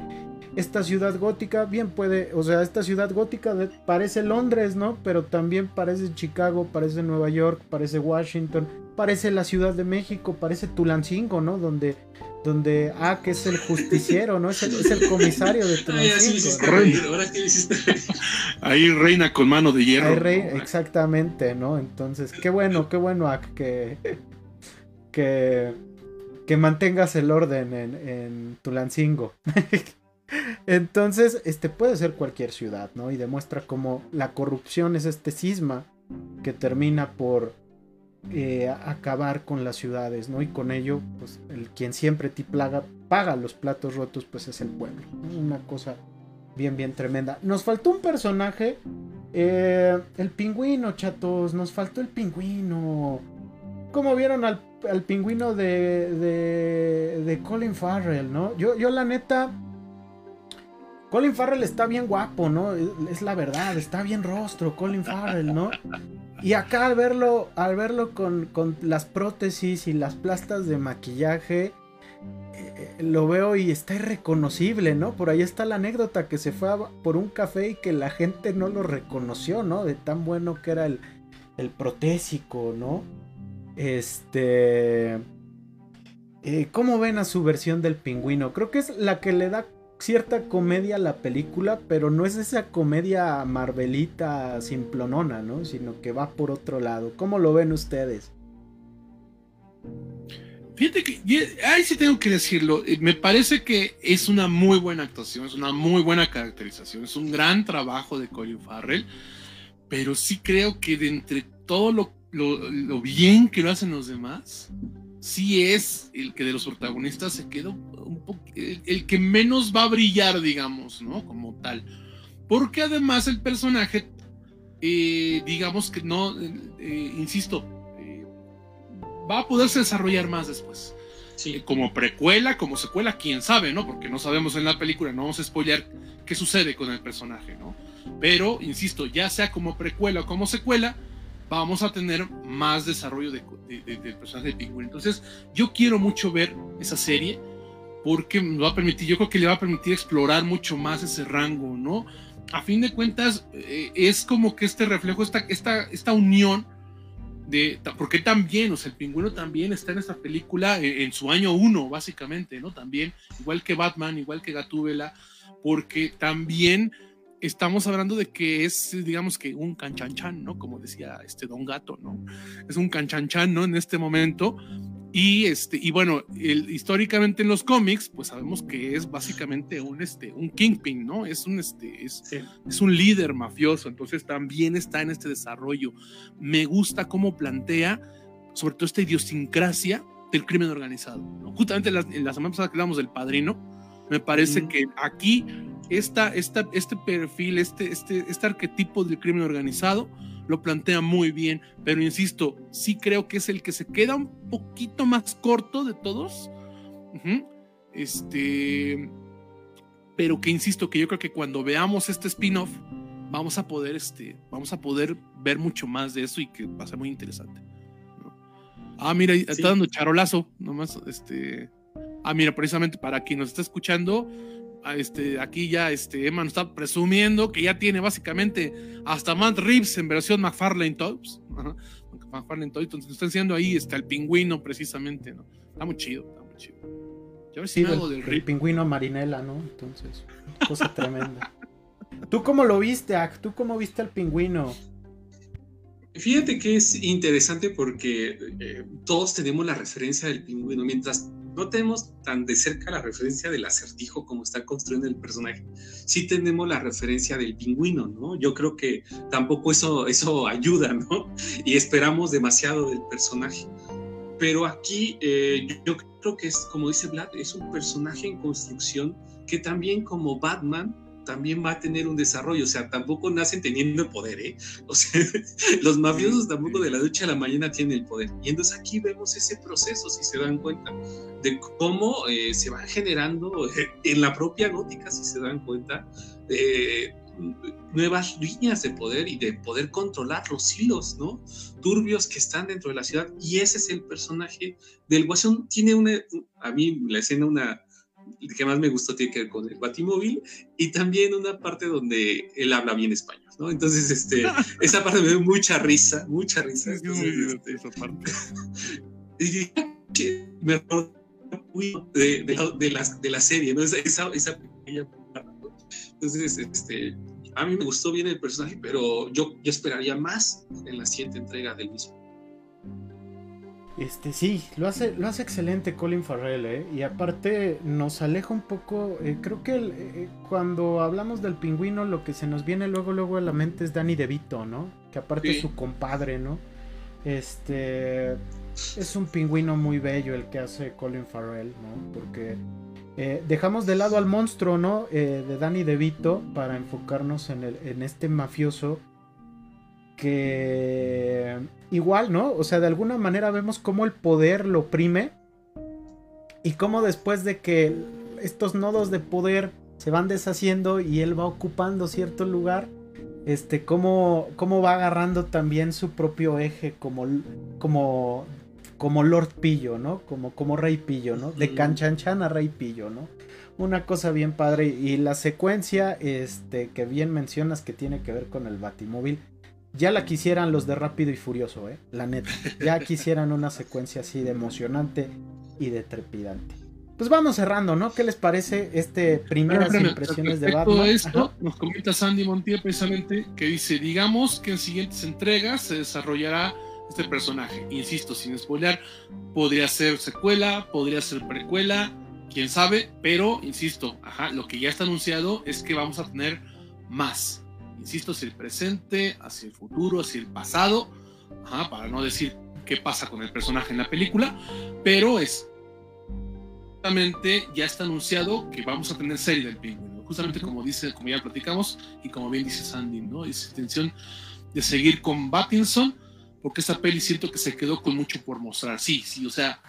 esta ciudad gótica bien puede, o sea, esta ciudad gótica parece Londres, ¿no? Pero también parece Chicago, parece Nueva York, parece Washington, parece la Ciudad de México, parece Tulancingo, ¿no? Donde donde ah que es el justiciero no es el, comisario de Tulancingo ahí reina con mano de hierro exactamente no entonces qué bueno qué bueno que que, que mantengas el orden en, en Tulancingo. Entonces, este puede ser cualquier ciudad, ¿no? Y demuestra cómo la corrupción es este cisma que termina por eh, acabar con las ciudades, ¿no? Y con ello, pues, el quien siempre te plaga, paga los platos rotos, pues es el pueblo. Una cosa bien, bien tremenda. Nos faltó un personaje, eh, el pingüino, chatos, nos faltó el pingüino. ¿Cómo vieron al al pingüino de, de, Colin Farrell, ¿no? Yo, yo la neta, Colin Farrell está bien guapo, ¿no? Es la verdad, está bien rostro Colin Farrell, ¿no? Y acá al verlo, al verlo con, con las prótesis y las plastas de maquillaje, eh, lo veo y está irreconocible, ¿no? Por ahí está la anécdota que se fue por un café y que la gente no lo reconoció, ¿no? De tan bueno que era el, el protésico, ¿no? Este... Eh, ¿Cómo ven a su versión del pingüino? Creo que es la que le da cierta comedia a la película, pero no es esa comedia marvelita simplonona, ¿no? Sino que va por otro lado. ¿Cómo lo ven ustedes? Fíjate que, ahí sí tengo que decirlo, eh, me parece que es una muy buena actuación, es una muy buena caracterización, es un gran trabajo de Colin Farrell, pero sí creo que de entre todo lo, lo bien que lo hacen los demás, sí es el que de los protagonistas se quedó un poco, el, que menos va a brillar, digamos, ¿no? Como tal. Porque además el personaje, eh, digamos que no, eh, insisto, eh, va a poderse desarrollar más después. Sí. como precuela, como secuela, quién sabe, ¿no? Porque no sabemos en la película, no vamos a spoilear qué sucede con el personaje, ¿no? Pero, insisto, ya sea como precuela o como secuela, vamos a tener más desarrollo de, del personaje de Pingüino. Entonces, yo quiero mucho ver esa serie porque me va a permitir, yo creo que le va a permitir explorar mucho más ese rango, ¿no? A fin de cuentas, eh, es como que este reflejo, esta, esta, esta unión de, porque también, o sea, el pingüino también está en esta película en, en su año uno, básicamente, ¿no? También, igual que Batman, igual que Gatúbela, porque también estamos hablando de que es, digamos que un canchanchan, ¿no? Como decía este Don Gato, ¿no? Es un canchanchan, ¿no? En este momento. Y, este, y bueno, históricamente en los cómics, pues sabemos que es básicamente un, este, un kingpin, ¿no? Es un, este, es, es un líder mafioso, entonces también está en este desarrollo. Me gusta cómo plantea, sobre todo esta idiosincrasia del crimen organizado. Justamente en la, en la semana pasada que hablamos del padrino, me parece que aquí esta, este perfil, este, este, este arquetipo del crimen organizado lo plantea muy bien, pero insisto, sí creo que es el que se queda un poquito más corto de todos. Este, pero que insisto que yo creo que cuando veamos este spin-off vamos a poder, este, vamos a poder ver mucho más de eso y que va a ser muy interesante. Ah, mira, está dando charolazo, nomás, este, ah, mira, precisamente para quien nos está escuchando, este, aquí ya este, Emma nos está presumiendo que ya tiene básicamente hasta Matt Reeves en versión McFarlane Toys. McFarlane Toys, entonces está enseñando ahí está el pingüino precisamente, ¿no? Está muy chido, está muy chido. Yo ver si del, el pingüino marinela, ¿no? Entonces, cosa tremenda. ¿Tú cómo lo viste, Ak? ¿Tú cómo viste al pingüino? Fíjate que es interesante porque eh, todos tenemos la referencia del pingüino, mientras no tenemos tan de cerca la referencia del acertijo como está construyendo el personaje. Sí tenemos la referencia del pingüino, ¿no? Yo creo que tampoco eso, eso ayuda, ¿no? Y esperamos demasiado del personaje. Pero aquí eh, yo creo que es, como dice Vlad, es un personaje en construcción que también como Batman también va a tener un desarrollo, o sea, tampoco nacen teniendo el poder, ¿eh? O sea, los mafiosos tampoco de la noche a la mañana tienen el poder. Y entonces aquí vemos ese proceso, si se dan cuenta, de cómo eh, se van generando eh, en la propia gótica, si se dan cuenta, eh, nuevas líneas de poder y de poder controlar los hilos, ¿no? Turbios que están dentro de la ciudad. Y ese es el personaje del Guasón. Tiene una, a mí la escena, una que más me gustó tiene que ver con el batimóvil y también una parte donde él habla bien español, ¿no? Entonces, este, esa parte me dio mucha risa, mucha risa. Entonces, este, esa parte. y me de, de, de, la, de la serie, ¿no? Esa, esa pequeña parte. Entonces, este, a mí me gustó bien el personaje, pero yo, yo esperaría más en la siguiente entrega del mismo. Este, sí, lo hace, lo hace excelente Colin Farrell, ¿eh? Y aparte nos aleja un poco, eh, creo que eh, cuando hablamos del pingüino lo que se nos viene luego, luego a la mente es Danny DeVito, ¿no? Que aparte es su compadre, ¿no? Este, es un pingüino muy bello el que hace Colin Farrell, ¿no? Porque eh, dejamos de lado al monstruo, ¿no? de Danny DeVito para enfocarnos en, el, en este mafioso que igual, ¿no? O sea, de alguna manera vemos cómo el poder lo oprime y cómo después de que estos nodos de poder se van deshaciendo y él va ocupando cierto lugar. Este, cómo, cómo va agarrando también su propio eje como, como, como Lord Pillo, ¿no? Como, como Rey Pillo, ¿no? De Canchanchan a Rey Pillo, ¿no? Una cosa bien padre. Y la secuencia, este, que bien mencionas que tiene que ver con el Batimóvil. Ya la quisieran los de Rápido y Furioso, ¿eh? La neta. Ya quisieran una secuencia así de emocionante y de trepidante. Pues vamos cerrando, ¿no? ¿Qué les parece este primeras impresiones de Batman? esto nos comenta Sandy Montiel precisamente que dice, digamos que en siguientes entregas se desarrollará este personaje. Insisto, sin spoiler, podría ser secuela, podría ser precuela, quién sabe, pero insisto, ajá, lo que ya está anunciado es que vamos a tener más. Insisto, hacia el presente, hacia el futuro, hacia el pasado, ajá, para no decir qué pasa con el personaje en la película, pero es justamente ya está anunciado que vamos a tener serie del pingüino, justamente como dice, como ya platicamos y como bien dice Sandy, ¿no? Esa intención de seguir con Battinson, porque esa peli siento que se quedó con mucho por mostrar. Sí, sí, o sea,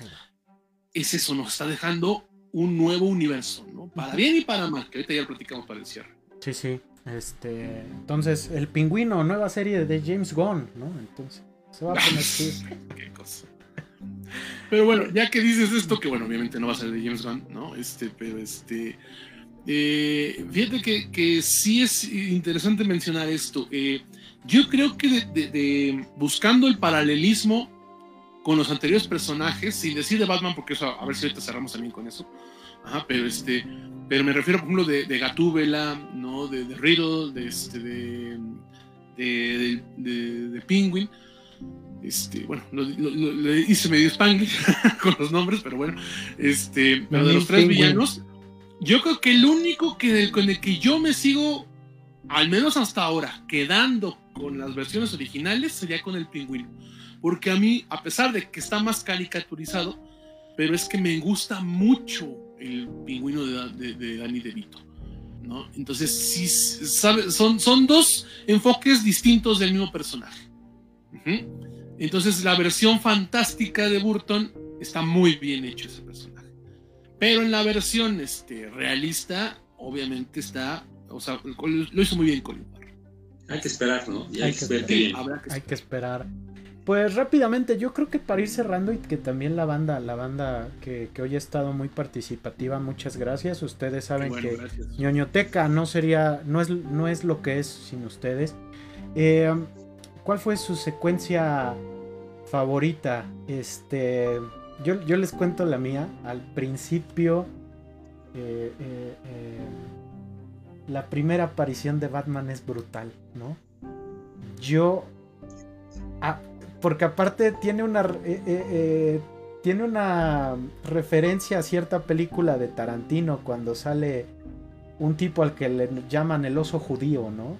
es eso, nos está dejando un nuevo universo, ¿no? Para bien y para mal, que ahorita ya lo platicamos para el cierre. Sí, sí. Este, entonces, el pingüino, nueva serie de James Gunn, ¿no? Entonces, se va a poner Qué cosa. Pero bueno, ya que dices esto, que bueno, obviamente no va a ser de James Gunn, ¿no? Este, pero este. Eh, fíjate que, que, sí es interesante mencionar esto. Eh, yo creo que de, buscando el paralelismo con los anteriores personajes, sin decir de Batman, porque eso, a ver si ahorita cerramos también con eso. Ajá, pero este, pero me refiero, por ejemplo, de, de Gatúbela, ¿no? De, de Riddle, de este, de, de, de Penguin este, bueno, le hice medio spanglish con los nombres, pero bueno, este, pero de los tres villanos, yo creo que el único que, con el que yo me sigo, al menos hasta ahora, quedando con las versiones originales sería con el pingüino. Porque a mí, a pesar de que está más caricaturizado, pero es que me gusta mucho el pingüino de, de, Danny DeVito. ¿no? Entonces, sí, sabe, son, son dos enfoques distintos del mismo personaje. Entonces la versión fantástica de Burton está muy bien hecho ese personaje. Pero en la versión este, realista, obviamente está, o sea, lo hizo muy bien Colin Hay que esperar, ¿no? hay, que, esperar. Pues rápidamente, yo creo que para ir cerrando y que también la banda, la banda que, hoy ha estado muy participativa, muchas gracias. Ustedes saben que ñoñoteca no sería, no es, no es lo que es sin ustedes. Eh, ¿Cuál fue su secuencia favorita? Este, yo, yo les cuento la mía. Al principio, eh, eh, la primera aparición de Batman es brutal, ¿no? Yo, ah, porque aparte tiene una, tiene una referencia a cierta película de Tarantino cuando sale un tipo al que le llaman el oso judío, ¿no?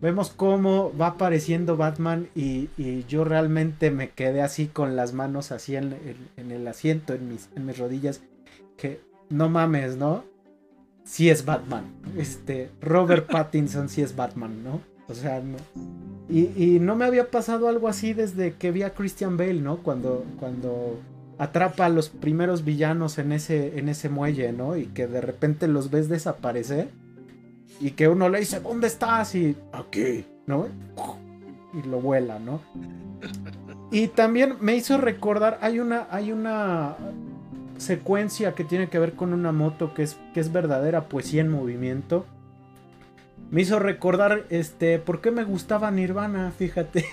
vemos cómo va apareciendo Batman y, yo realmente me quedé así con las manos así en, el asiento, en mis, en mis rodillas, que no mames, ¿no? Sí es Batman. Este, Robert Pattinson sí es Batman, ¿no? O sea, no. Y, no me había pasado algo así desde que vi a Christian Bale, ¿no? Cuando, cuando atrapa a los primeros villanos en ese, en ese muelle, ¿no? Y que de repente los ves desaparecer y que uno le dice, ¿dónde estás? Y aquí, ¿no? Y lo vuela, ¿no? Y también me hizo recordar, hay una, hay una secuencia que tiene que ver con una moto que es, que es verdadera poesía en movimiento. Me hizo recordar, este, por qué me gustaba Nirvana, fíjate.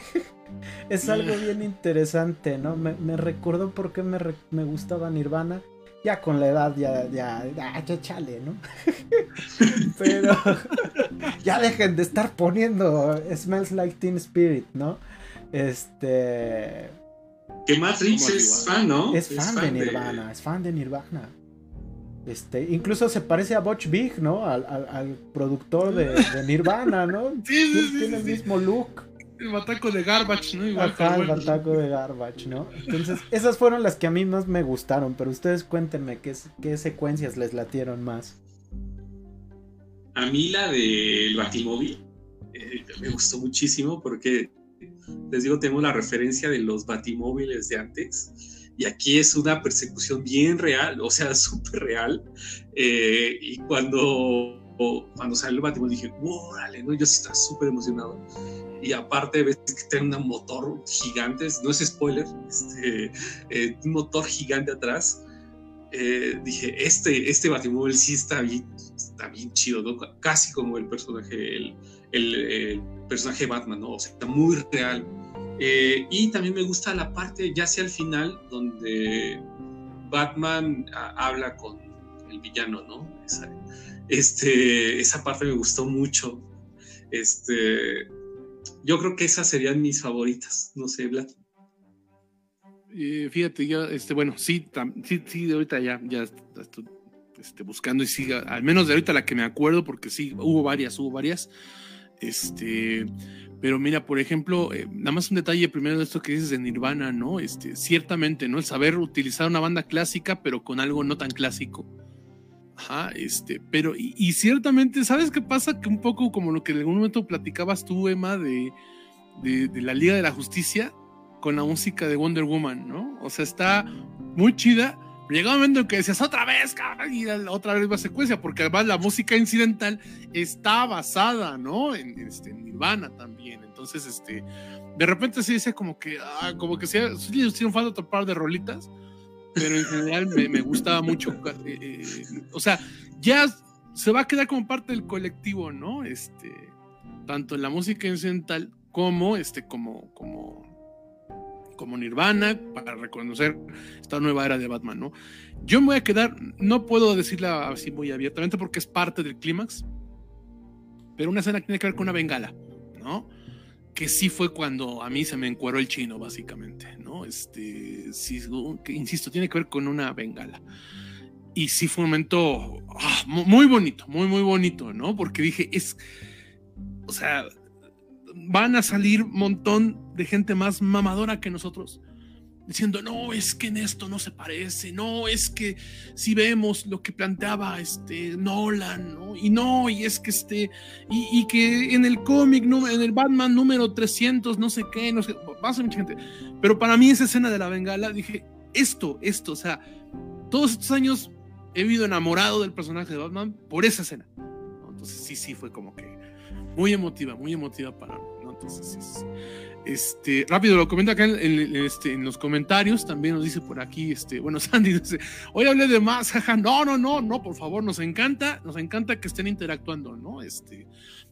es algo bien interesante, ¿no? Me, recordó por qué me, me gustaba Nirvana ya con la edad ya, ya, ya, chale, ¿no? Pero ya dejen de estar poniendo Smells Like Teen Spirit, ¿no? Este... Que Matt es fan, ¿no? Es, fan, de Nirvana, es fan de Nirvana. Este, incluso se parece a Butch Big, ¿no? Al, productor de, Nirvana, ¿no? Sí, sí, sí, Tiene el mismo look. El bataco de Garbage, ¿no? Igual Ajá, el bataco de Garbage, ¿no? Entonces, esas fueron las que a mí más me gustaron, pero ustedes cuéntenme qué, qué secuencias les latieron más. A mí la del Batimóvil eh, me gustó muchísimo porque, les digo, tengo la referencia de los Batimóviles de antes Y aquí es una persecución bien real, o sea, súper real. Eh, y cuando, cuando salió el Batman dije, órale, ¿no? Yo sí estaba súper emocionado. Y aparte ves que tiene un motor gigante, no es spoiler, este, eh, un motor gigante atrás. Eh, dije, este, este Batimóvil sí está bien, está bien chido, ¿no? Casi como el personaje, el, el, personaje Batman, ¿no? O sea, está muy real. Eh, y también me gusta la parte, ya sea al final, donde Batman habla con el villano, ¿no? Esa, este, esa parte me gustó mucho. Este, yo creo que esas serían mis favoritas, no sé, Vlad. Eh, fíjate, yo, este, bueno, sí, sí, sí, de ahorita ya, ya estoy este, buscando y siga, al menos de ahorita la que me acuerdo, porque sí, hubo varias, hubo varias. Este, pero mira, por ejemplo, eh, nada más un detalle primero de esto que dices de Nirvana, ¿no? Este, ciertamente, ¿no? El saber utilizar una banda clásica, pero con algo no tan clásico. Ajá, este, pero, y, ciertamente, ¿sabes qué pasa? Que un poco como lo que en algún momento platicabas tú, Emma, de, de, de la Liga de la Justicia con la música de Wonder Woman, ¿no? O sea, está muy chida, llegó un momento en que decías otra vez, y otra vez va secuencia, porque además la música incidental está basada, ¿no? En, este, Nirvana también. Entonces, este, de repente se dice como que, ah, como que sí, sí, hicieron falta otro par de rolitas, pero en general me, me gustaba mucho. Eh, eh, o sea, ya se va a quedar como parte del colectivo, ¿no? Este, tanto en la música incidental como, este, como, como como Nirvana para reconocer esta nueva era de Batman, ¿no? Yo me voy a quedar, no puedo decirla así muy abiertamente porque es parte del clímax, pero una escena que tiene que ver con una bengala, ¿no? Que sí fue cuando a mí se me encueró el chino, básicamente, ¿no? Este, sí, insisto, tiene que ver con una bengala. Y sí fue un momento ah, muy bonito, muy, muy bonito, ¿no? Porque dije, es, o sea, van a salir montón de gente más mamadora que nosotros diciendo, no, es que en esto no se parece, no, es que si vemos lo que planteaba este Nolan, ¿no? Y no, y es que este, y, que en el cómic, en el Batman número 300, no sé qué, no sé, pasa mucha gente. Pero para mí esa escena de la bengala, dije, esto, esto, o sea, todos estos años he vivido enamorado del personaje de Batman por esa escena. Entonces sí, sí, fue como que muy emotiva, muy emotiva para mí. ¿no? Entonces, sí, Este, rápido lo comenta acá en, este, en, los comentarios, también nos dice por aquí, este, bueno, Sandy dice, hoy hablé de más, jaja, no, no, no, no, por favor, nos encanta, nos encanta que estén interactuando, ¿no? Este,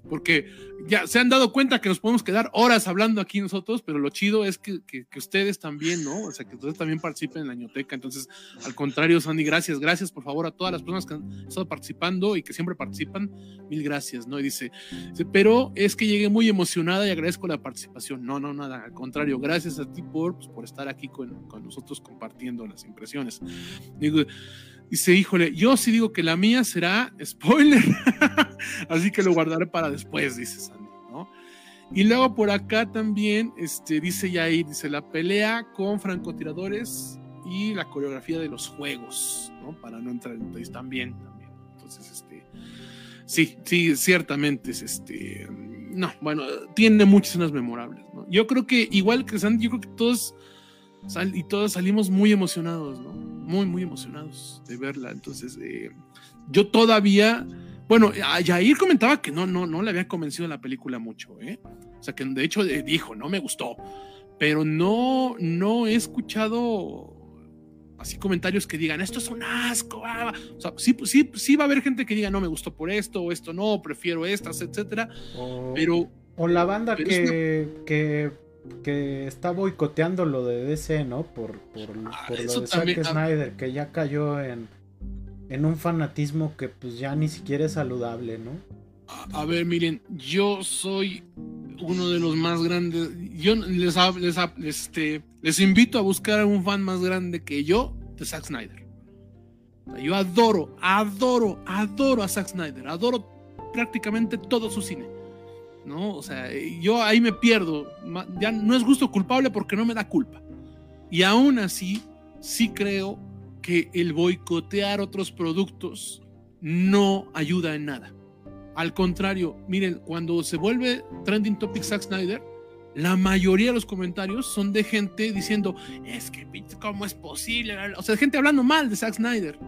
porque ya se han dado cuenta que nos podemos quedar horas hablando aquí nosotros, pero lo chido es que, que, ustedes también, ¿no? O sea, que ustedes también participen en la ñoteca. Entonces, al contrario, Sandy, gracias, gracias por favor a todas las personas que han estado participando y que siempre participan, mil gracias, ¿no? Y dice, pero es que llegué muy emocionada y agradezco la participación. No, no, nada, al contrario, gracias a ti por, pues, por estar aquí con, con nosotros compartiendo las impresiones. Digo, Dice, híjole, yo sí digo que la mía será spoiler, así que lo guardaré para después, dice Sandy, ¿no? Y luego por acá también, este, dice Yair, dice, la pelea con francotiradores y la coreografía de los juegos, ¿no? Para no entrar en detalles también, también. Entonces, este, sí, sí, ciertamente es este, no, bueno, tiene muchas escenas memorables, ¿no? Yo creo que, igual que Sandy, yo creo que todos, y todos salimos muy emocionados, ¿no? muy, muy emocionados de verla. Entonces, eh, yo todavía, bueno, Jair comentaba que no, no, no le había convencido la película mucho, ¿eh? O sea, que de hecho eh, dijo, no me gustó, pero no, no he escuchado así comentarios que digan, esto es un asco. Ah". O sea, sí, sí, sí va a haber gente que diga, no me gustó por esto, o esto no, prefiero estas, etcétera. pero. O la banda que, que que está boicoteando lo de DC, ¿no? Por, por, ah, lo de Zack ah. Snyder, que ya cayó en, en un fanatismo que pues ya ni siquiera es saludable, ¿no? A, ver, miren, yo soy uno de los más grandes. Yo les, les, este, les invito a buscar a un fan más grande que yo de Zack Snyder. Yo adoro, adoro, adoro a Zack Snyder. Adoro prácticamente todo su cine ¿no? O sea, yo ahí me pierdo. Ya no es gusto culpable porque no me da culpa. Y aún así, sí creo que el boicotear otros productos no ayuda en nada. Al contrario, miren, cuando se vuelve trending topic Zack Snyder, la mayoría de los comentarios son de gente diciendo, es que, ¿cómo es posible? O sea, gente hablando mal de Zack Snyder.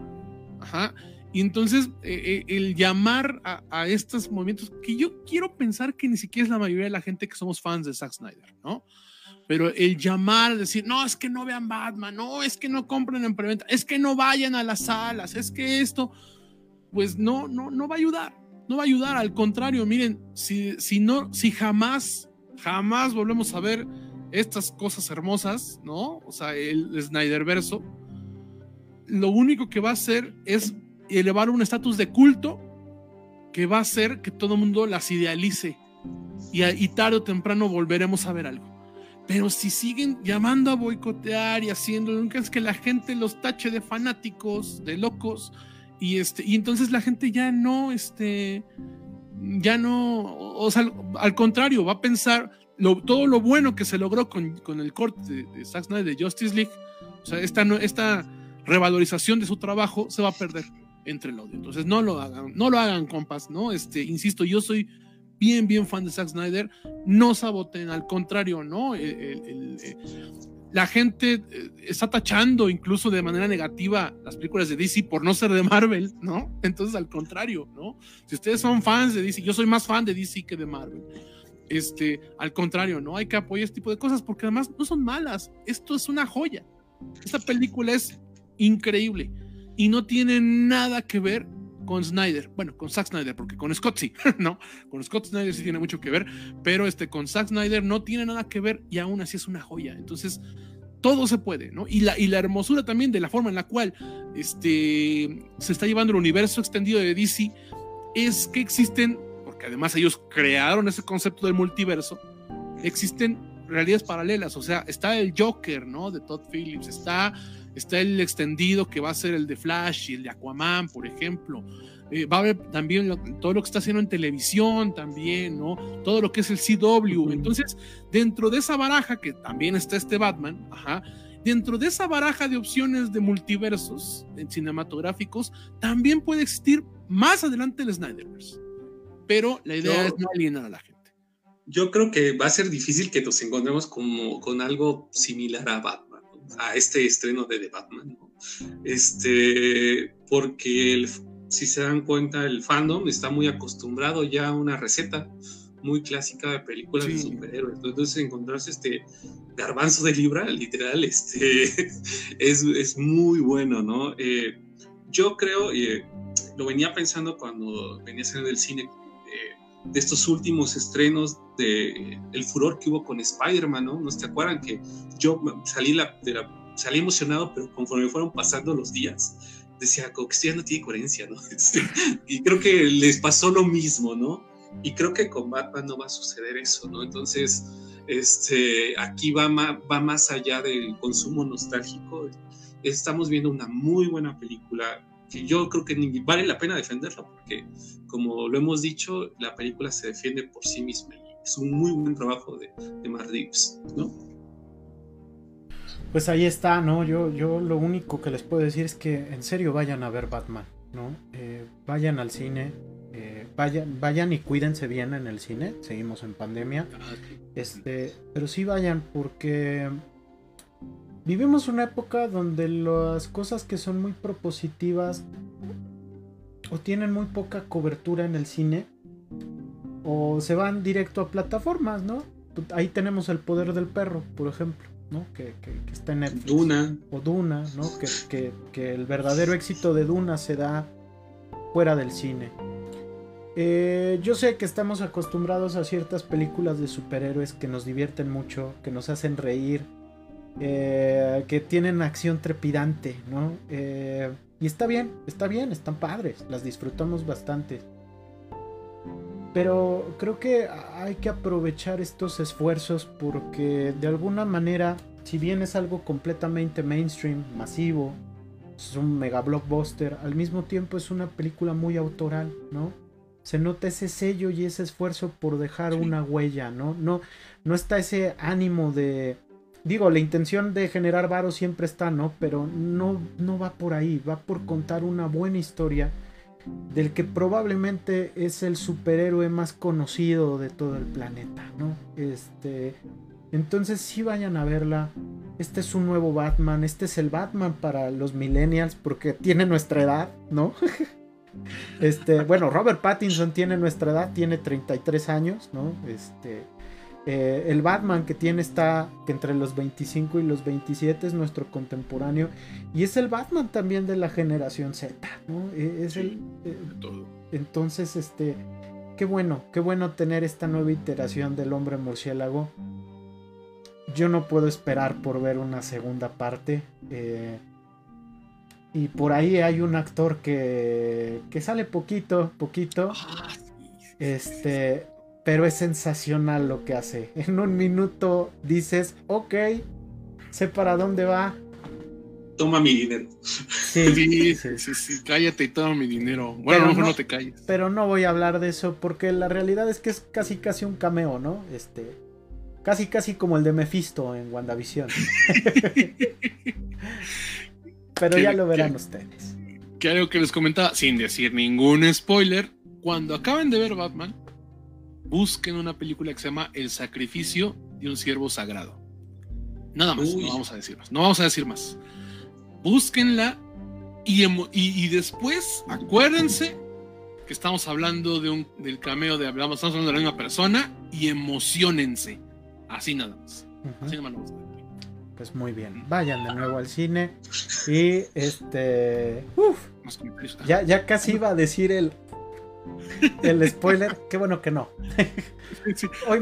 Ajá. Y entonces eh, eh, el llamar a, estos movimientos, que yo quiero pensar que ni siquiera es la mayoría de la gente que somos fans de Zack Snyder, ¿no? Pero el llamar, decir, no, es que no vean Batman, no, es que no compren en preventa, es que no vayan a las salas, es que esto, pues no, no, no va a ayudar, no va a ayudar, al contrario, miren, si, si no, si jamás jamás volvemos a ver estas cosas hermosas, ¿no? O sea, el Snyder verso, lo único que va a hacer es elevar un estatus de culto que va a hacer que todo el mundo las idealice. Y, y, tarde o temprano volveremos a ver algo. Pero si siguen llamando a boicotear y haciendo, nunca es que la gente los tache de fanáticos, de locos, y este, y entonces la gente ya no, este, ya no, o sea, al contrario, va a pensar todo lo bueno que se logró con, el corte de, Snyder de Justice League, o sea, esta, esta revalorización de su trabajo se va a perder entre el odio. Entonces, no lo hagan, no lo hagan, compas, ¿no? Este, insisto, yo soy bien, bien fan de Zack Snyder, no saboten, al contrario, ¿no? Eh, la gente eh, está tachando incluso de manera negativa las películas de DC por no ser de Marvel, ¿no? Entonces, al contrario, ¿no? Si ustedes son fans de DC, yo soy más fan de DC que de Marvel. Este, al contrario, no hay que apoyar este tipo de cosas porque además no son malas. Esto es una joya. Esta película es increíble y no tiene nada que ver con Snyder, bueno, con Zack Snyder, porque con Scott sí, ¿no? Con Scott Snyder sí tiene mucho que ver, pero este, con Zack Snyder no tiene nada que ver y aún así es una joya. Entonces, todo se puede, ¿no? Y la, y la hermosura también de la forma en la cual este, se está llevando el universo extendido de DC es que existen, porque además ellos crearon ese concepto del multiverso, existen realidades paralelas, o sea, está el Joker, ¿no? De Todd Phillips, está Está el extendido que va a ser el de Flash y el de Aquaman, por ejemplo. Eh, va a haber también todo lo que está haciendo en televisión también, ¿no? Todo lo que es el CW. Entonces, dentro de esa baraja, que también está este Batman, ajá, dentro de esa baraja de opciones de multiversos cinematográficos, también puede existir más adelante el Snyderverse. Pero la idea es no alienar a la gente. Yo creo que va a ser difícil que nos encontremos como con algo similar a Batman a este estreno de The Batman, Este, porque si se dan cuenta, el fandom está muy acostumbrado ya a una receta muy clásica de películas de superhéroes. Entonces, encontrarse este garbanzo de libra, literal, este, es, es muy bueno, ¿no? Eh, yo creo, eh, lo venía pensando cuando venía a salir del cine, de estos últimos estrenos de el furor que hubo con Spider-Man, ¿no? ¿No se acuerdan que yo salí, la, salí emocionado, pero conforme fueron pasando los días, decía, como que esto ya no tiene coherencia, ¿no? Este, y creo que les pasó lo mismo, ¿no? Y creo que con Batman no va a suceder eso, ¿no? Entonces, este, aquí va más, va más allá del consumo nostálgico. Estamos viendo una muy buena película que yo creo que vale la pena defenderla porque, como lo hemos dicho, la película se defiende por sí misma es un muy buen trabajo de, de Mark ¿no? Pues ahí está, ¿no? Yo, yo lo único que les puedo decir es que en serio vayan a ver Batman, ¿no? Eh, vayan al cine, eh, vayan, vayan y cuídense bien en el cine, seguimos en pandemia, ah, este, pero sí vayan porque vivimos una época donde las cosas que son muy propositivas o tienen muy poca cobertura en el cine o se van directo a plataformas, ¿no? Ahí tenemos el poder del perro, por ejemplo, ¿no? Que, está en Netflix. Duna. O Duna, ¿no? Que, el verdadero éxito de Duna se da fuera del cine. Eh, yo sé que estamos acostumbrados a ciertas películas de superhéroes que nos divierten mucho, que nos hacen reír, eh, que tienen acción trepidante, ¿no? Eh, y está bien, está bien, están padres, las disfrutamos bastante. Pero creo que hay que aprovechar estos esfuerzos porque de alguna manera, si bien es algo completamente mainstream, masivo, es un mega blockbuster, al mismo tiempo es una película muy autoral, ¿no? Se nota ese sello y ese esfuerzo por dejar una huella, ¿no? ¿no? No está ese ánimo de... Digo, la intención de generar varo siempre está, ¿no? Pero no, no va por ahí, va por contar una buena historia del que probablemente es el superhéroe más conocido de todo el planeta, ¿no? Este, entonces sí vayan a verla. Este es un nuevo Batman, este es el Batman para los millennials porque tiene nuestra edad, ¿no? Este, bueno, Robert Pattinson tiene nuestra edad, tiene 33 años, ¿no? Este, eh, el Batman que tiene está entre los 25 y los 27 es nuestro contemporáneo y es el Batman también de la generación Z, ¿no? E, es el eh, entonces este qué bueno, qué bueno tener esta nueva iteración del hombre murciélago. Yo no puedo esperar por ver una segunda parte. Eh, y por ahí hay un actor que, que sale poquito, poquito. Ah, este, pero es sensacional lo que hace. En un minuto dices, ok, sé para dónde va. Toma mi dinero. Sí, sí, sí, cállate y toma mi dinero. Bueno, mejor no, te calles. Pero no voy a hablar de eso porque la realidad es que es casi casi un cameo, ¿no? Este, casi casi como el de Mephisto en WandaVision. Pero ya lo verán ustedes. Que algo que les comentaba, sin decir ningún spoiler, cuando acaben de ver Batman, busquen una película que se llama El sacrificio de un siervo sagrado. Nada más, no vamos a decir más. No vamos a decir más. Búsquenla y, y, después acuérdense que estamos hablando de un, del cameo de hablamos, estamos hablando de la misma persona y emocionense. Así nada más. Así nada más. Pues muy bien, vayan de nuevo al cine y este, uf, ya, ya casi iba a decir el el spoiler, qué bueno que no.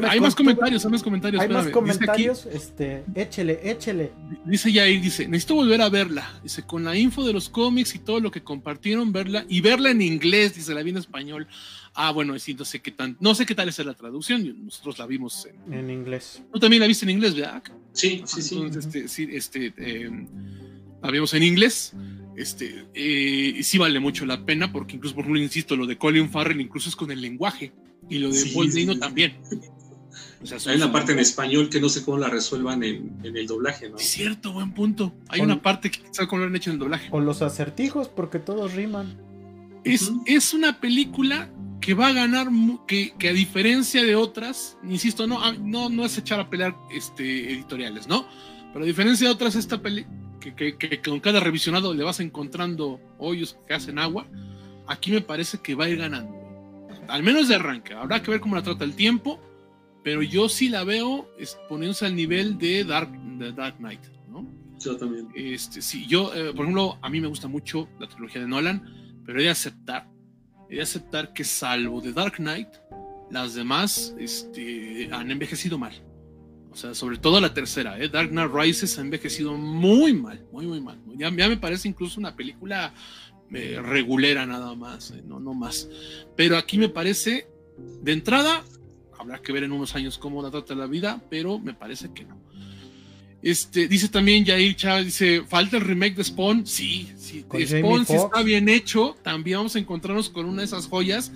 hay más comentarios, hay más comentarios. Hay más comentarios, este, échele, échele. Dice Yair, dice, necesito volver a verla. Dice, con la info de los cómics y todo lo que compartieron, verla y verla en inglés, dice, la vi en español. Ah, bueno, sí, no sé qué tan, no sé qué tal es la traducción, nosotros la vimos en, inglés. Tú también la viste en inglés, ¿verdad? Sí, sí, sí. este, sí, este, em, la vimos en inglés. Este, eh, sí vale mucho la pena, porque incluso, por ejemplo, insisto, lo de Colin Farrell incluso es con el lenguaje, y lo de Paul Dino también. Hay una parte en español que no sé cómo la resuelvan en, el doblaje, ¿no? Es cierto, buen punto. Hay una parte que quizá cómo lo han hecho en el doblaje. O los acertijos, porque todos riman. Es, es una película que va a ganar, que, que, a diferencia de otras, insisto, no, no, no es echar a pelear este, editoriales, ¿no? Pero a diferencia de otras, esta peli que, con cada revisionado le vas encontrando hoyos que hacen agua, aquí me parece que va a ir ganando. Al menos de arranque. Habrá que ver cómo la trata el tiempo, pero yo sí la veo poniéndose al nivel de Dark, Dark Knight, ¿no? Yo también. Este, sí, yo, eh, por ejemplo, a mí me gusta mucho la trilogía de Nolan, pero he de aceptar, he de aceptar que salvo de Dark Knight, las demás este, han envejecido mal. O sea, sobre todo la tercera, ¿eh? Dark Knight Rises ha envejecido muy mal, muy, muy mal. Ya, me parece incluso una película eh, regulera nada más, ¿eh? no, no más. Pero aquí me parece, de entrada, habrá que ver en unos años cómo la trata la vida, pero me parece que no. Este, dice también Jair Chávez, dice, falta el remake de Spawn. Sí, sí, Spawn si está bien hecho, también vamos a encontrarnos con una de esas joyas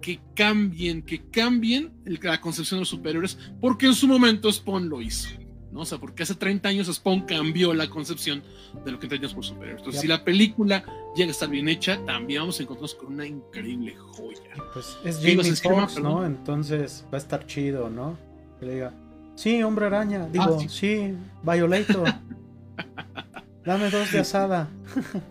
que cambien, que cambien la concepción de los superiores, porque en su momento Spawn lo hizo. ¿no? O sea, porque hace 30 años Spawn cambió la concepción de lo que entendíamos por superiores. Entonces, si la película llega a estar bien hecha, también vamos a encontrarnos con una increíble joya. Pues es Foxx, ¿no? Entonces va a estar chido, ¿no? Que le diga, sí, hombre araña, digo, ah, sí. sí, Violator. Dame dos de asada.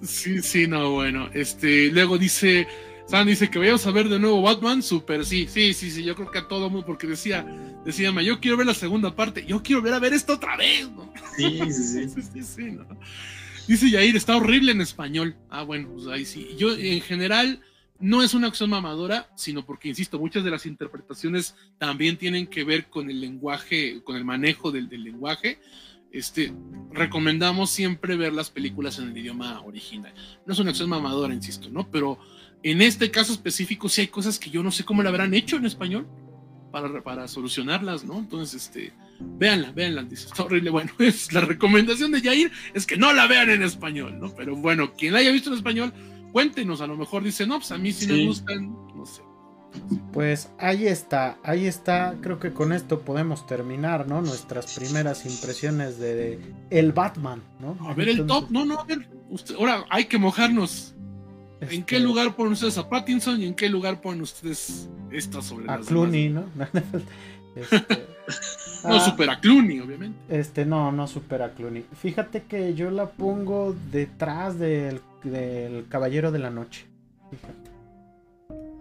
sí, sí, no, bueno. Este, luego dice San dice que vayamos a ver de nuevo Batman, super sí, sí, sí, sí, yo creo que a todo mundo, porque decía, decía, yo quiero ver la segunda parte, yo quiero ver a ver esto otra vez, ¿no? Sí, sí, sí. sí, sí ¿no? Dice Yair, está horrible en español. Ah, bueno, pues ahí sí. Yo, en general, no es una acción mamadora, sino porque, insisto, muchas de las interpretaciones también tienen que ver con el lenguaje, con el manejo del, del lenguaje. Este, recomendamos siempre ver las películas en el idioma original. No es una acción mamadora, insisto, ¿no? Pero en este caso específico, sí hay cosas que yo no sé cómo la habrán hecho en español para, para solucionarlas, ¿no? Entonces, este, véanla, véanla, dice, está horrible. Bueno, es la recomendación de Jair es que no la vean en español, ¿no? Pero bueno, quien la haya visto en español, cuéntenos, a lo mejor dice, no, pues a mí sí, me gustan, no sé. Pues ahí está, ahí está, creo que con esto podemos terminar, ¿no? Nuestras primeras impresiones de, el Batman, ¿no? A ver el top, no, no, a ver, ahora hay que mojarnos. ¿En qué Este, lugar ponen ustedes a Pattinson y en qué lugar ponen ustedes esta sobre A las Clooney, demás? ¿no? Este, No, ah, supera a Clooney, obviamente. Este, no, no supera a Clooney. Fíjate que yo la pongo detrás del, del Caballero de la Noche. Fíjate.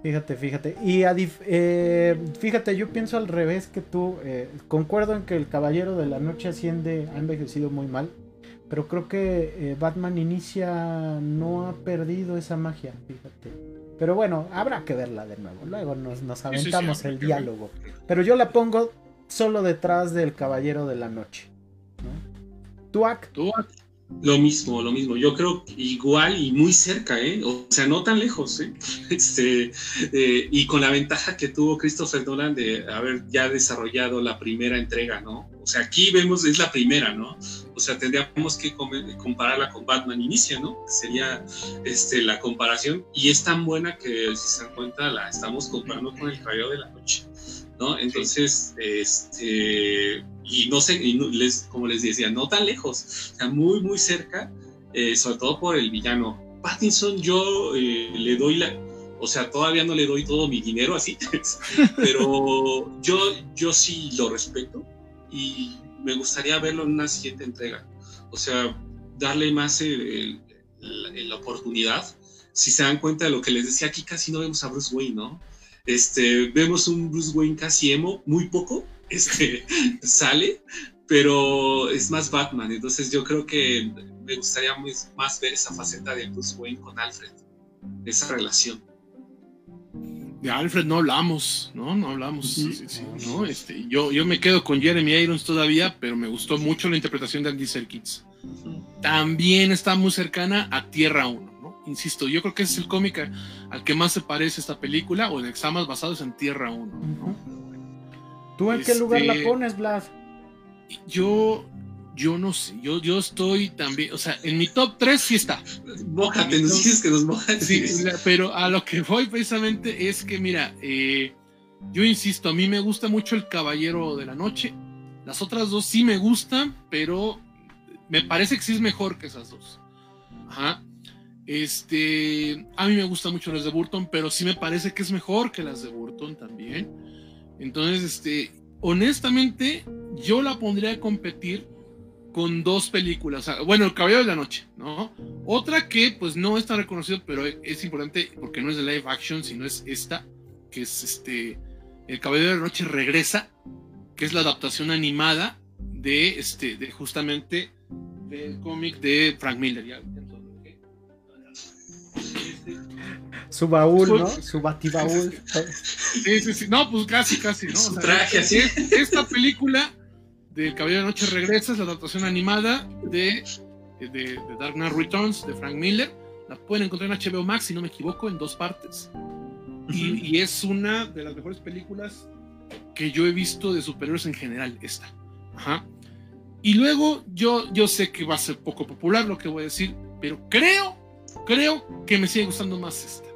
Fíjate, fíjate. Y eh, fíjate, yo pienso al revés que tú. eh, concuerdo en que el Caballero de la Noche asciende, ha envejecido muy mal. Pero creo que eh, Batman Inicia no ha perdido esa magia, fíjate. Pero bueno, habrá que verla de nuevo. Luego nos, nos sí, sí, aventamos el ver. diálogo. Pero yo la pongo solo detrás del Caballero de la Noche. ¿no? Tuac, Tú, Lo mismo, lo mismo. Yo creo que igual y muy cerca, ¿eh? O sea, no tan lejos, ¿eh? Este, eh, y con la ventaja que tuvo Christopher Nolan de haber ya desarrollado la primera entrega, ¿no? O sea, aquí vemos, es la primera, ¿no? O sea, tendríamos que compararla con Batman Inicia, ¿no? Sería este, la comparación. Y es tan buena que, si se dan cuenta, la estamos comparando con El Caballero de la Noche, ¿no? Entonces, este, y no sé, y no- les, como les decía, no tan lejos, o sea, muy, muy cerca, eh, sobre todo por el villano. Pattinson, yo eh, le doy la, o sea, todavía no le doy todo mi dinero así, pero yo, yo sí lo respeto y me gustaría verlo en una siguiente entrega. O sea, darle más el- el- la, oportunidad. Si se dan cuenta de lo que les decía, aquí casi no vemos a Bruce Wayne, ¿no? Este, vemos un Bruce Wayne casi emo, muy poco, este, sale, pero es más Batman. Entonces yo creo que me gustaría más ver esa faceta de Bruce Wayne con Alfred, esa relación. De Alfred no hablamos, ¿no? No hablamos. Ujú. sí, sí, sí, ¿no? Este, yo, yo me quedo con Jeremy Irons todavía, pero me gustó mucho la interpretación de Andy Serkis. También está muy cercana a Tierra 1, ¿no? Insisto, yo creo que ese es el cómic a- al que más se parece esta película, o en el más basado es en Tierra 1, ¿no? ¿tú en qué lugar la Este- pones, Blas? Yo, yo no sé, yo, yo estoy también, o sea, en mi top 3 sí está. Mójate, nos dices que nos mojas. Sí, pero a lo que voy precisamente es que, mira, eh, yo insisto, a mí me gusta mucho el Caballero de la Noche. Las otras dos sí me gustan, pero me parece que sí es mejor que esas dos. Ajá. Este, a mí me gustan mucho las de Burton, pero sí me parece que es mejor que las de Burton también. Entonces, este, honestamente, yo la pondría a competir con dos películas. Bueno, El Caballero de la Noche, ¿no? Otra que pues no es tan reconocida, pero es importante porque no es de live action, sino es esta, que es este El Caballero de la Noche regresa, que es la adaptación animada de este de justamente del cómic de Frank Miller. Su baúl, ¿no? Su batibaúl. Sí, sí, sí. No, pues casi, casi, ¿no? Su O sea, traje así. es- Esta película del Caballero de Noche regresa es la adaptación animada de, de, de Dark Knight Returns de Frank Miller. La pueden encontrar en HBO Max, si no me equivoco, en dos partes. Y, y es una de las mejores películas que yo he visto de superhéroes en general, esta. Ajá. Y luego yo, yo sé que va a ser poco popular lo que voy a decir, pero creo, creo que me sigue gustando más esta.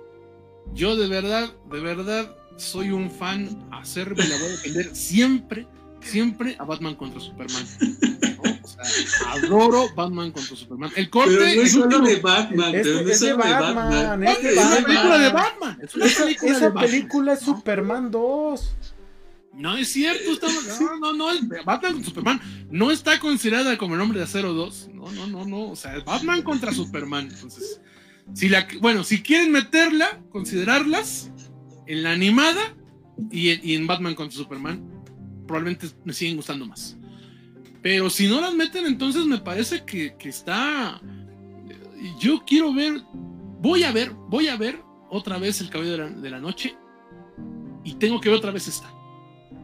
Yo de verdad, de verdad, soy un fan acérrimo y la voy a defender siempre, siempre a Batman contra Superman. ¿no? O sea, adoro Batman contra Superman. El corte Pero no es el solo último- de Batman, Es- pero no es es de Batman, Batman. es de es una película de Batman. Batman. Es una Esa, película esa de Batman. película es Superman 2. No es cierto, estamos- no, no, no, es Batman contra Superman no está considerada como el hombre de acero 2. No, no, no, no. O sea, es Batman contra Superman. Entonces, si la, bueno, si quieren meterla, considerarlas en la animada y en, y en Batman contra Superman, probablemente me siguen gustando más. Pero si no las meten, entonces me parece que, que está. Yo quiero ver, voy a ver, voy a ver otra vez el cabello de la, de la noche y tengo que ver otra vez esta.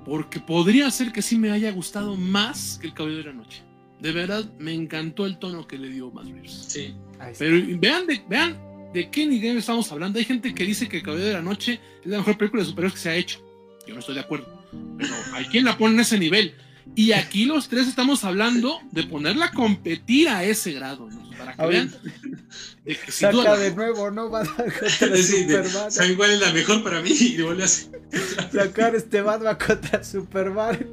Porque podría ser que sí me haya gustado más que el cabello de la noche. De verdad, me encantó el tono que le dio Matt Reeves. Sí. Ahí está. Pero vean de, vean de qué nivel estamos hablando. Hay gente que dice que el cabello de la noche es la mejor película de superhéroes que se ha hecho. Yo no estoy de acuerdo. Pero hay quien la pone en ese nivel. Y aquí los tres estamos hablando de ponerla a competir a ese grado. ¿no? Para que vean de que saca la- de nuevo, ¿no? Batman contra Sí, Superman. ¿Saben cuál es la mejor para mí? Y vuelve a hacer. Sacar este Batman contra Superman.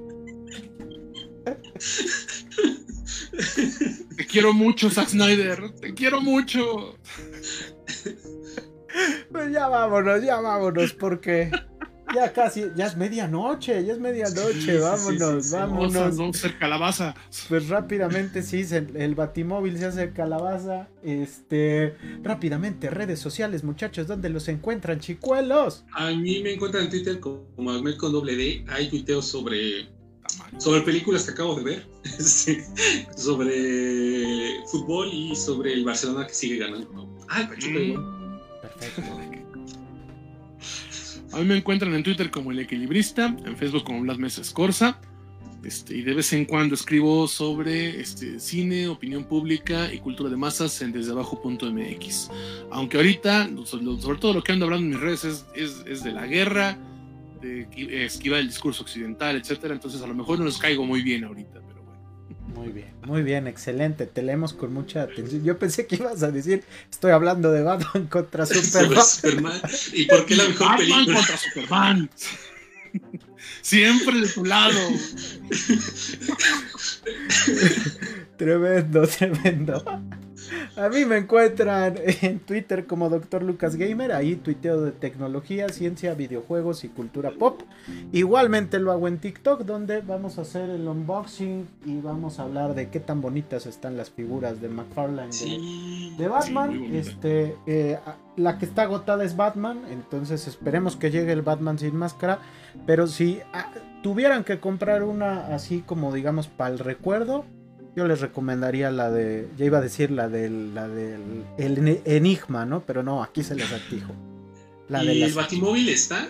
Te quiero mucho, Zack Snyder. Te quiero mucho. Pues ya vámonos, ya vámonos, porque ya casi, ya es medianoche, ya es medianoche, vámonos, vámonos. Vamos a hacer calabaza. Pues rápidamente sí, el batimóvil se hace calabaza. Este, rápidamente, redes sociales, muchachos, ¿dónde los encuentran, chicuelos? A mí me encuentran en Twitter como Ahmed con doble D. Hay tuiteos sobre, sobre películas que acabo de ver, sobre fútbol y sobre el Barcelona que sigue ganando. Ah, el mm. Perfecto. A mí me encuentran en Twitter como El Equilibrista, en Facebook como Blas Mesa Escorza. Este, y de vez en cuando escribo sobre este, cine, opinión pública y cultura de masas en desdeabajo.mx. Aunque ahorita, sobre todo lo que ando hablando en mis redes es, de la guerra, de esquivar el discurso occidental, etcétera. Entonces a lo mejor no les caigo muy bien ahorita. Muy bien, muy bien, excelente. Te leemos con mucha atención. Yo pensé que ibas a decir, estoy hablando de Batman contra Superman. ¿Y por qué la mejor Batman contra Superman. Siempre de tu lado. tremendo, tremendo. A mí me encuentran en Twitter como Dr. Lucas Gamer, ahí tuiteo de tecnología, ciencia, videojuegos y cultura pop. Igualmente lo hago en TikTok, donde vamos a hacer el unboxing y vamos a hablar de qué tan bonitas están las figuras de McFarlane de, Batman. este, eh, la que está agotada es Batman, entonces esperemos que llegue el Batman sin máscara. Pero si ah, tuvieran que comprar una así como digamos para el recuerdo, yo les recomendaría la de. Ya iba a decir la del. La del el Enigma, ¿no? Pero no, aquí se les atijo. La ¿Y el Batimóvil está?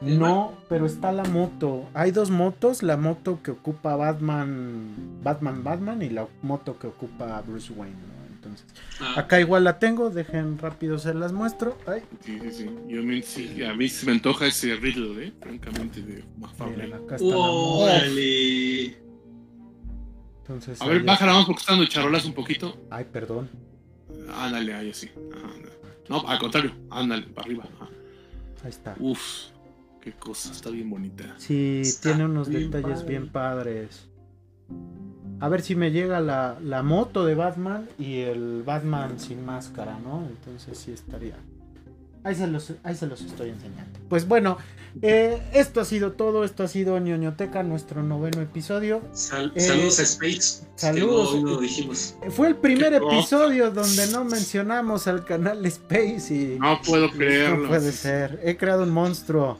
No, pero está la moto. Hay dos motos, la moto que ocupa Batman, Batman, Batman y la moto que ocupa Bruce Wayne, ¿no? Entonces, ah. acá igual la tengo, dejen rápido se las muestro. Ay. Sí, sí, sí. Yo me, sí, a mí se me antoja ese Riddle, ¿eh? Francamente, de más acá está A ver, bájala más porque está dando charolas un poquito. Ay, perdón. Ándale, ahí así. no, al contrario, ándale, para arriba. Ahí está. Uf, qué cosa, está bien bonita. Sí, tiene unos detalles bien padres. A ver si me llega la, la moto de Batman y el Batman sin máscara, ¿no? Entonces sí estaría. Ahí se los, ahí se los estoy enseñando. Pues bueno, eh, esto ha sido todo. Esto ha sido ñoñoteca, nuestro noveno episodio. Eh, saludos a Space. Saludos. dijimos. Fue el primer episodio donde no mencionamos al canal Space y. No puedo creerlo. No puede ser. He creado un monstruo.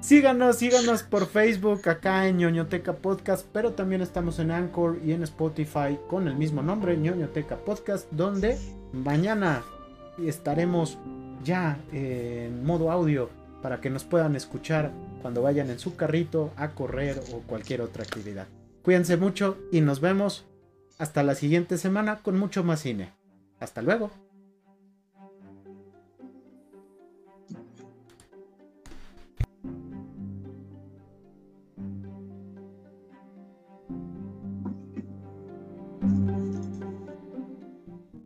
síganos, síganos por Facebook acá en ñoñoteca podcast, pero también estamos en Anchor y en Spotify con el mismo nombre, ñoñoteca podcast, donde mañana estaremos ya en modo audio para que nos puedan escuchar cuando vayan en su carrito a correr o cualquier otra actividad. Cuídense mucho y nos vemos hasta la siguiente semana con mucho más cine. Hasta luego.